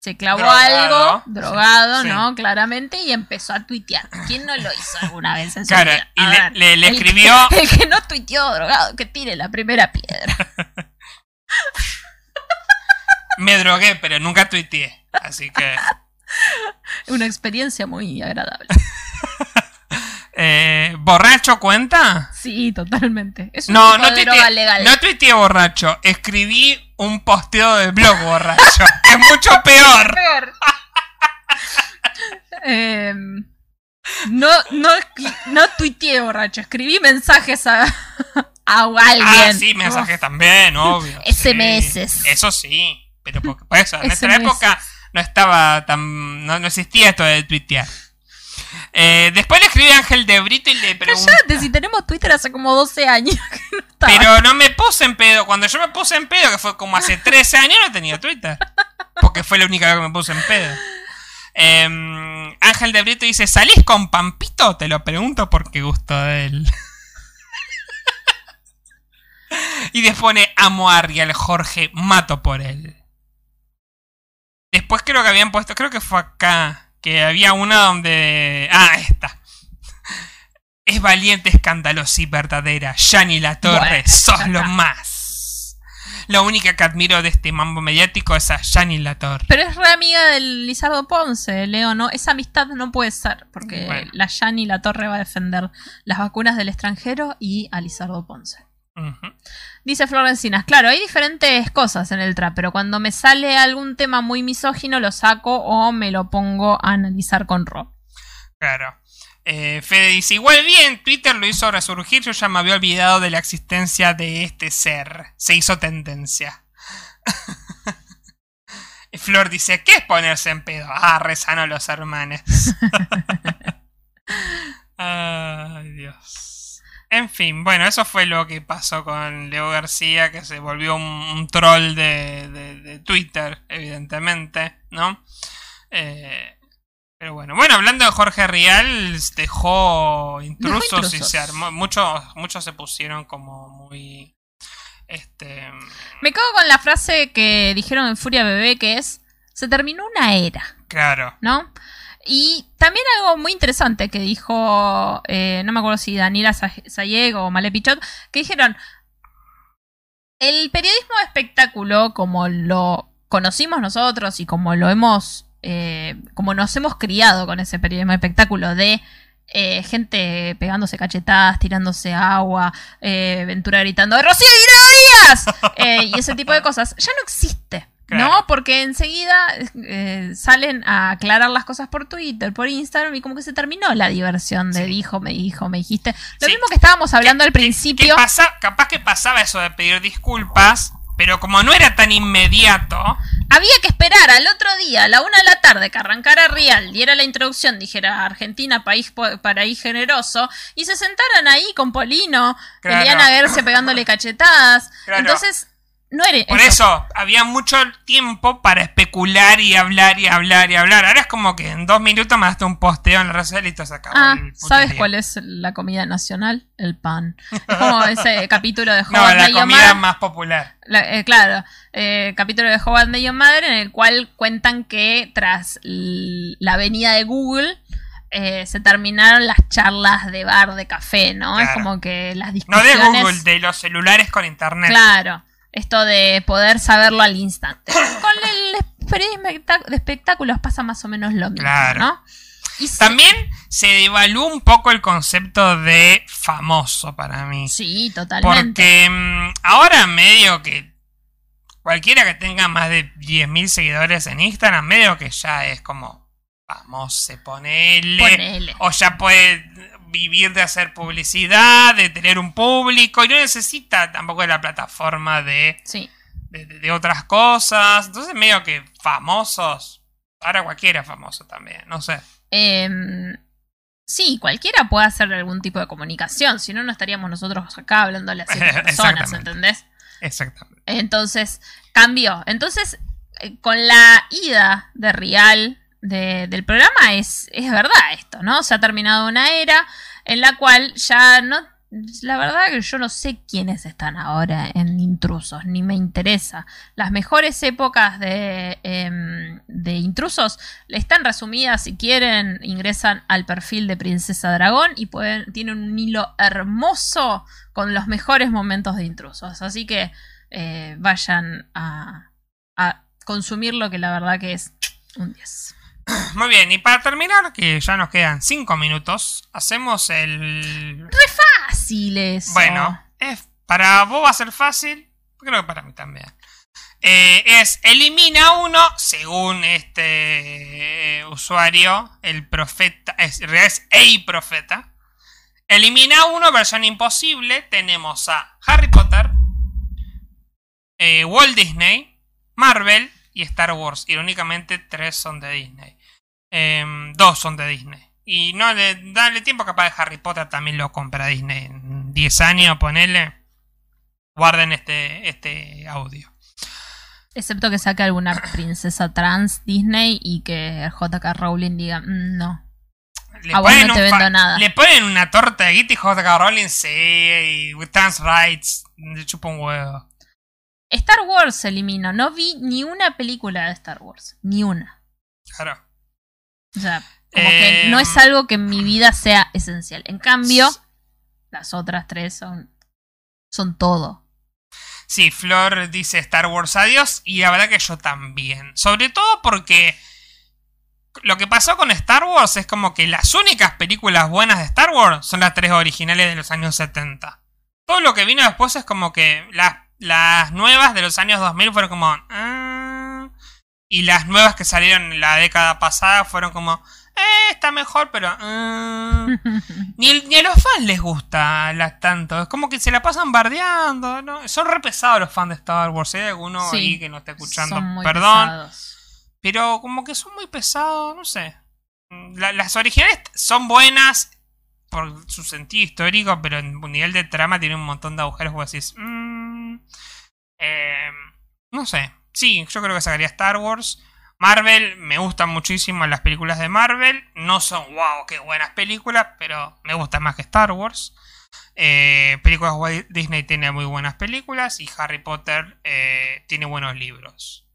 se clavó Drogado. algo, drogado, Sí. ¿no? Claramente, y empezó a tuitear. ¿Quién no lo hizo alguna vez en su Claro, vida? y A le- ver, le- le el que- escribió- el que no tuiteó drogado, que tire la primera piedra. Me drogué, pero nunca tuiteé. Así que. Una experiencia muy agradable. Eh, ¿Borracho cuenta? Sí, totalmente. Es un No, tipo no de droga legal. no tuiteé borracho. Escribí un posteo de blog borracho. es mucho peor. Em, no, no, no tuiteé borracho, escribí mensajes a, a alguien. Ah, sí, mensajes también, obvio. SMS. sí. Eso sí. Pero por eso, en nuestra SMS. época no estaba tan. No, no existía esto de tuitear. Eh, después le escribí a Ángel de Brito y le pregunté. Cállate, si tenemos Twitter hace como 12 años que no estaba. Pero no me puse en pedo. Cuando yo me puse en pedo, que fue como hace 13 años, no tenía Twitter. Porque fue la única vez que me puse en pedo. Em, Ángel de Brito dice: ¿Salís con Pampito? Te lo pregunto porque gusto de él. y después pone: Amo a Ariel Jorge, mato por él. Después creo que habían puesto, creo que fue acá, que había una donde... Ah, esta. Es valiente, escandalosa y verdadera. Yani La Torre, Bueno, sos lo más. Lo única que admiro de este mambo mediático es a Yani La Torre. Pero es re amiga del Lizardo Ponce, Leo, ¿no? Esa amistad no puede ser, porque Bueno. la Yani La Torre va a defender las vacunas del extranjero y a Lizardo Ponce. Dice Florencinas, claro, hay diferentes cosas en el trap, pero cuando me sale algún tema muy misógino lo saco o me lo pongo a analizar con Ro. Claro. Eh, Fede dice, igual bien, Twitter lo hizo resurgir, yo ya me había olvidado de la existencia de este ser. Se hizo tendencia. Flor dice, ¿qué es ponerse en pedo? Ah, rezano los hermanos. Ay, Dios. En fin, bueno, eso fue lo que pasó con Leo García, que se volvió un, un troll de, de- de Twitter, evidentemente, ¿no? Eh, pero bueno, bueno, hablando de Jorge Rial, dejó intrusos, y intrusos. se armó. Muchos, muchos se pusieron como muy. Este. Me cago con la frase que dijeron en Furia Bebé que es, se terminó una era, Claro. ¿no? Y también algo muy interesante que dijo, eh, no me acuerdo si Daniela Sa- Sayeg o Male Pichot, que dijeron, el periodismo de espectáculo, como lo conocimos nosotros y como lo hemos, eh, como nos hemos criado con ese periodismo de espectáculo de eh, gente pegándose cachetadas, tirándose agua, eh, Ventura gritando ¡Rocío Díaz! Y ese tipo de cosas, ya no existe. Claro. ¿No? Porque enseguida eh, salen a aclarar las cosas por Twitter, por Instagram, y como que se terminó la diversión de Sí. dijo, me dijo, me dijiste. Lo Sí. mismo que estábamos hablando al ¿Qué principio. pasa? Capaz que pasaba eso de pedir disculpas, pero como no era tan inmediato, Había que esperar al otro día, a la una de la tarde, que arrancara Real, diera la introducción, dijera Argentina, país paraíso generoso, y se sentaran ahí con Polino, Claro. Eliana Gerse pegándole cachetadas. Claro. Entonces, no era Por eso, había mucho tiempo para especular y hablar y hablar y hablar. Ahora es como que en dos minutos me daste un posteo en la red social y te acabó Ah, ¿sabes día. cuál es la comida nacional? El pan. Es como ese capítulo de No, Howard la Met Your comida más popular. La- eh, claro, eh, capítulo de Howard Your Mother en el cual cuentan que tras la venida de Google eh, se terminaron las charlas de bar, de café, ¿no? Es Claro. como que las No discusiones... de Google, de los celulares con internet. Claro, esto de poder saberlo al instante. Con el espectá- de espectáculos pasa más o menos lo mismo, Claro. ¿no? Y sí- También se devaluó un poco el concepto de famoso para mí. Sí, totalmente. Porque mm, ahora medio que cualquiera que tenga más de 10.000 seguidores en Instagram, medio que ya es como famoso, ponele. Ponele. O ya puede vivir de hacer publicidad, de tener un público, y no necesita tampoco de la plataforma de, Sí. de, de- de otras cosas. Entonces medio que famosos. Ahora cualquiera es famoso también, no sé. Em, sí, cualquiera puede hacer algún tipo de comunicación, si no, no estaríamos nosotros acá hablándole a siete personas. ¿entendés? Exactamente. Entonces, cambió. Entonces, eh, con la ida de Real de- del programa es, es verdad esto, ¿no? Se ha terminado una era en la cual ya no... La verdad que yo no sé quiénes están ahora en intrusos, ni me interesa. Las mejores épocas de, em, de intrusos están resumidas, si quieren, ingresan al perfil de Princesa Dragón y pueden, tienen un hilo hermoso con los mejores momentos de intrusos. Así que eh, vayan a, a consumirlo, que la verdad que es un 10. Muy bien, y para terminar, que ya nos quedan 5 minutos, hacemos el... Fácil eso. Bueno, es, para vos va a ser fácil, creo que para mí también. Eh, es elimina uno, según este eh, usuario, el profeta, es, es el profeta. Elimina uno, versión imposible, tenemos a Harry Potter, eh, Walt Disney, Marvel y Star Wars. Irónicamente, tres son de Disney. Em, dos son de Disney. Y no le dale tiempo capaz de Harry Potter también lo compra Disney. En 10 años, ponele. Guarden este, este audio. Excepto que saque alguna princesa trans Disney y que JK Rowling diga, "Mm, no. Le A vos no te vendo nada. Le ponen una torta de guita y JK Rowling sí, y with trans rights. Le chupa un huevo. Star Wars se eliminó. No vi ni una película de Star Wars. Ni una. Claro. O sea, como que Em, no es algo que en mi vida sea esencial. En cambio, las otras tres son, son todo. Sí, Flor dice Star Wars adiós y la verdad que yo también. Sobre todo porque lo que pasó con Star Wars es como que las únicas películas buenas de Star Wars son las tres originales de los años 70. Todo lo que vino después es como que las, las nuevas de los años 2000 fueron como... "Ah", y las nuevas que salieron en la década pasada fueron como... Eh, está mejor, pero... "Ah". Ni, ni a los fans les gusta la, tanto. Es como que se la pasan bardeando. ¿no? Son re pesados los fans de Star Wars. Hay alguno Sí, ahí que no está escuchando, Son muy perdón. pesados. Pero como que son muy pesados, no sé. La- las originales son buenas por su sentido histórico, pero en un nivel de trama tiene un montón de agujeros. Vos decís, "Mm, eh, no sé. Sí, yo creo que sacaría Star Wars. Marvel, me gustan muchísimo las películas de Marvel. No son, wow, qué buenas películas, pero me gustan más que Star Wars. Eh, películas Disney tiene muy buenas películas y Harry Potter eh, tiene buenos libros.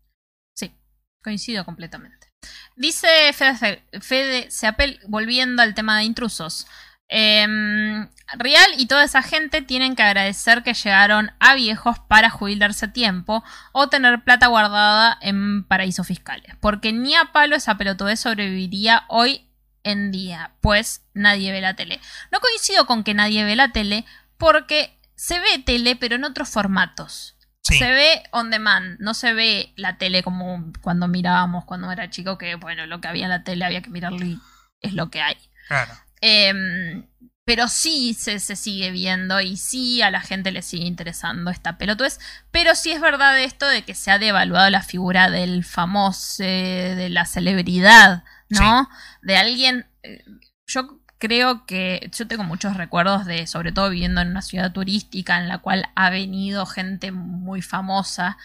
Sí, coincido completamente. Dice Fede, Fede Seapel, volviendo al tema de intrusos. Em, Real y toda esa gente tienen que agradecer que llegaron a viejos para jubilarse a tiempo o tener plata guardada en paraísos fiscales. Porque ni a palo esa pelotudez sobreviviría hoy en día, pues nadie ve la tele. No coincido con que nadie ve la tele porque se ve tele pero en otros formatos. Sí. Se ve on demand, no se ve la tele como cuando mirábamos cuando era chico, que bueno, lo que había en la tele había que mirarlo y es lo que hay. Claro. Em, pero sí se, se sigue viendo y sí a la gente le sigue interesando esta pelotudez. Pero sí es verdad esto de que se ha devaluado la figura del famoso, eh, de la celebridad, ¿no? De alguien. eh, Yo creo que yo tengo muchos recuerdos de, sobre todo viviendo en una ciudad turística en la cual ha venido gente muy famosa,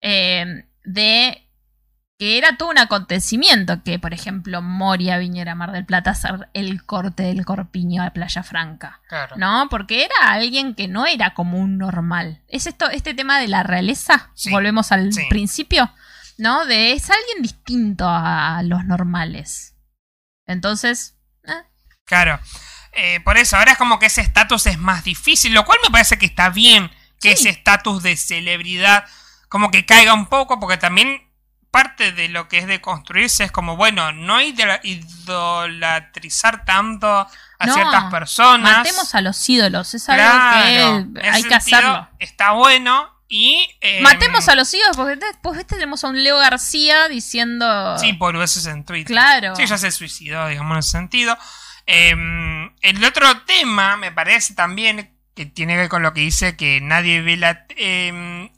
eh, de que era todo un acontecimiento que, por ejemplo, Moria viniera a Mar del Plata a hacer el corte del corpiño a Playa Franca. Claro. ¿No? Porque era alguien que no era como un normal. Es esto, este tema de la realeza, Sí, volvemos al sí. principio, ¿no? De es alguien distinto a los normales. Entonces, eh, Claro. Eh, por eso, ahora es como que ese estatus es más difícil, lo cual me parece que está bien que Sí. ese estatus de celebridad como que caiga un poco, porque también parte de lo que es de construirse es como, bueno, no idol- idolatrizar tanto a No, ciertas personas. matemos a los ídolos, es algo Claro, que hay que hacerlo. Está bueno y... eh, Matemos a los ídolos, porque después tenemos a un Leo García diciendo... Sí, por veces en Twitter. Claro. Sí, ya se suicidó, digamos, en ese sentido. Eh, el otro tema, me parece también, que tiene que ver con lo que dice que nadie ve la... eh,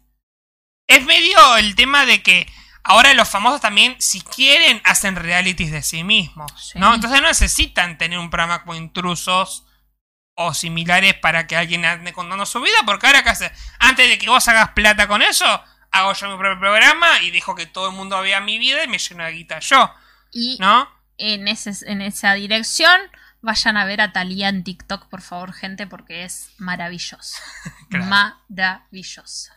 es medio el tema de que ahora los famosos también, si quieren, hacen realities de sí mismos, Sí. ¿no? Entonces no necesitan tener un programa como intrusos o similares para que alguien ande contando su vida, porque ahora que hace, antes de que vos hagas plata con eso, hago yo mi propio programa y dejo que todo el mundo vea mi vida y me lleno de guita yo, y ¿no? en, ese, en esa dirección, vayan a ver a Talía en TikTok, por favor, gente, porque es maravillosa. Claro. Maravillosa.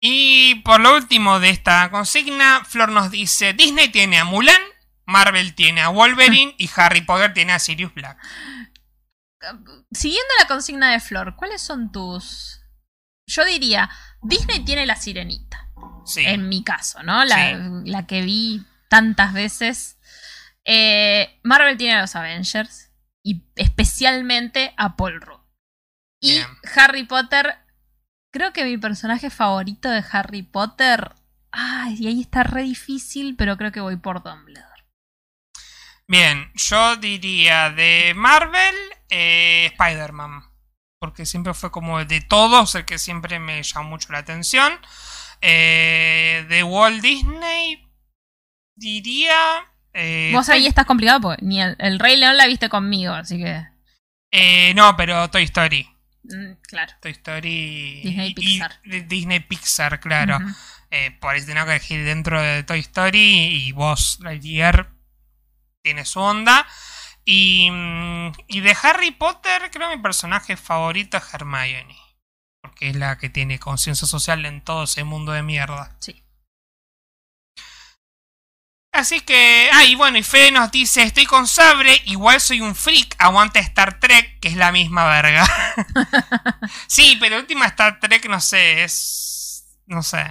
Y por lo último de esta consigna, Flor nos dice, Disney tiene a Mulan, Marvel tiene a Wolverine y Harry Potter tiene a Sirius Black. Siguiendo la consigna de Flor, ¿cuáles son tus...? Yo diría, Disney tiene la sirenita. Sí. en mi caso, ¿no? La, Sí. la que vi tantas veces. Eh, Marvel tiene a los Avengers y especialmente a Paul Rudd. Y Bien. Harry Potter, creo que mi personaje favorito de Harry Potter, ay, y ahí está re difícil, pero creo que voy por Dumbledore. Bien, yo diría de Marvel, eh, Spider-Man. Porque siempre fue como de todos el que siempre me llamó mucho la atención. Eh, de Walt Disney, diría... eh, Vos ahí estás complicado porque ni el, el Rey León la viste conmigo, así que... eh, no, pero Toy Story. Mm, claro. Toy Story... Disney y- Pixar. y- Disney Pixar, claro. Eh, por eso tengo que elegir dentro de Toy Story y vos, Lightyear, tiene su onda. Y, mm, y de Harry Potter, creo que mi personaje favorito es Hermione. Porque es la que tiene conciencia social en todo ese mundo de mierda. Sí. Así que, ah, y bueno, y Fede nos dice, estoy con Sabre, igual soy un freak, aguanta Star Trek, que es la misma verga. sí, pero última Star Trek, no sé, es... no sé.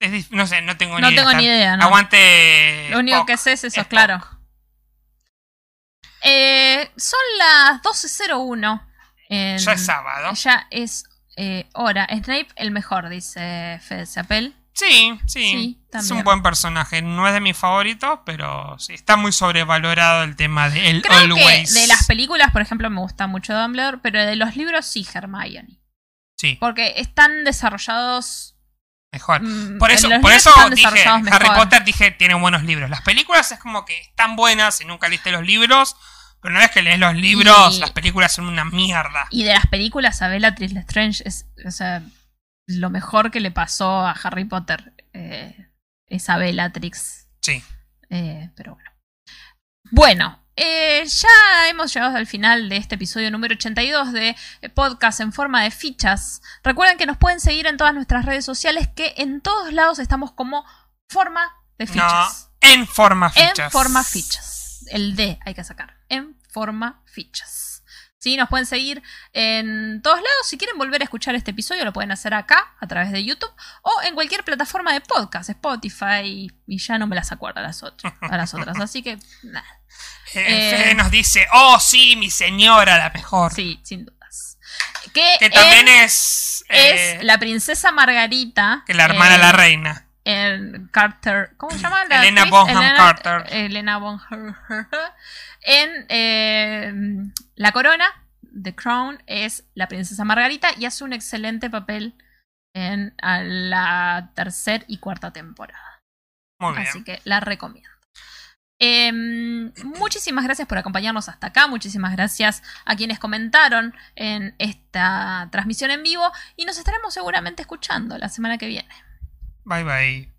Es no sé, no tengo No ni idea. tengo ni idea, ¿no? Aguante... Lo único Spock. que sé es eso, Spock. claro. Eh, son las 12.01. en- Ya es sábado. Ya es eh, hora. Snape el mejor, dice Fede Zapel. Sí, sí. Sí, es un buen personaje. No es de mis favoritos, pero sí. Está muy sobrevalorado el tema de el Creo Always. que de las películas, por ejemplo, me gusta mucho Dumbledore, pero de los libros sí, Hermione. Sí, Porque están desarrollados. mejor. mm, Por eso, por eso dije, Harry mejor. Potter dije, tiene buenos libros. Las películas es como que están buenas si nunca leíste los libros, pero una vez que lees los libros, Y- las películas son una mierda. Y de las películas, a Bellatrix Lestrange es, o sea, lo mejor que le pasó a Harry Potter. Eh, esa Bellatrix. Sí. Eh, pero bueno. Bueno, eh, ya hemos llegado al final de este episodio número 82 de eh, podcast en forma de fichas. Recuerden que nos pueden seguir en todas nuestras redes sociales, que en todos lados estamos como forma de No, fichas. en forma fichas. En forma fichas. El D hay que sacar. En forma fichas. Sí, nos pueden seguir en todos lados. Si quieren volver a escuchar este episodio, lo pueden hacer acá, a través de YouTube, o en cualquier plataforma de podcast, Spotify, y ya no me las acuerdo a las otras. A las otras. Así que, nada. Eh, Eh, nos dice, oh sí, mi señora, la mejor. Sí, sin dudas. Que, Que también es... eh, es la princesa Margarita. que la hermana de la reina. en Carter. ¿Cómo se llama? la Elena actriz? Bonham Elena- Carter. Elena Bonham En eh, La Corona, The Crown, es la princesa Margarita y hace un excelente papel en la tercera y cuarta temporada. Muy bien. Así que la recomiendo. Em, muchísimas gracias por acompañarnos hasta acá, muchísimas gracias a quienes comentaron en esta transmisión en vivo y nos estaremos seguramente escuchando la semana que viene. Bye bye.